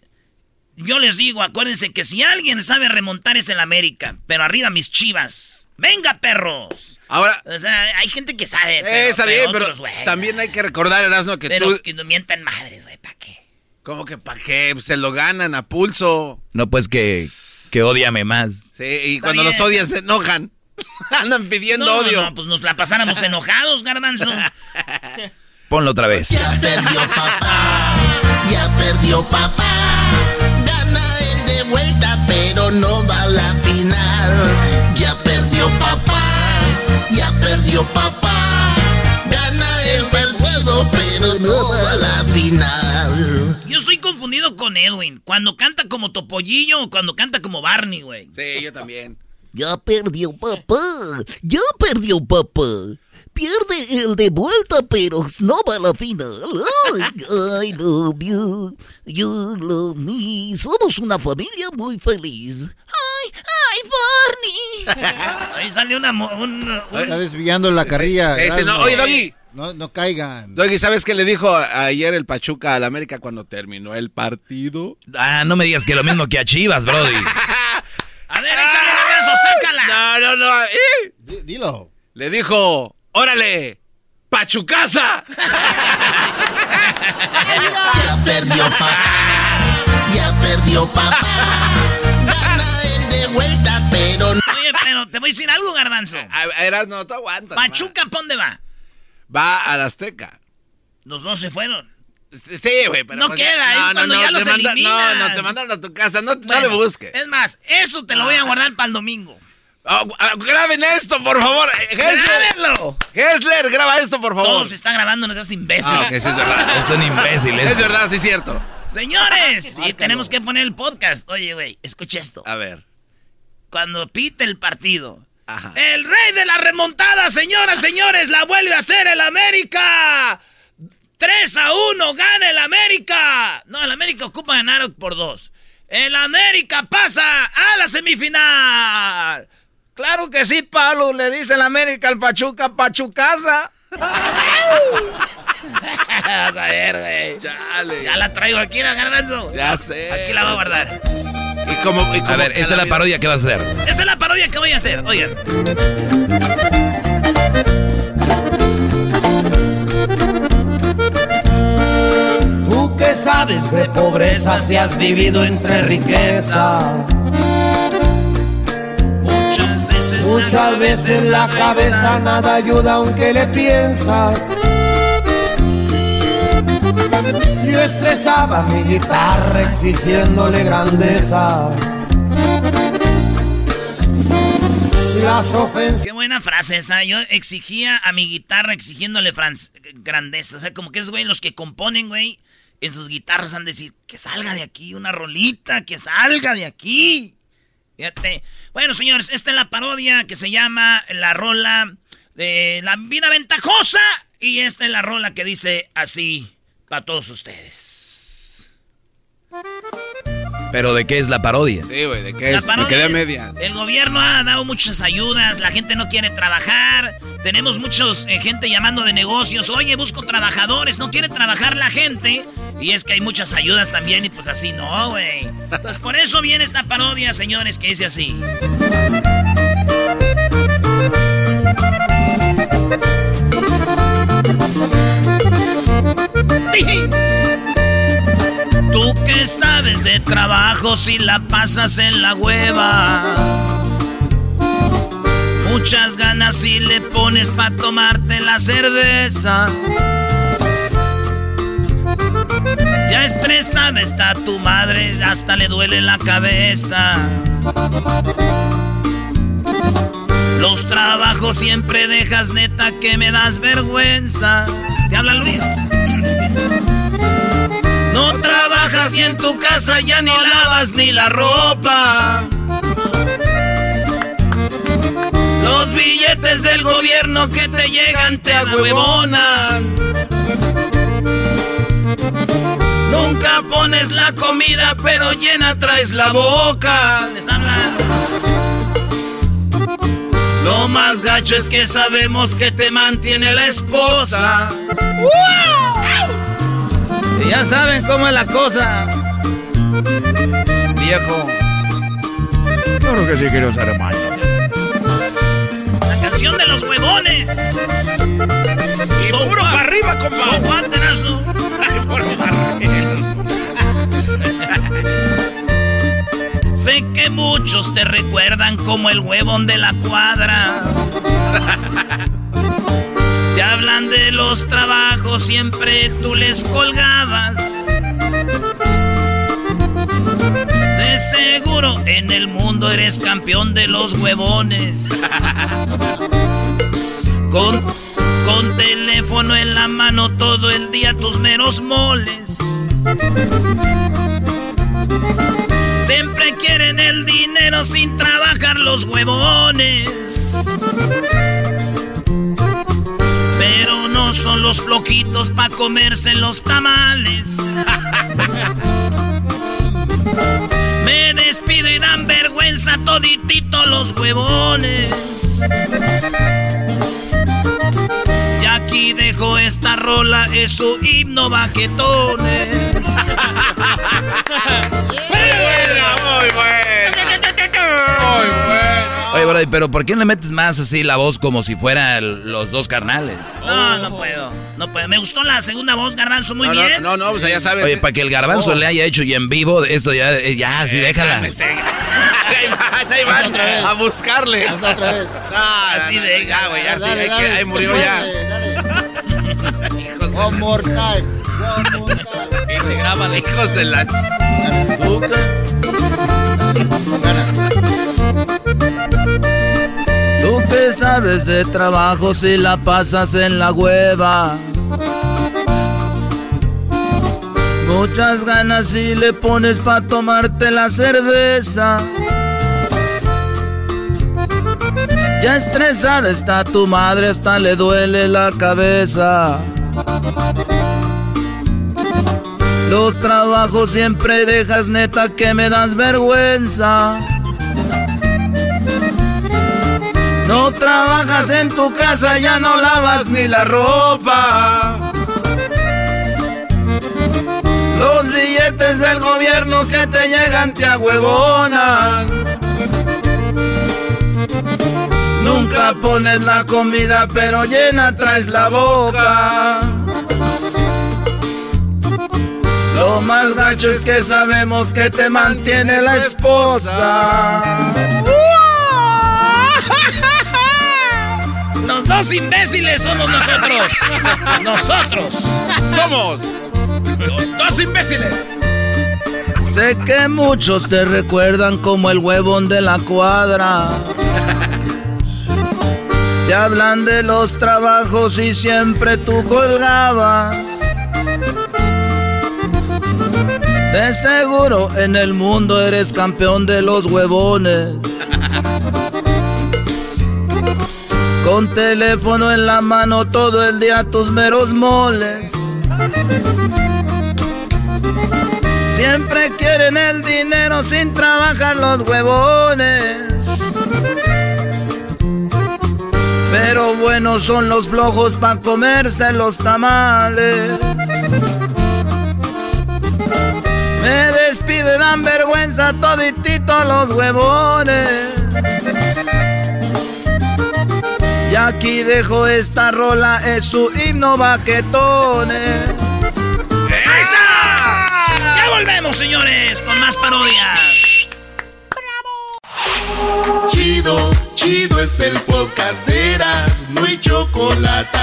yo les digo, acuérdense que si alguien sabe remontar es el América, pero arriba mis chivas. ¡Venga, perros! Ahora. O sea, hay gente que sabe. Pero, Eh, está bien, pero otros, güey, también hay que recordar, Erasmo, que Pero tú. que no mientan madres, güey, ¿para qué? ¿Cómo que para qué? Pues Se lo ganan a pulso. No, pues que, que odiame más. Sí, y Está cuando bien. los odias se enojan. Andan pidiendo No, odio. no, pues nos la pasáramos enojados, garbanzo. Ponlo otra vez. Ya perdió papá. Gana el de vuelta, pero no va a la final. Ya perdió papá. Ya perdió papá. Gana el partido, pero no va a la final. Yo estoy confundido con Edwin. Cuando canta como Topollillo o cuando canta como Barney, güey. Sí, yo también. Ya perdió papá. Ya perdió papá. Pierde el de vuelta, pero no va a la final. Ay, I love you. You love me. Somos una familia muy feliz. Ay, ay, Barney. Ahí sale una... mo- un- un- Está desviando la carrilla. Sí, sí, no, oye, Doggy. No, no caigan. Doggy, ¿sabes qué le dijo ayer el Pachuca al América cuando terminó el partido? Ah, no me digas que lo mismo que a Chivas, Brody. A ver, échale sácala. No, no, no. ¡eh! Di- Dilo. Le dijo, órale, Pachucasa. Ya perdió papá. Ya perdió papá. Gana el de vuelta, pero no. Oye, pero te voy a decir algo, garbanzo. Eras, no, tú aguantas. Pachuca, ¿pa' dónde va? Va al Azteca. Los dos se fueron. Sí, güey, pero... No pues, queda, es cuando ya te los manda- eliminan. No, no, te mandaron a tu casa, no, no le busques. Es más, eso te lo voy a guardar para el domingo. Ah, ah, graben esto, por favor. ¡Grábenlo! Hessler, graba esto, por favor. Todo se está grabando, no seas imbécil. Ah, ok, sí es verdad. Es un imbécil. Es verdad, sí es cierto. Señores, y tenemos que poner el podcast. Oye, güey, escucha esto. A ver. Cuando pite el partido. Ajá. El rey de la remontada, señoras, señores, la vuelve a hacer el América. 3 a 1, gana el América. No, el América ocupa ganar por dos. El América pasa a la semifinal. Claro que sí, Pablo. Le dice el América al Pachuca, Pachucasa. Vas a ver, güey. Chale. Ya la traigo aquí, la garbanzo. Ya sé. Aquí la voy a guardar. Y como A ver, esta es la parodia que vas a hacer. Esta es la parodia que voy a hacer. Oigan. Tú que sabes de pobreza si has vivido entre riqueza. Muchas veces. La cabeza nada ayuda aunque le piensas. Yo estresaba mi guitarra exigiéndole grandeza. Las ofensas. Qué buena frase esa. Yo exigía a mi guitarra exigiéndole grandeza. O sea, como que es, güey, los que componen, güey, en sus guitarras han de decir, que salga de aquí una rolita, que salga de aquí. Fíjate. Bueno, señores, esta es la parodia que se llama La Rola de la Vida Ventajosa. Y esta es la rola que dice así para todos ustedes. Pero ¿de qué es la parodia? Sí, güey, ¿de qué La es? Me parodia quedé a es, media. El gobierno ha dado muchas ayudas, la gente no quiere trabajar, tenemos muchos eh, gente llamando de negocios, oye, busco trabajadores, no quiere trabajar la gente. Y es que hay muchas ayudas también y pues así no, güey. Pues por eso viene esta parodia, señores, que dice así. Que sabes de trabajo si la pasas en la hueva. Muchas ganas si le pones pa' tomarte la cerveza. Ya estresada está tu madre, hasta le duele la cabeza. Los trabajos siempre dejas neta que me das vergüenza. ¿Te habla Luis? Trabajas y en tu casa ya ni lavas ni la ropa. Los billetes del gobierno que te llegan te ahuevonan. Nunca pones la comida, pero llena traes la boca. Les hablan. Lo más gacho es que sabemos que te mantiene la esposa. Y ya saben cómo es la cosa. viejo. Claro que sí, queridos hermanos. La canción de los huevones. Y puro para arriba, compa. ¿no? Sé que muchos te recuerdan como el huevón de la cuadra. De los trabajos, siempre tú les colgabas. De seguro en el mundo eres campeón de los huevones. Con, con teléfono en la mano todo el día tus meros moles. Siempre quieren el dinero sin trabajar los huevones. Son los flojitos pa' comerse los tamales. Me despido y dan vergüenza toditito los huevones. Y aquí dejo esta rola, es su himno baquetones. Muy bueno. Muy bueno. Oye, bro, pero ¿por qué no le metes más así la voz como si fueran los dos carnales? No, no puedo. No puedo. Me gustó la segunda voz, Garbanzo, muy No, no, bien. no, no, pues ya sabes. Oye, para que el garbanzo Oh. le haya hecho y en vivo, esto ya, eh, ya, sí, déjala. Ahí van, ahí van otra vez. a buscarle. Hazlo otra vez. No, así de ya, güey, ya, sí, Dale, dale, ahí se murió puede, ya. dale. One more time. One more time. Hijos de la... Tú que sabes de trabajo si la pasas en la hueva. Muchas ganas si le pones pa' tomarte la cerveza. Ya estresada está tu madre, hasta le duele la cabeza. Los trabajos siempre dejas neta que me das vergüenza. No trabajas en tu casa, ya no lavas ni la ropa. Los billetes del gobierno que te llegan te ahuevonan. Nunca pones la comida, pero llena traes la boca. Lo más gacho es que sabemos que te mantiene la esposa. Los dos imbéciles somos nosotros. Nosotros. Somos los dos imbéciles. Sé que muchos te recuerdan como el huevón de la cuadra. Te hablan de los trabajos y siempre tú colgabas. De seguro en el mundo eres campeón de los huevones. Con teléfono en la mano todo el día tus meros moles. Siempre quieren el dinero sin trabajar los huevones. Pero buenos son los flojos para comerse los tamales. Me despide, dan vergüenza toditito los huevones. Y aquí dejo esta rola, es su himno baquetones. ¡Esa! Ya volvemos, señores, con más parodias. Chido, chido es el podcast de Eras, no hay chocolate.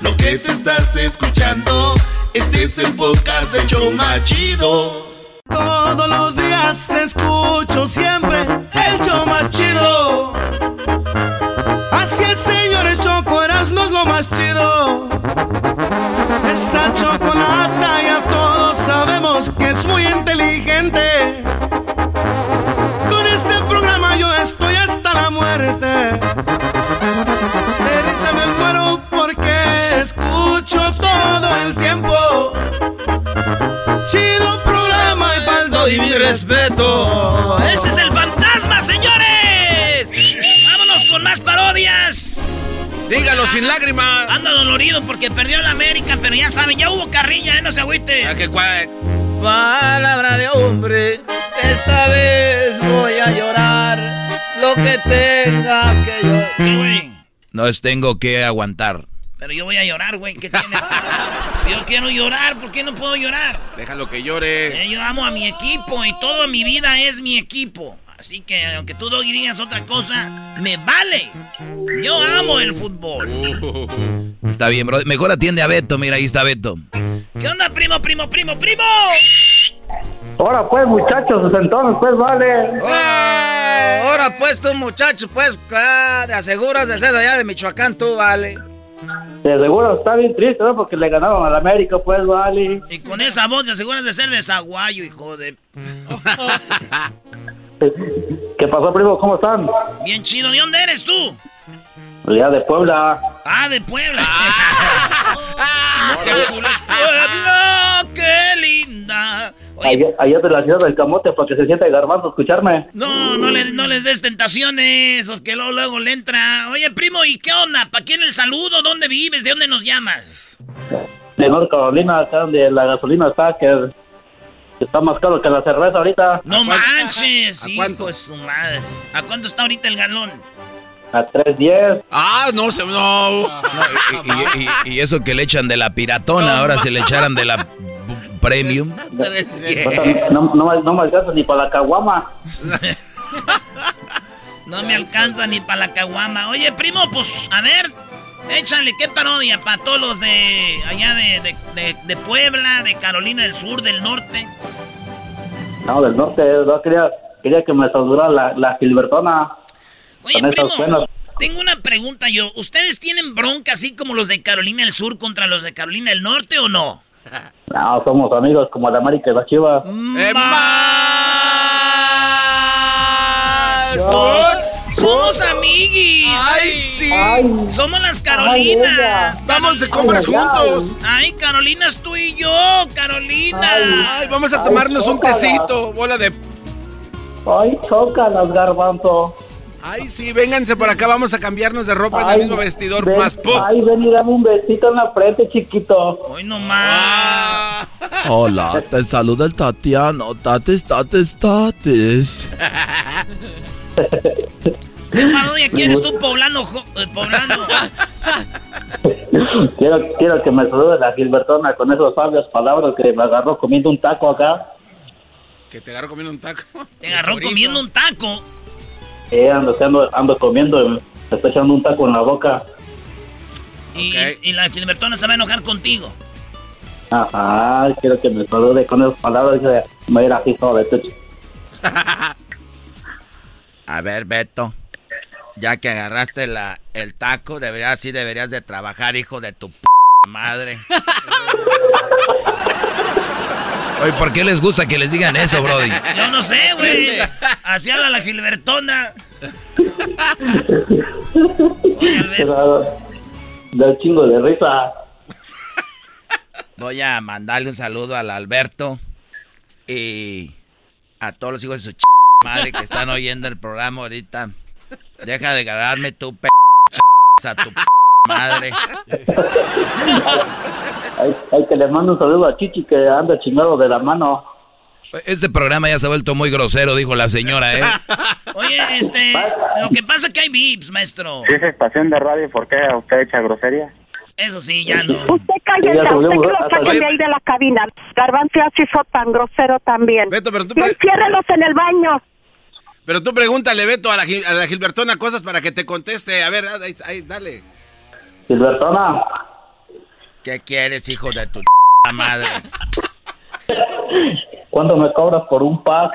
Lo que te estás escuchando, este es el podcast de Choma Chido. Todos los días escucho siempre el más chido. Así es, señores, Choco Erasmo es lo más chido. Esa chocolata ya todos sabemos que es muy inteligente. Con este programa yo estoy hasta la muerte. De risa me muero porque escucho todo el tiempo. Chido programa y paldo y mi respeto. ¡Ese es el fantasma, señores! Dígalo sin lágrimas. Anda dolorido porque perdió la América, pero ya saben, ya hubo carrilla, ¿eh? No se agüite. ¿A qué cuál? Palabra de hombre, Esta vez voy a llorar lo que tenga que llorar. ¿Qué, güey? No es tengo que aguantar. Pero yo voy a llorar, güey. ¿Qué tiene? si yo quiero llorar, ¿por qué no puedo llorar? Déjalo que llore. Eh, yo amo a mi equipo y toda mi vida es mi equipo. Así que aunque tú Doggy digas otra cosa, me vale. Yo amo el fútbol. Está bien, bro. Mejor atiende a Beto. Mira, ahí está Beto. ¿Qué onda, primo, primo, primo, primo? Ahora pues, muchachos, entonces pues vale. Oh, ahora pues tú, muchacho, pues, ah, te aseguras de ser allá de Michoacán, tú, vale. De seguro está bien triste, ¿no? Porque le ganaron al América, pues vale. Y con esa voz te aseguras de ser de Zaguayo, hijo de... ¿Qué pasó, primo? ¿Cómo están? Bien chido. ¿De dónde eres tú? Ya de Puebla. Ah, de Puebla. ¡Qué chula es Puebla! ¡Qué linda! Allá, allá de la ciudad del Camote, para que se sienta el garbanzo escucharme. No, no, le, no les des tentaciones, o que luego, luego le entra. Oye, primo, ¿y qué onda? ¿Para quién el saludo? ¿Dónde vives? ¿De dónde nos llamas? De North Carolina, acá donde la gasolina está, que está más caro que la cerveza ahorita. No manches, hijo de su madre. ¿A cuánto está ahorita el galón? A 3.10. Ah, no, se, no. Y, y- y- y eso que le echan de la piratona, ahora se le echaran de la premium. No, no me alcanza ni para la caguama. No me alcanza ni para la caguama. Oye, primo, pues, a ver, échale, ¿qué parodia para todos los de allá de, de, de- de Puebla, de Carolina del Sur, del Norte? No, del norte, no quería, quería que me saludara la, la Gilbertona. Oye, primo, tengo una pregunta yo. ¿Ustedes tienen bronca así como los de Carolina del Sur contra los de Carolina del Norte o no? No, somos amigos como la América y la Chivas. ¡Somos amiguis! ¡Ay, sí! ¡Somos las Ay, Carolinas! ella. Vamos de compras Ay, ay, juntos. ¡Ay, Carolinas, tú y yo! ¡Carolina! Ay, vamos a tomarnos un tecito, bola de... Ay, chócalas, garbanzo. Ay, sí, vénganse por acá, vamos a cambiarnos de ropa en Ay, el mismo vestidor ven- más pop. Ay, ven y dame un besito en la frente, chiquito. ¡Hoy no más! Hola, te saluda el Tatiano. Tates, tates, tates. ¿Qué parodia quieres tú, poblano? eh, poblano? Quiero, quiero que me salude la Gilbertona con esas sabias palabras que me agarró comiendo un taco acá. Que te agarro comiendo un taco. Te agarró comiendo un taco. Eh, ando, ando, ando comiendo, y me estoy echando un taco en la boca. Y, y la Gilbertona se va a enojar contigo. Ajá, quiero que me salude con esas palabras me irá hijo de tu... A ver, Beto, ya que agarraste la, el taco, deberías, sí deberías de trabajar, hijo de tu p madre. Oye, ¿por qué les gusta que les digan eso, Brody? Yo no sé, güey. Así habla la Gilbertona. Da un chingo de risa. Voy a mandarle un saludo al Alberto y a todos los hijos de su ch madre que están oyendo el programa ahorita. Deja de agarrarme tu p a tu p madre. Hay, hay que le mando un saludo a Chichi que anda chingado de la mano. Este programa ya se ha vuelto muy grosero, dijo la señora, ¿eh? Oye, este, lo que pasa es que hay VIPs, maestro. Si es estación de radio, ¿por qué usted echa grosería? Eso sí, ya no. Usted cállese, Ya usted que lo saquen de ahí de la cabina. Garbanzo ya se hizo tan grosero también. Beto, pero tú... Enciérrelos en el baño. Pero tú pregúntale, Beto, a la, a la Gilbertona cosas para que te conteste. A ver, ahí, ahí, dale. Gilbertona, ¿Qué quieres, hijo de tu madre? ¿cuánto me cobras por un pack?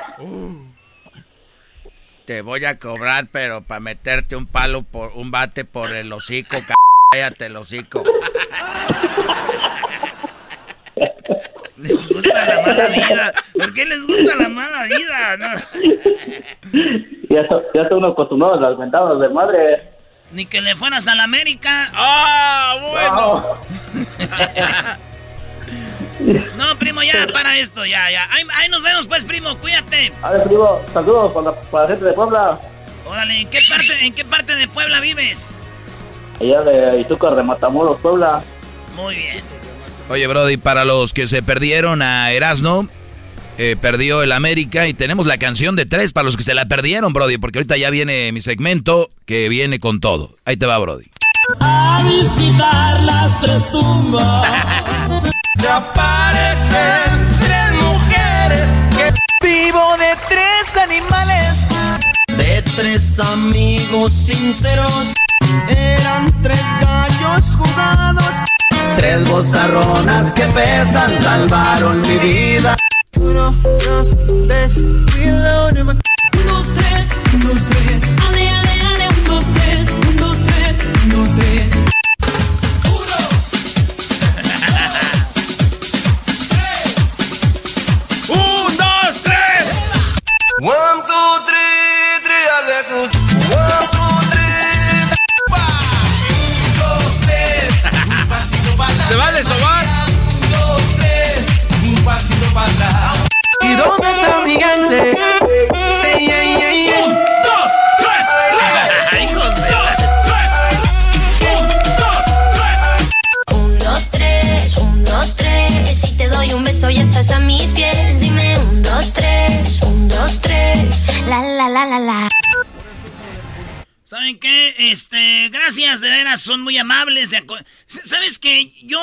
Te voy a cobrar, pero para meterte un palo por un bate por el hocico, cállate el hocico. Les gusta la mala vida. ¿Por qué les gusta la mala vida? No. Ya está, ya está uno acostumbrado a las ventanas de madre. Ni que le fueras a la América. ¡Ah, bueno! No, primo, ya, para esto, ya, ya. Ahí, ahí nos vemos, pues, primo, cuídate. A ver, primo, saludos para la, para la gente de Puebla. Órale, ¿en qué parte, en qué parte de Puebla vives? Allá de Izúcar de Matamoros, Puebla. Muy bien. Oye, Brody, para los que se perdieron a Erasno, eh, perdió el América y tenemos la canción de tres para los que se la perdieron, Brody, porque ahorita ya viene mi segmento que viene con todo. Ahí te va, Brody. A visitar las tres tumbas. Se aparecen tres mujeres que vivo de tres animales. De tres amigos sinceros. Eran tres gallos jugados. Tres bozarronas que pesan salvaron mi vida. Uno, dos, tres, un, dos, tres, un, dos, tres, ale, ale, ale, un, dos, tres, un, dos, tres, un, dos, tres. ¿Saben qué? Este, gracias, de veras, son muy amables. ¿Sabes qué? Yo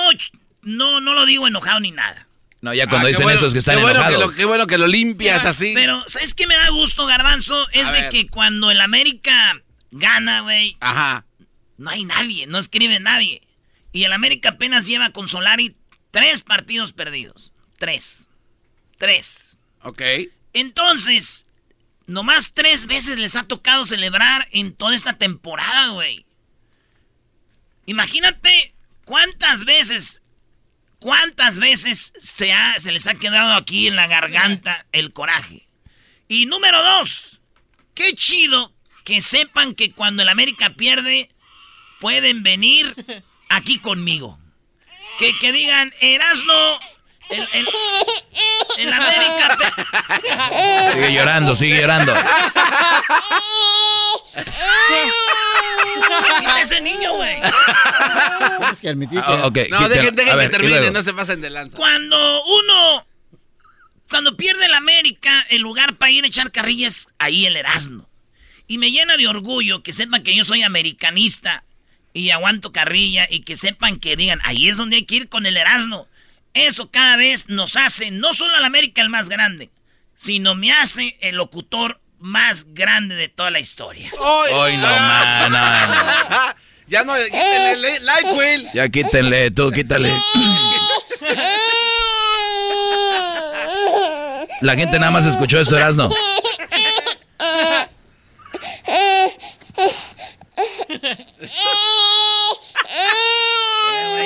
no, no lo digo enojado ni nada. No, ya cuando Ah, dicen bueno, eso es que están qué bueno enojados. Que lo, qué bueno que lo limpias así. Pero, ¿sabes qué me da gusto, Garbanzo? Es A de ver. que cuando el América gana, güey, Ajá. no hay nadie, no escribe nadie. Y el América apenas lleva con Solari tres partidos perdidos. Tres. Tres. Ok. Entonces, nomás tres veces les ha tocado celebrar en toda esta temporada, güey. Imagínate cuántas veces, cuántas veces se, ha- se les ha quedado aquí en la garganta el coraje. Y número dos, qué chido que sepan que cuando el América pierde, pueden venir aquí conmigo. Que, que digan, Erasno, el, el, el América... pe- Sigue llorando, sigue llorando. Quita ese niño, güey. Tienes que admitir que... Ah, ok, No, dejen, dejen ver, que y termine, no se pasen de lanza. Cuando uno. Cuando pierde el América, el lugar para ir a echar carrillas, ahí el Erasmo. Y me llena de orgullo que sepan que yo soy americanista y aguanto carrilla y que sepan que digan, ahí es donde hay que ir con el Erasmo. Eso cada vez nos hace no solo al América el más grande, sino me hace el locutor más grande de toda la historia. Hoy no, man, no, no. Ya no, quítenle le- like, Will. Ya quítenle, tú quítale. La gente nada más escuchó esto, Erasno.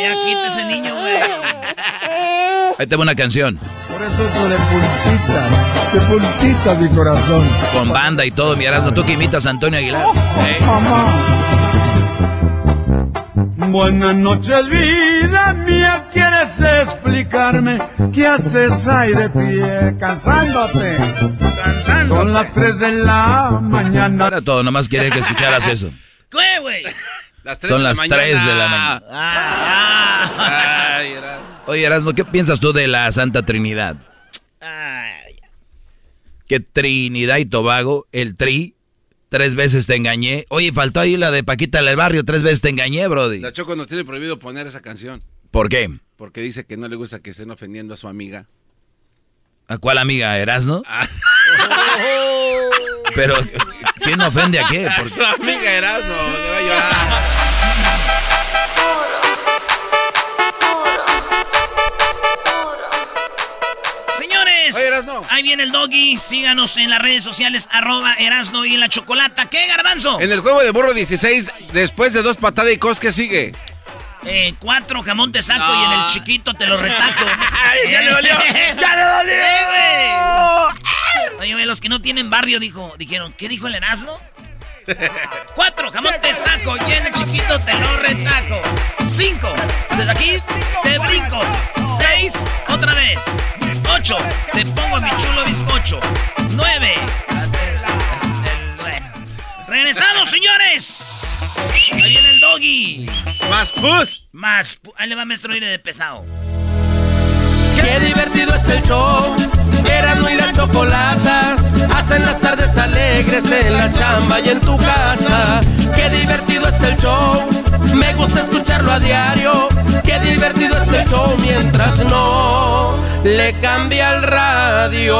Eh, ya quita ese niño, güey. Ahí te va una canción. Por eso de puntita, de puntita mi corazón. Con banda y todo, mi Erasno. Tú que imitas a Antonio Aguilar. Buenas noches, vida mía. ¿Quieres explicarme qué haces ahí de pie? Cansándote. Son las 3 de la mañana. Ahora todo, nomás quería que escucharas eso. ¿Qué, güey? Son las 3 de la mañana. Ah, Ay, era- Oye, Erasno, ¿qué piensas tú de la Santa Trinidad? Que Trinidad y Tobago, el Tri, tres veces te engañé. Oye, faltó ahí la de Paquita del Barrio, tres veces te engañé, Brody. La Choco nos tiene prohibido poner esa canción. ¿Por qué? Porque dice que no le gusta que estén ofendiendo a su amiga. ¿A cuál amiga? ¿Erasno? Pero, ¿quién ofende a qué? A Porque- su amiga Erasmo, le va a llorar. Erasno. ahí viene el doggy. Síganos en las redes sociales, arroba Erasno y la chocolata. ¿Qué, garbanzo? En el juego de burro 16, después de dos patadas y cos, ¿qué sigue? Eh, cuatro jamón te saco y en el chiquito te lo retaco. ya le dolió, ya le dolió. Eh. Oye, los que no tienen barrio dijo, dijeron, ¿qué dijo el Erasmo? Cuatro, jamón te saco y en el chiquito te lo retaco. Cinco, desde aquí te brinco. Seis, otra vez. Ocho, te pongo mi chulo bizcocho. Nueve. Regresamos, señores. Ahí viene el doggy. Más put. Más. pu- Ahí le va maestro Ire de pesado. Qué divertido está el show. Y la chocolata hacen las tardes alegres en la chamba y en tu casa. Qué divertido está el show, me gusta escucharlo a diario. Qué divertido está el show mientras no le cambia el radio.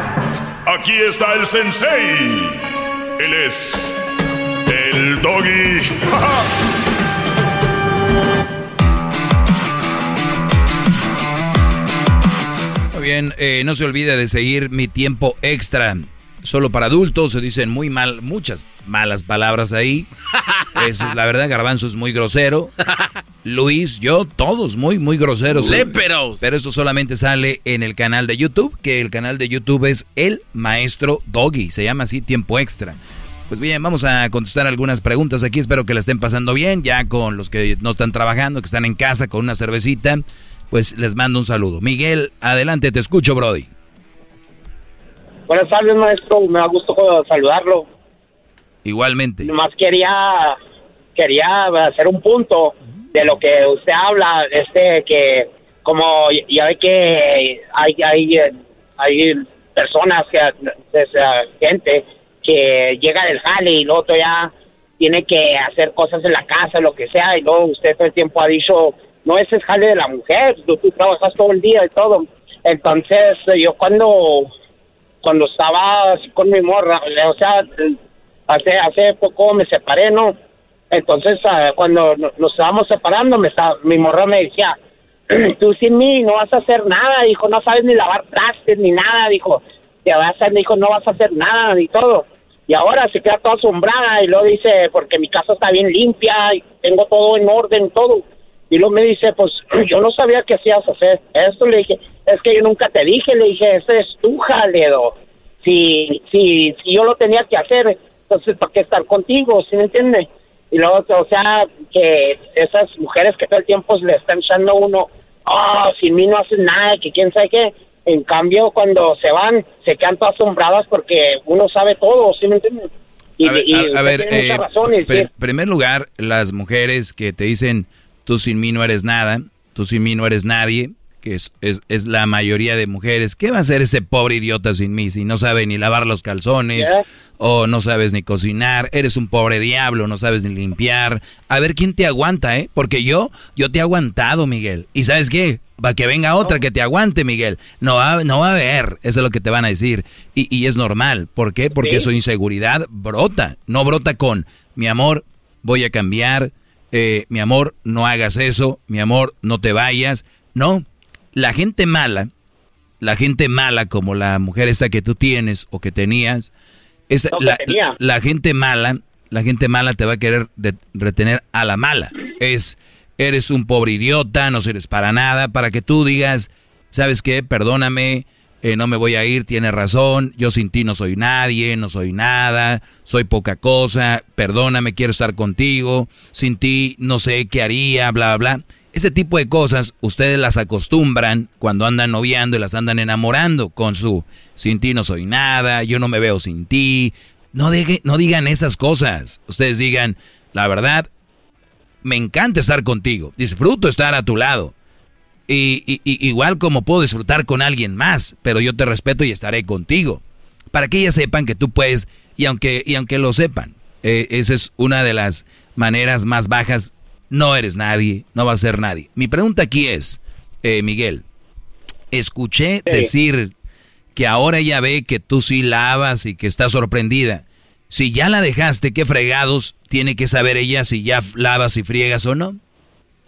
Aquí está el sensei. Él es el doggy. Muy bien, eh, no se olvide de seguir mi tiempo extra. Solo para adultos se dicen muy mal, muchas malas palabras ahí. Es, la verdad, Garbanzo es muy grosero. Luis, yo, todos muy, muy groseros. Léperos. Pero esto solamente sale en el canal de YouTube, que el canal de YouTube es El Maestro Doggy. Se llama así Tiempo Extra. Pues bien, vamos a contestar algunas preguntas aquí. Espero que la estén pasando bien, ya con los que no están trabajando, que están en casa con una cervecita. Pues les mando un saludo. Miguel, adelante, te escucho, Brody. Buenas tardes, maestro. Me da gusto saludarlo. Igualmente. Nomás quería, quería hacer un punto de lo que usted habla, este, que como ya ve que hay, hay, hay personas, que, gente que llega del jale y luego ya tiene que hacer cosas en la casa, lo que sea, y luego usted todo el tiempo ha dicho, no, ese es jale de la mujer, tú, tú trabajas todo el día y todo. Entonces, yo cuando cuando estaba con mi morra, o sea, hace hace poco me separé, ¿no? Entonces, ah, cuando no- nos estábamos separando, me estaba, mi morra me decía, tú sin mí no vas a hacer nada, dijo, no sabes ni lavar trastes ni nada, dijo, te vas a, dijo, no vas a hacer nada ni todo. Y ahora se queda toda asombrada y luego dice, porque mi casa está bien limpia y tengo todo en orden, todo. Y luego me dice, pues yo no sabía que hacías hacer esto. Le dije, es que yo nunca te dije, le dije, ese es tu jaledo. Si, si, si yo lo tenía que hacer, entonces ¿para qué estar contigo? ¿Sí me entiende? Y luego, o sea, que esas mujeres que todo el tiempo le están echando a uno, oh, sin mí no haces nada, que quién sabe qué. En cambio, cuando se van, se quedan todas asombradas porque uno sabe todo, ¿sí me entiende? Y, A y a- ver, eh, primer lugar, las mujeres que te dicen, tú sin mí no eres nada, tú sin mí no eres nadie, que es, es, es la mayoría de mujeres. ¿Qué va a hacer ese pobre idiota sin mí si no sabe ni lavar los calzones o no sabes ni cocinar? Eres un pobre diablo, no sabes ni limpiar. A ver quién te aguanta, ¿eh? Porque yo, yo te he aguantado, Miguel. ¿Y sabes qué? Va que venga otra que te aguante, Miguel. No va, no va a haber, eso es lo que te van a decir. Y, y es normal. ¿Por qué? Porque Sí. su inseguridad brota. No brota con, mi amor, voy a cambiar, eh, mi amor, no hagas eso, mi amor, no te vayas. No, la gente mala, la gente mala como la mujer esta que tú tienes o que tenías, esa- No, que la, gente mala, la gente mala te va a querer de- retener a la mala. Es, eres un pobre idiota, no sirves para nada, para que tú digas, ¿sabes qué? Perdóname, eh, no me voy a ir, tienes razón, yo sin ti no soy nadie, no soy nada, soy poca cosa, perdóname, quiero estar contigo, sin ti no sé qué haría, bla, bla. bla. Ese tipo de cosas ustedes las acostumbran cuando andan noviando y las andan enamorando con su sin ti no soy nada, yo no me veo sin ti. No, deje- no digan esas cosas. Ustedes digan, la verdad, me encanta estar contigo, disfruto estar a tu lado. Y, y- y- igual como puedo disfrutar con alguien más, pero yo te respeto y estaré contigo. Para que ellas sepan que tú puedes, y aunque, y aunque lo sepan, eh, esa es una de las maneras más bajas. No eres nadie, no vas a ser nadie. Mi pregunta aquí es, eh, Miguel, escuché Sí. decir que ahora ella ve que tú sí lavas y que está sorprendida. Si ya la dejaste, ¿qué fregados tiene que saber ella si ya lavas y friegas o no?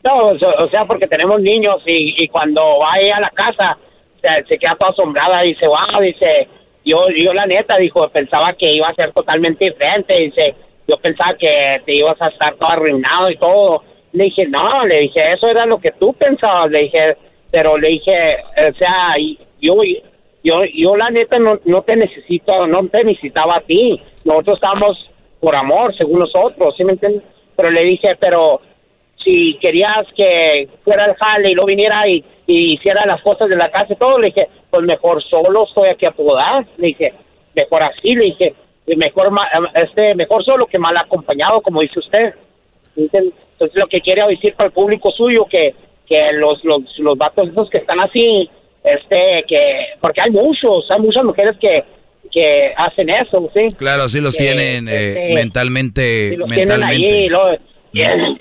No, o sea- porque tenemos niños y, y cuando va ella a la casa se, se queda toda asombrada y dice, wow, dice, yo, yo la neta, dijo, pensaba que iba a ser totalmente diferente, dice, yo pensaba que te ibas a estar todo arruinado y todo. Le dije, no, le dije, eso era lo que tú pensabas, le dije, pero le dije, o sea, yo, yo, yo la neta no, no te necesito, no te necesitaba a ti. Nosotros estamos por amor, según nosotros, ¿sí me entiendes? Pero le dije, pero si querías que fuera el jale y no viniera y, hiciera las cosas de la casa y todo, le dije, pues mejor solo estoy aquí a podar. Le dije, mejor así, le dije, mejor, este, mejor solo que mal acompañado, como dice usted. Entonces lo que quiere decir para el público suyo que, que los, los, los vatos esos que están así, este, que, porque hay muchos, hay muchas mujeres que, que hacen eso, ¿sí? Claro, sí los Que, tienen eh, este, mentalmente. si los tienen ahí, lo- que,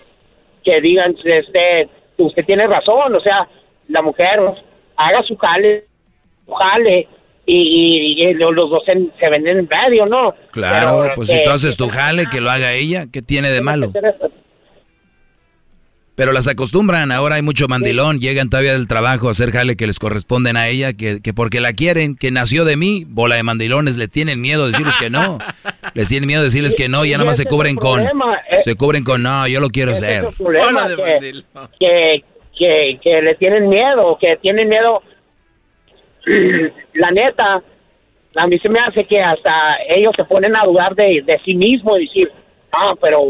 que digan, este, usted tiene razón, o sea, la mujer haga su jale, su jale, y, y- y los dos se, se venden en medio, ¿no? Claro, Pero pues que- si tú haces tu jale, que lo haga ella, ¿qué tiene de malo? Pero las acostumbran, ahora hay mucho mandilón, llegan todavía del trabajo a hacer jale que les corresponden a ella, que, que porque la quieren, que nació de mí, bola de mandilones, le tienen miedo de decirles que no. Les tienen miedo de decirles que no, y ya nada más se cubren con, problema, eh. se cubren con, no, yo lo quiero ser. el problema, que, que, que, que le tienen miedo, que tienen miedo. La neta, a mí se me hace que hasta ellos se ponen a dudar de, de sí mismos y decir, ah, pero,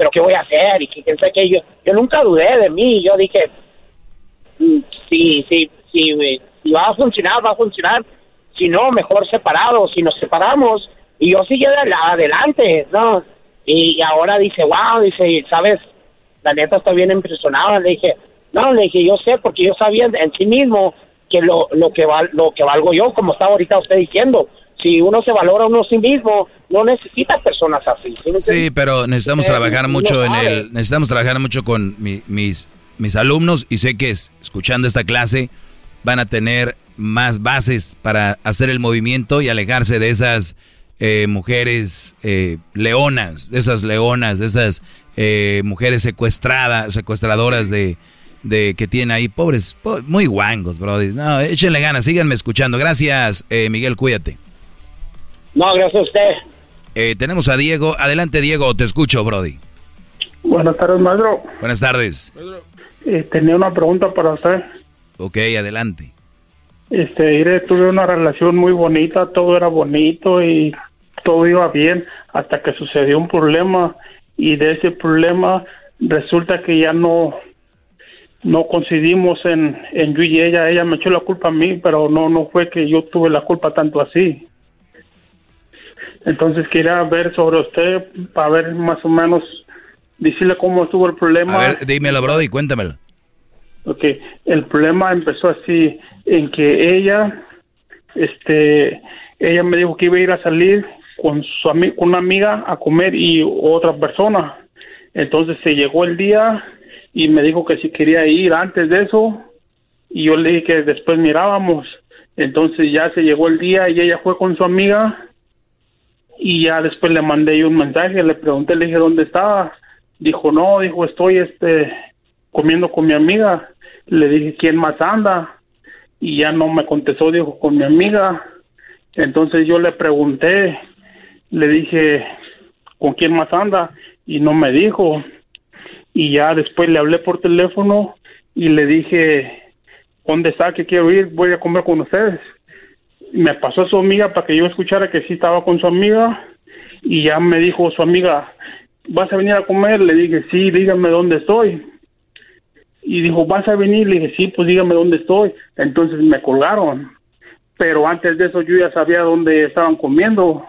pero ¿qué voy a hacer? Y que quién sabe qué. yo, yo nunca dudé de mí, yo dije, sí, sí, sí, si va a funcionar, va a funcionar. Si no, mejor separados. Si nos separamos, y yo adel- adelante, ¿no? Y, ahora dice, wow, dice, ¿sabes? La neta está bien impresionada. Le dije, no, le dije, yo sé, porque yo sabía en, sí mismo que lo, lo que val, lo que valgo yo, como está ahorita usted diciendo. Si uno se valora a uno a sí mismo, no necesita personas así. ¿sí pero necesitamos Eh, trabajar mucho en el, necesitamos trabajar mucho con mi- mis, mis alumnos y sé que es- escuchando esta clase van a tener más bases para hacer el movimiento y alejarse de esas eh, mujeres eh, leonas, de esas leonas, de esas eh, mujeres secuestradas, secuestradoras de, de que tienen ahí, pobres, po- muy guangos, brody. No, échenle ganas, síganme escuchando. Gracias, eh, Miguel, cuídate. No, gracias a usted. Eh, tenemos a Diego. Adelante, Diego, te escucho, Brody. Buenas tardes, maestro. Buenas tardes. Eh, tenía una pregunta para usted. Ok, adelante. Este, mire, tuve una relación muy bonita, todo era bonito y todo iba bien hasta que sucedió un problema y de ese problema resulta que ya no no coincidimos en, en yo y ella, ella me echó la culpa a mí, pero no no fue que yo tuve la culpa tanto así. Entonces quería ver sobre usted para ver más o menos decirle cómo estuvo el problema. A ver, dímelo, Brody, cuéntamelo. Ok, el problema empezó así, en que ella, este, ella me dijo que iba a ir a salir con su ami- con una amiga a comer y otra persona. Entonces se llegó el día y me dijo que si quería ir antes de eso y yo le dije que después mirábamos. Entonces ya se llegó el día y ella fue con su amiga y ya después le mandé yo un mensaje, le pregunté, le dije dónde estaba. Dijo, no, dijo, estoy este comiendo con mi amiga. Le dije, ¿quién más anda? Y ya no me contestó, dijo, con mi amiga. Entonces yo le pregunté, le dije, ¿con quién más anda? Y no me dijo. Y ya después le hablé por teléfono y le dije, ¿dónde está? Que quiero ir, voy a comer con ustedes. Me pasó a su amiga para que yo escuchara que sí estaba con su amiga y ya me dijo su amiga, ¿vas a venir a comer? Le dije, sí, dígame dónde estoy. Y dijo, ¿vas a venir? Le dije, sí, pues dígame dónde estoy. Entonces me colgaron. Pero antes de eso yo ya sabía dónde estaban comiendo.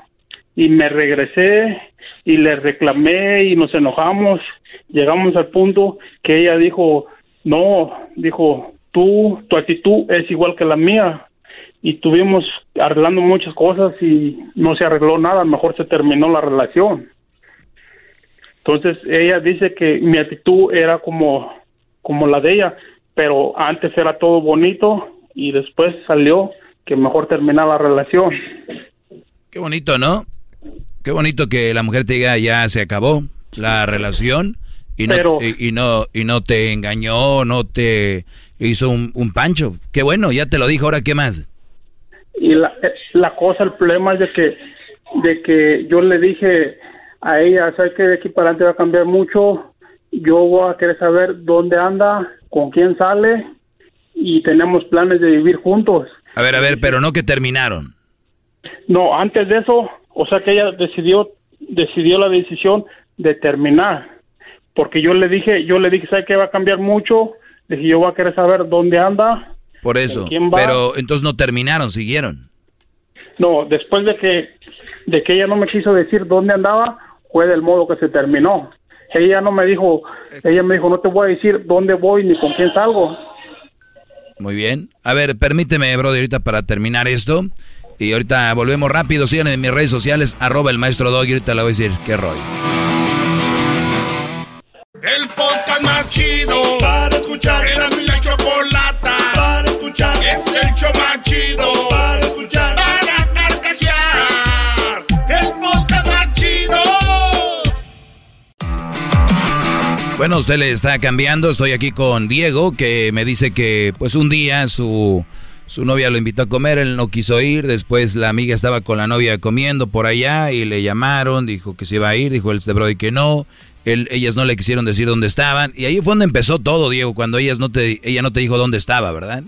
Y me regresé y le reclamé y nos enojamos. Llegamos al punto que ella dijo, no, dijo, tú, tu actitud es igual que la mía. Y tuvimos arreglando muchas cosas y no se arregló nada, mejor se terminó la relación. Entonces ella dice que mi actitud era como, como la de ella, pero antes era todo bonito y después salió que mejor terminar la relación. Qué bonito, ¿no? Qué bonito que la mujer te diga ya se acabó la relación y no, Pero- y, y no, y no te engañó, no te hizo un, un pancho. Qué bueno, ya te lo dijo, ahora qué más. Y la, la cosa, el problema es de que, de que yo le dije a ella, ¿sabes que de aquí para adelante va a cambiar mucho? Yo voy a querer saber dónde anda, con quién sale y tenemos planes de vivir juntos. A ver, a ver, pero no que terminaron. No, antes de eso, o sea que ella decidió decidió la decisión de terminar, porque yo le dije, yo le dije, ¿sabe que va a cambiar mucho? Le dije, yo voy a querer saber dónde anda. Por eso. Pero entonces no terminaron, siguieron. No, después de que de que ella no me quiso decir dónde andaba, fue del modo que se terminó. Ella no me dijo, ella me dijo, no te voy a decir dónde voy ni con quién salgo. Muy bien. A ver, permíteme, Brody, ahorita para terminar esto. Y ahorita volvemos rápido. Síganme en mis redes sociales, arroba el maestro Dog. Y ahorita le voy a decir qué rollo. El podcast más chido para escuchar. Era mi la escuchar. Es el show más chido para escuchar. Para carcajear. El podcast más chido. Bueno, usted le está cambiando. Estoy aquí con Diego, que me dice que pues un día su, su novia lo invitó a comer, él no quiso ir. Después la amiga estaba con la novia comiendo por allá y le llamaron, dijo que se iba a ir, dijo el Brody que no. Él- ellas no le quisieron decir dónde estaban. Y ahí fue donde empezó todo, Diego, cuando ellas no te, ella no te dijo dónde estaba, ¿verdad?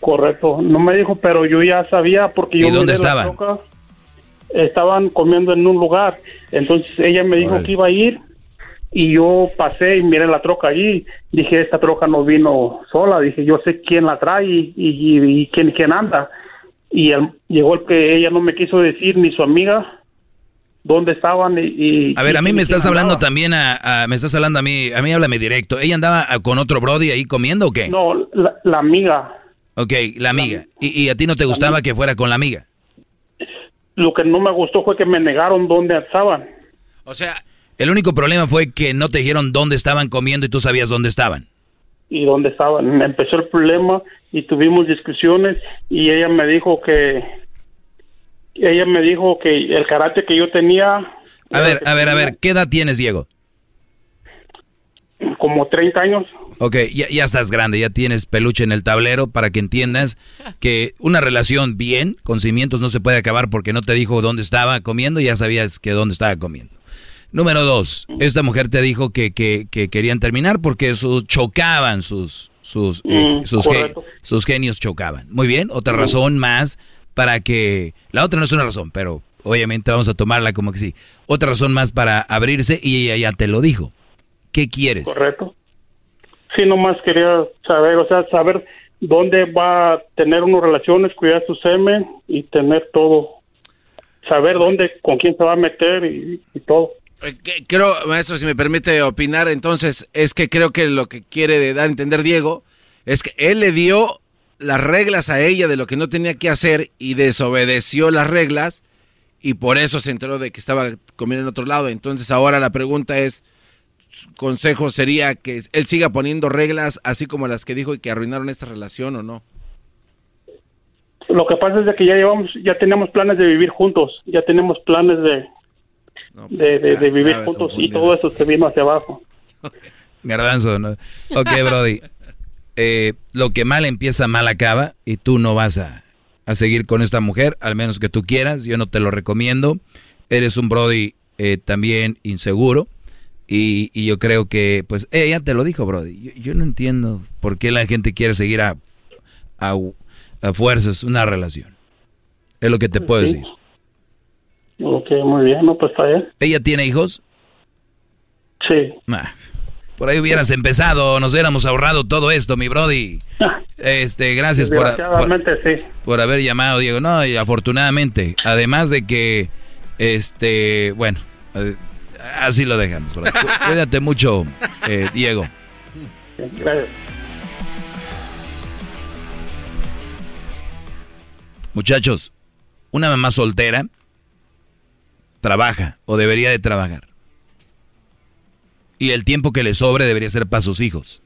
Correcto, no me dijo, pero yo ya sabía porque yo ¿Y dónde estaban? troca. Estaban comiendo en un lugar, entonces ella me dijo Órale. que iba a ir y yo pasé y miré la troca allí. Dije, esta troca no vino sola, dije, yo sé quién la trae y, y- y quién, quién anda. Y el- llegó el que ella no me quiso decir ni su amiga dónde estaban y... y- A ver, a mí me estás hablando también a, a- me estás hablando a mí, a mí háblame directo. ¿Ella andaba con otro Brody ahí comiendo o qué? No, la, la amiga. Ok, la amiga. ¿Y, y a ti no te gustaba que fuera con la amiga? Lo que no me gustó fue que me negaron dónde estaban. O sea, El único problema fue que no te dijeron dónde estaban comiendo y tú sabías dónde estaban. y dónde estaban. Empezó el problema y tuvimos discusiones y ella me dijo que ella me dijo que el carácter que yo tenía A ver, a ver, a ver, ¿qué edad tienes, Diego? como 30 años Ok, ya, ya estás grande, ya tienes peluche en el tablero para que entiendas que una relación bien, con cimientos, no se puede acabar porque no te dijo dónde estaba comiendo y ya sabías que dónde estaba comiendo. Número dos, esta mujer te dijo que, que, que querían terminar porque sus chocaban sus sus eh, Mm, sus, ge- correcto. sus genios chocaban. Muy bien, otra razón más para que la otra no es una razón, pero obviamente vamos a tomarla como que sí. Otra razón más para abrirse y ella ya te lo dijo. ¿Qué quieres? correcto sí nomás quería saber o sea saber dónde va a tener unas relaciones cuidar su semen y tener todo. Saber dónde con quién se va a meter y, y todo. Eh, Creo, maestro, si me permite opinar, entonces es que creo que lo que quiere dar a entender Diego es que él le dio las reglas a ella de lo que no tenía que hacer y desobedeció las reglas y por eso se enteró de que estaba comiendo en otro lado. Entonces ahora la pregunta es, consejo sería que él siga poniendo reglas así como las que dijo y que arruinaron esta relación o no. lo que pasa es de que ya llevamos ya tenemos planes de vivir juntos ya tenemos planes de de, de- de vivir ya juntos y todo eso se vino hacia abajo Garbanzo, ¿no? Ok, Brody. Eh, lo que mal empieza, mal acaba. Y tú no vas a, a seguir con esta mujer, al menos que tú quieras. Yo no te lo recomiendo. Eres un Brody eh, también inseguro. Y, y yo creo que, pues, ella te lo dijo, Brody. Yo, yo no entiendo por qué la gente quiere seguir a, a, a fuerzas una relación. Es lo que te puedo Sí. decir. Ok, muy bien, no, pues está bien. ¿Ella tiene hijos? Sí. Por ahí hubieras empezado, nos hubiéramos ahorrado todo esto, mi Brody. Este, gracias por, por, sí. por haber llamado, Diego. No, y afortunadamente, además de que, este, bueno, eh, así lo dejamos. Cuídate mucho, eh, Diego. Muchachos, una mamá soltera trabaja o debería de trabajar. Y el tiempo que le sobre debería ser para sus hijos.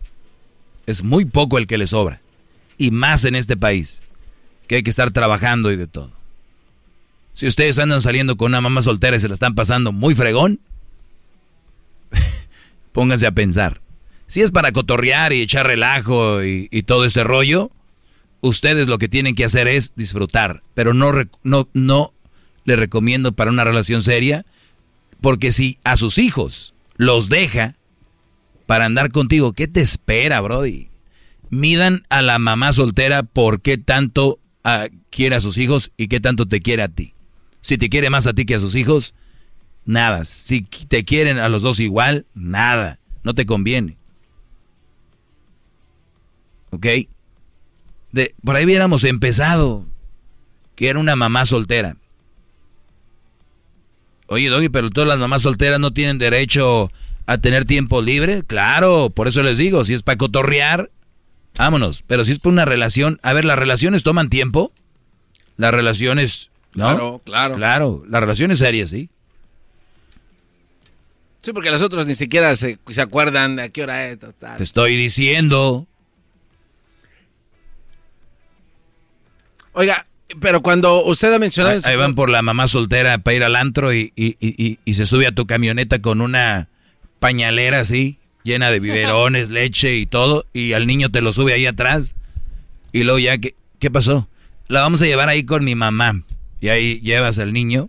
Es muy poco el que le sobra. Y más en este país, que hay que estar trabajando y de todo. Si ustedes andan saliendo con una mamá soltera y se la están pasando muy fregón, pónganse a pensar. Si es para cotorrear y echar relajo y, todo ese rollo, ustedes lo que tienen que hacer es disfrutar, pero no, no, no le recomiendo para una relación seria, porque si a sus hijos los deja para andar contigo, ¿qué te espera, Brody? Midan a la mamá soltera por qué tanto ah, quiere a sus hijos y qué tanto te quiere a ti. Si te quiere más a ti que a sus hijos, nada. Si te quieren a los dos igual, nada. No te conviene. ¿Ok? De, por ahí hubiéramos empezado. Que era una mamá soltera. Oye, Doggy, pero todas las mamás solteras no tienen derecho a tener tiempo libre. Claro, por eso les digo, si es para cotorrear, vámonos. Pero si es por una relación, a ver, las relaciones toman tiempo. Las relaciones, ¿no? Claro, claro. Claro, las relaciones serias, ¿sí? Sí, porque las otras ni siquiera se, se acuerdan de a qué hora es. Total. Te estoy diciendo. Oiga, pero cuando usted ha mencionado... Ahí, ahí van por la mamá soltera para ir al antro y, y- y- y- y se sube a tu camioneta con una pañalera así, llena de biberones, leche y todo, y al niño te lo sube ahí atrás. Y luego ya, ¿qué, qué pasó? La vamos a llevar ahí con mi mamá. Y ahí llevas al niño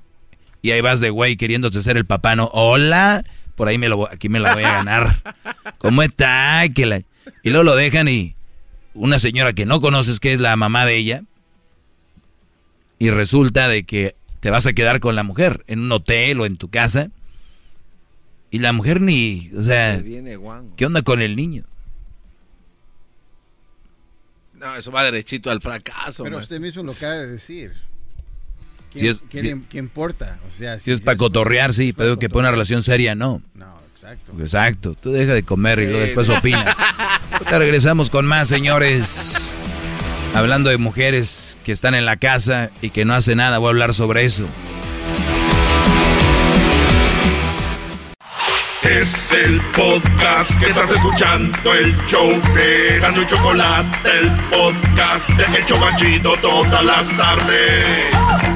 y ahí vas de güey queriéndote ser el papá, ¿no? Hola, por ahí me lo, voy- aquí me la voy a ganar. ¿Cómo está? Que la- Y luego lo dejan y una señora que no conoces que es la mamá de ella, y resulta de que te vas a quedar con la mujer en un hotel o en tu casa y la mujer ni, o sea, Viene. ¿qué onda con el niño? No, eso va derechito al fracaso. Pero maestro. usted mismo lo acaba de decir. Si ¿Quién, es- quién si- im- quién importa? O sea, Si es para cotorrear, sí, pero que para una relación seria, no. No, exacto. Exacto, tú deja de comer y luego después opinas. Ahorita regresamos con más, señores. Hablando de mujeres que están en la casa y que no hacen nada, voy a hablar sobre eso. Es el podcast que estás escuchando, el show de Gano y Chocolate, el podcast de El Chobachito todas las tardes.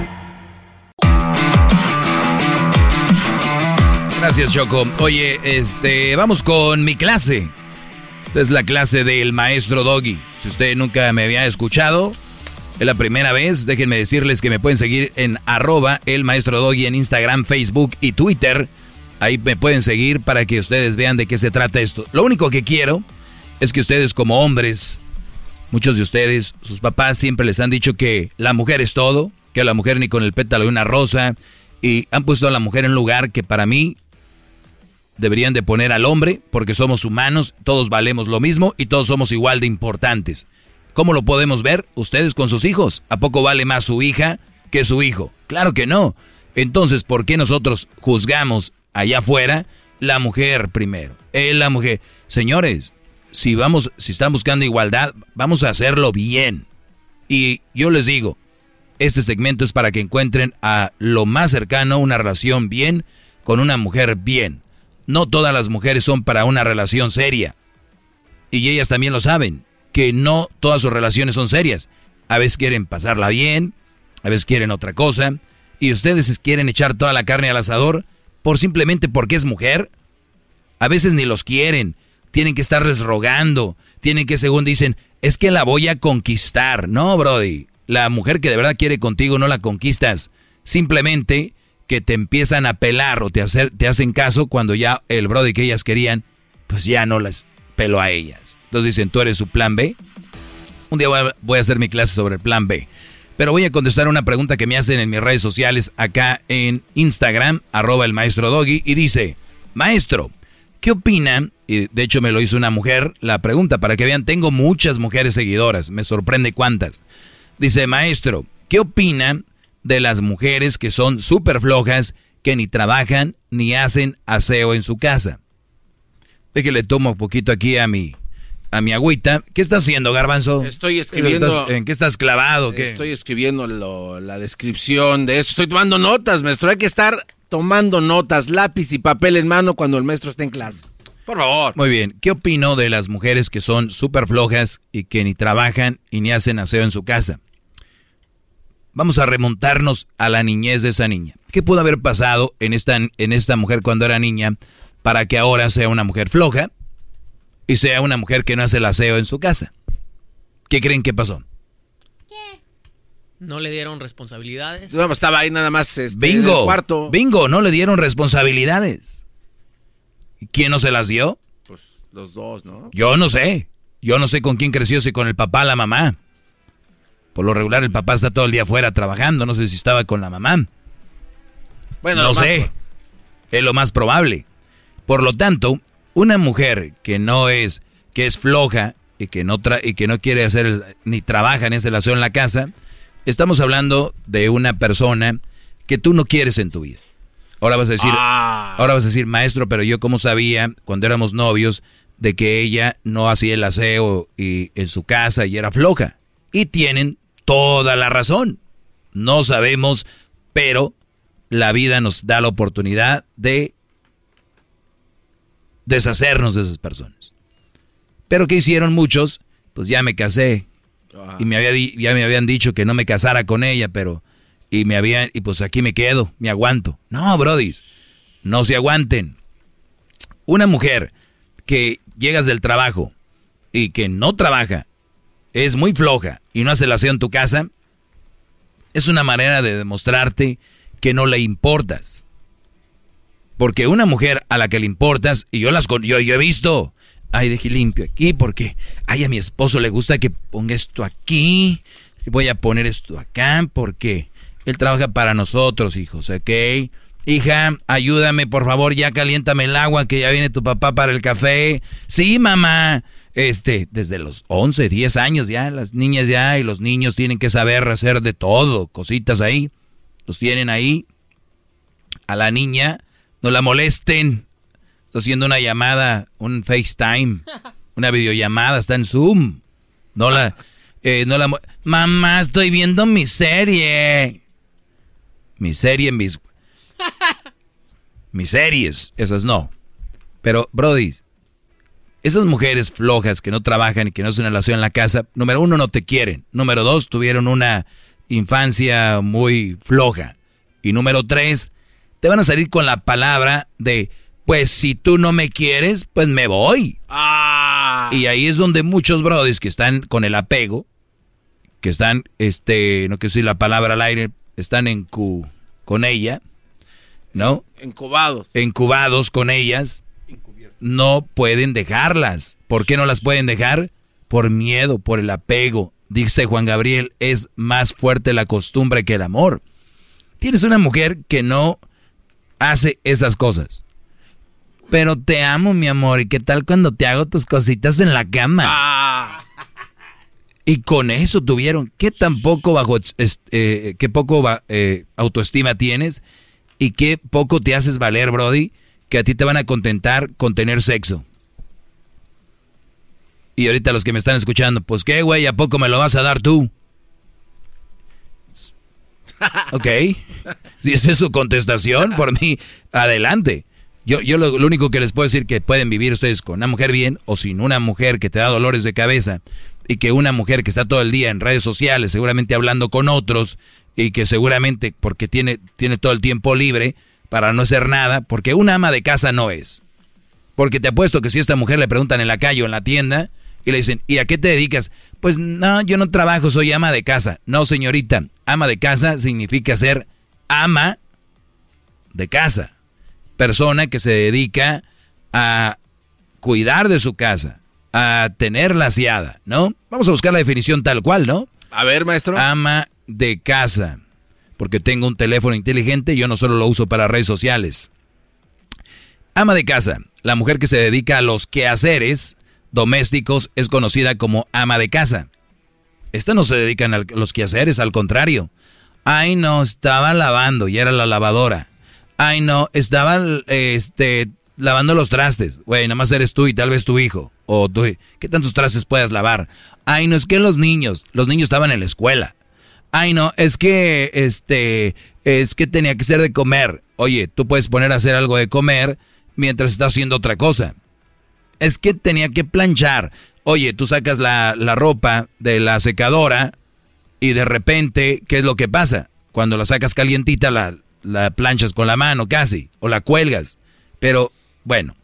Gracias, Choco. Oye, este, vamos con mi clase. Esta es la clase del maestro Doggy. Si usted nunca me había escuchado, es la primera vez. Déjenme decirles que me pueden seguir en arroba el maestro Doggy en Instagram, Facebook y Twitter. Ahí me pueden seguir para que ustedes vean de qué se trata esto. Lo único que quiero es que ustedes como hombres, muchos de ustedes, sus papás siempre les han dicho que la mujer es todo, que la mujer ni con el pétalo de una rosa, y han puesto a la mujer en un lugar que para mí deberían de poner al hombre, porque somos humanos, todos valemos lo mismo y todos somos igual de importantes. ¿Cómo lo podemos ver? Ustedes con sus hijos. ¿A poco vale más su hija que su hijo? Claro que no. Entonces, ¿por qué nosotros juzgamos allá afuera la mujer primero? Él, la mujer. Señores, si vamos, si están buscando igualdad, vamos a hacerlo bien. Y yo les digo, este segmento es para que encuentren a lo más cercano una relación bien con una mujer bien. No todas las mujeres son para una relación seria. Y ellas también lo saben, que no todas sus relaciones son serias. A veces quieren pasarla bien, a veces quieren otra cosa, y ustedes quieren echar toda la carne al asador por simplemente porque es mujer. A veces ni los quieren, tienen que estarles rogando, tienen que según dicen, es que la voy a conquistar. No, Brody, la mujer que de verdad quiere contigo no la conquistas, simplemente que te empiezan a pelar o te, hacen caso cuando ya el Brody que ellas querían, pues ya no las peló a ellas. Entonces dicen, tú eres su plan B. Un día voy a, voy a hacer mi clase sobre el plan B. Pero voy a contestar una pregunta que me hacen en mis redes sociales acá en Instagram, arroba el maestro Doggy, y dice, maestro, ¿qué opina? Y de hecho me lo hizo una mujer, la pregunta, para que vean, tengo muchas mujeres seguidoras, me sorprende cuántas. Dice, maestro, ¿qué opina de las mujeres que son súper flojas, que ni trabajan ni hacen aseo en su casa? Déjale tomo un poquito aquí a mi, a mi agüita. ¿Qué estás haciendo, Garbanzo? Estoy escribiendo. ¿Estás- ¿En qué estás clavado? ¿Qué? Estoy escribiendo lo- la descripción de eso. Estoy tomando notas, maestro. Hay que estar tomando notas, lápiz y papel en mano cuando el maestro esté en clase. Por favor. Muy bien. ¿Qué opino de las mujeres que son súper flojas y que ni trabajan y ni hacen aseo en su casa? Vamos a remontarnos a la niñez de esa niña. ¿Qué pudo haber pasado en esta, en esta mujer cuando era niña para que ahora sea una mujer floja y sea una mujer que no hace el aseo en su casa? ¿Qué creen que pasó? No le dieron responsabilidades. No, estaba ahí nada más este, en el cuarto. Bingo, no le dieron responsabilidades. ¿Y ¿Quién no se las dio? Los dos, ¿no? Yo no sé. Yo no sé con quién creció, si con el papá o la mamá. Por lo regular el papá está todo el día afuera trabajando, no sé si estaba con la mamá. Bueno, no más sé. Es lo más probable. Por lo tanto, una mujer que no es, que es floja y que no, tra y que no quiere hacer ni trabaja en esa relación en la casa, estamos hablando de una persona que tú no quieres en tu vida. Ahora vas a decir, ahora vas a decir, maestro, pero yo cómo sabía cuando éramos novios de que ella no hacía el aseo y en su casa y era floja. Y tienen toda la razón. No sabemos, pero la vida nos da la oportunidad de deshacernos de esas personas. Pero ¿qué hicieron muchos? Pues ya me casé. Y me había ya me habían dicho que no me casara con ella, pero... Y me habían... Y pues aquí me quedo, me aguanto. No, brodis. No se aguanten. Una mujer que llegas del trabajo y que no trabaja, es muy floja y no hace la en tu casa, es una manera de demostrarte que no le importas. Porque una mujer a la que le importas, y yo las yo, yo he visto, ay, dejé limpio aquí porque, ay, a mi esposo le gusta que ponga esto aquí, voy a poner esto acá porque él trabaja para nosotros, hijos, ¿ok? Hija, ayúdame, por favor, ya caliéntame el agua que ya viene tu papá para el café. Sí, mamá. Este, desde los 11, 10 años ya, las niñas ya y los niños tienen que saber hacer de todo, cositas ahí. Los tienen ahí. A la niña, no la molesten. Está haciendo una llamada, un FaceTime, una videollamada, está en Zoom. No la, eh, no la, mamá, estoy viendo mi serie. Mi serie, mis, mis series, esas no. Pero, Brody, esas mujeres flojas que no trabajan y que no hacen relación en la casa, número uno, no te quieren. Número dos, tuvieron una infancia muy floja. Y número tres, te van a salir con la palabra de, pues si tú no me quieres, pues me voy. Y ahí es donde muchos brodis que están con el apego, que están, este, no quiero decir la palabra al aire, están en cu, con ella, ¿no? Encubados. Encubados con ellas, no pueden dejarlas. ¿Por qué no las pueden dejar? Por miedo, por el apego. Dice Juan Gabriel, es más fuerte la costumbre que el amor. Tienes una mujer que no hace esas cosas. Pero te amo, mi amor. ¿Y qué tal cuando te hago tus cositas en la cama? Y con eso tuvieron. ¿Qué tan poco bajo, eh, qué poco va- eh, autoestima tienes? Y qué poco te haces valer, Brody, que a ti te van a contentar con tener sexo. Y ahorita los que me están escuchando, pues qué, güey, ¿a poco me lo vas a dar tú? Ok. Si esa es su contestación, por mí, adelante. Yo, yo lo, lo único que les puedo decir que pueden vivir ustedes con una mujer bien o sin una mujer que te da dolores de cabeza y que una mujer que está todo el día en redes sociales, seguramente hablando con otros y que seguramente porque tiene, tiene todo el tiempo libre para no hacer nada, porque una ama de casa no es. Porque te apuesto que si a esta mujer le preguntan en la calle o en la tienda y le dicen, ¿y a qué te dedicas? Pues no, yo no trabajo, soy ama de casa. No, señorita, ama de casa significa ser ama de casa. Persona que se dedica a cuidar de su casa, a tenerla aseada, ¿no? Vamos a buscar la definición tal cual, ¿no? A ver, maestro. Ama de casa. Porque tengo un teléfono inteligente y yo no solo lo uso para redes sociales. Ama de casa, la mujer que se dedica a los quehaceres domésticos es conocida como ama de casa. Esta no se dedican a los quehaceres, al contrario. Ay, no, estaba lavando y era la lavadora. Ay, no, estaba este, lavando los trastes. Güey, nada más eres tú y tal vez tu hijo. O tú. ¿Qué tantos trastes puedes lavar? Ay, no, es que los niños, los niños estaban en la escuela. Ay, no, es que, este, es que tenía que ser de comer. Oye, tú puedes poner a hacer algo de comer mientras estás haciendo otra cosa. Es que tenía que planchar. Oye, tú sacas la, la ropa de la secadora y de repente, ¿qué es lo que pasa? Cuando la sacas calientita, la, la planchas con la mano casi, o la cuelgas. Pero, bueno,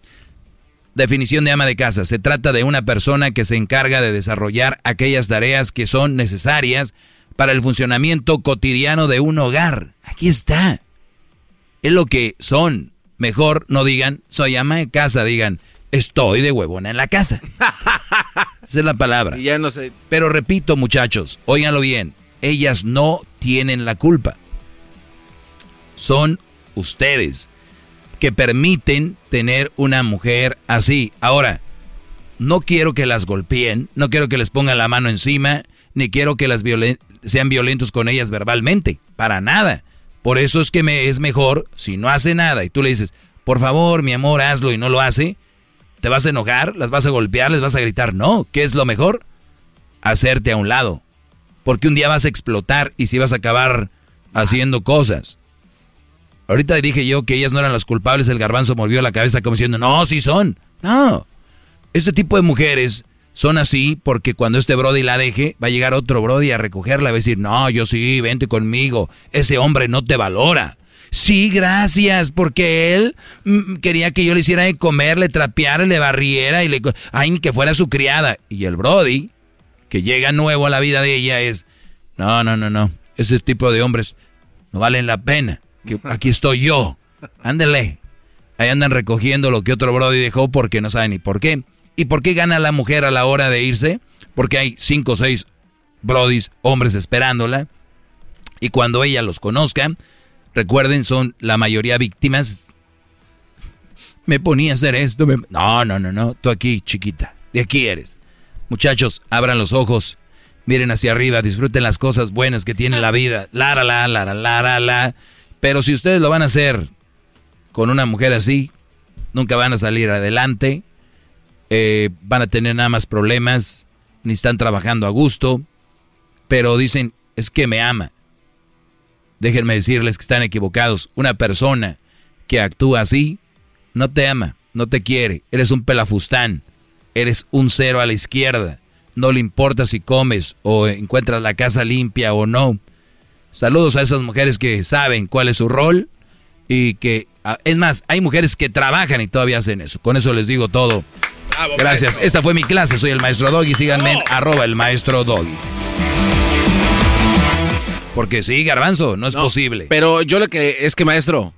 definición de ama de casa. Se trata de una persona que se encarga de desarrollar aquellas tareas que son necesarias para el funcionamiento cotidiano de un hogar. Aquí está. Es lo que son. Mejor no digan, soy ama de casa, digan, estoy de huevona en la casa. Esa es la palabra. Y ya no sé. Pero repito, muchachos, óiganlo bien. Ellas no tienen la culpa. Son ustedes que permiten tener una mujer así. Ahora, no quiero que las golpeen, no quiero que les pongan la mano encima, ni quiero que las violen sean violentos con ellas verbalmente, para nada. Por eso es que me es mejor si no hace nada y tú le dices, por favor, mi amor, hazlo y no lo hace, ¿te vas a enojar? ¿Las vas a golpear? ¿Les vas a gritar? No, ¿qué es lo mejor? Hacerte a un lado. Porque un día vas a explotar y si vas a acabar haciendo cosas. Ahorita dije yo que ellas no eran las culpables, el garbanzo movió la cabeza como diciendo, no, sí son. No. Este tipo de mujeres son así porque cuando este Brody la deje, va a llegar otro Brody a recogerla, va a decir, no, yo sí, vente conmigo, ese hombre no te valora. Sí, gracias, porque él mm, quería que yo le hiciera de comer, le trapeara, le barriera y le... Ay, que fuera su criada. Y el Brody, que llega nuevo a la vida de ella, es, no, no, no, no, ese tipo de hombres no valen la pena. Aquí estoy yo. Ándele. Ahí andan recogiendo lo que otro Brody dejó porque no saben ni por qué. ¿Y por qué gana la mujer a la hora de irse? Porque hay cinco o seis brodis, hombres esperándola. Y cuando ella los conozca, recuerden, son la mayoría víctimas. Me ponía a hacer esto. No, no, no, no. Tú aquí, chiquita. De aquí eres. Muchachos, abran los ojos. Miren hacia arriba. Disfruten las cosas buenas que tiene la vida. La, la, la, la, la, la, la. Pero si ustedes lo van a hacer con una mujer así, nunca van a salir adelante eh, van a tener nada más problemas, ni están trabajando a gusto, pero dicen, es que me ama. Déjenme decirles que están equivocados. Una persona que actúa así, no te ama, no te quiere, eres un pelafustán, eres un cero a la izquierda, no le importa si comes o encuentras la casa limpia o no. Saludos a esas mujeres que saben cuál es su rol y que, es más, hay mujeres que trabajan y todavía hacen eso. Con eso les digo todo. Gracias. Esta fue mi clase. Soy el maestro Doggy. Síganme en arroba el maestro Doggy. Porque sí, garbanzo, no es posible. Pero yo lo que es que, maestro,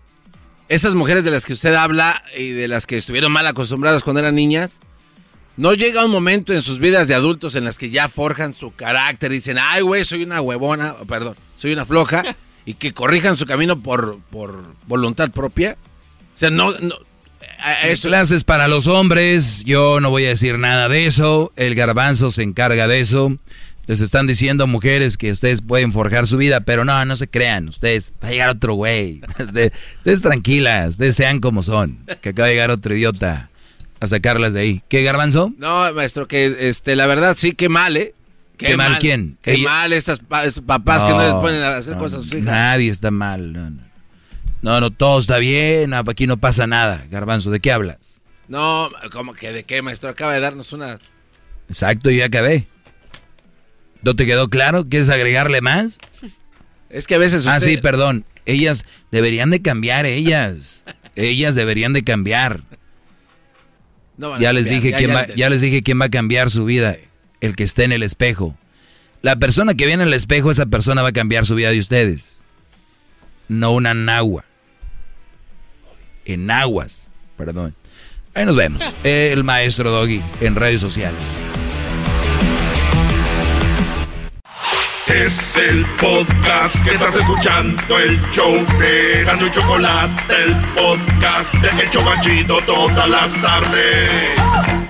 esas mujeres de las que usted habla y de las que estuvieron mal acostumbradas cuando eran niñas, no llega un momento en sus vidas de adultos en las que ya forjan su carácter y dicen, ay, güey, soy una huevona, perdón, soy una floja, y que corrijan su camino por, por voluntad propia. O sea, no, no eso. Clases para los hombres, yo no voy a decir nada de eso, el garbanzo se encarga de eso. Les están diciendo mujeres que ustedes pueden forjar su vida, pero no, no se crean, ustedes, va a llegar otro güey. Ustedes, tranquilas, ustedes sean como son, que acaba de llegar otro idiota a sacarlas de ahí. ¿Qué garbanzo? No, maestro, que este, la verdad sí, qué mal, ¿eh? ¿Qué, mal, quién? Qué mal estas papás que no les ponen a hacer cosas a sus hijas. Nadie está mal, no, no. No, no, todo está bien, aquí no pasa nada. Garbanzo, ¿de qué hablas? No, como que de qué, maestro? Acaba de darnos una... Exacto, ya acabé. ¿No te quedó claro? ¿Quieres agregarle más? Es que a veces Ah, sí, perdón. Ellas deberían de cambiar, ellas. ellas deberían de cambiar. ya, les dije quién va, ya les dije quién va a cambiar su vida. El que esté en el espejo. La persona que viene en el espejo, esa persona va a cambiar su vida de ustedes. No una nagua en aguas. Perdón. Ahí nos vemos. El maestro Doggy en redes sociales. Es el podcast que estás escuchando, el show de Gano y Chocolate, el podcast de El Chocachito todas las tardes.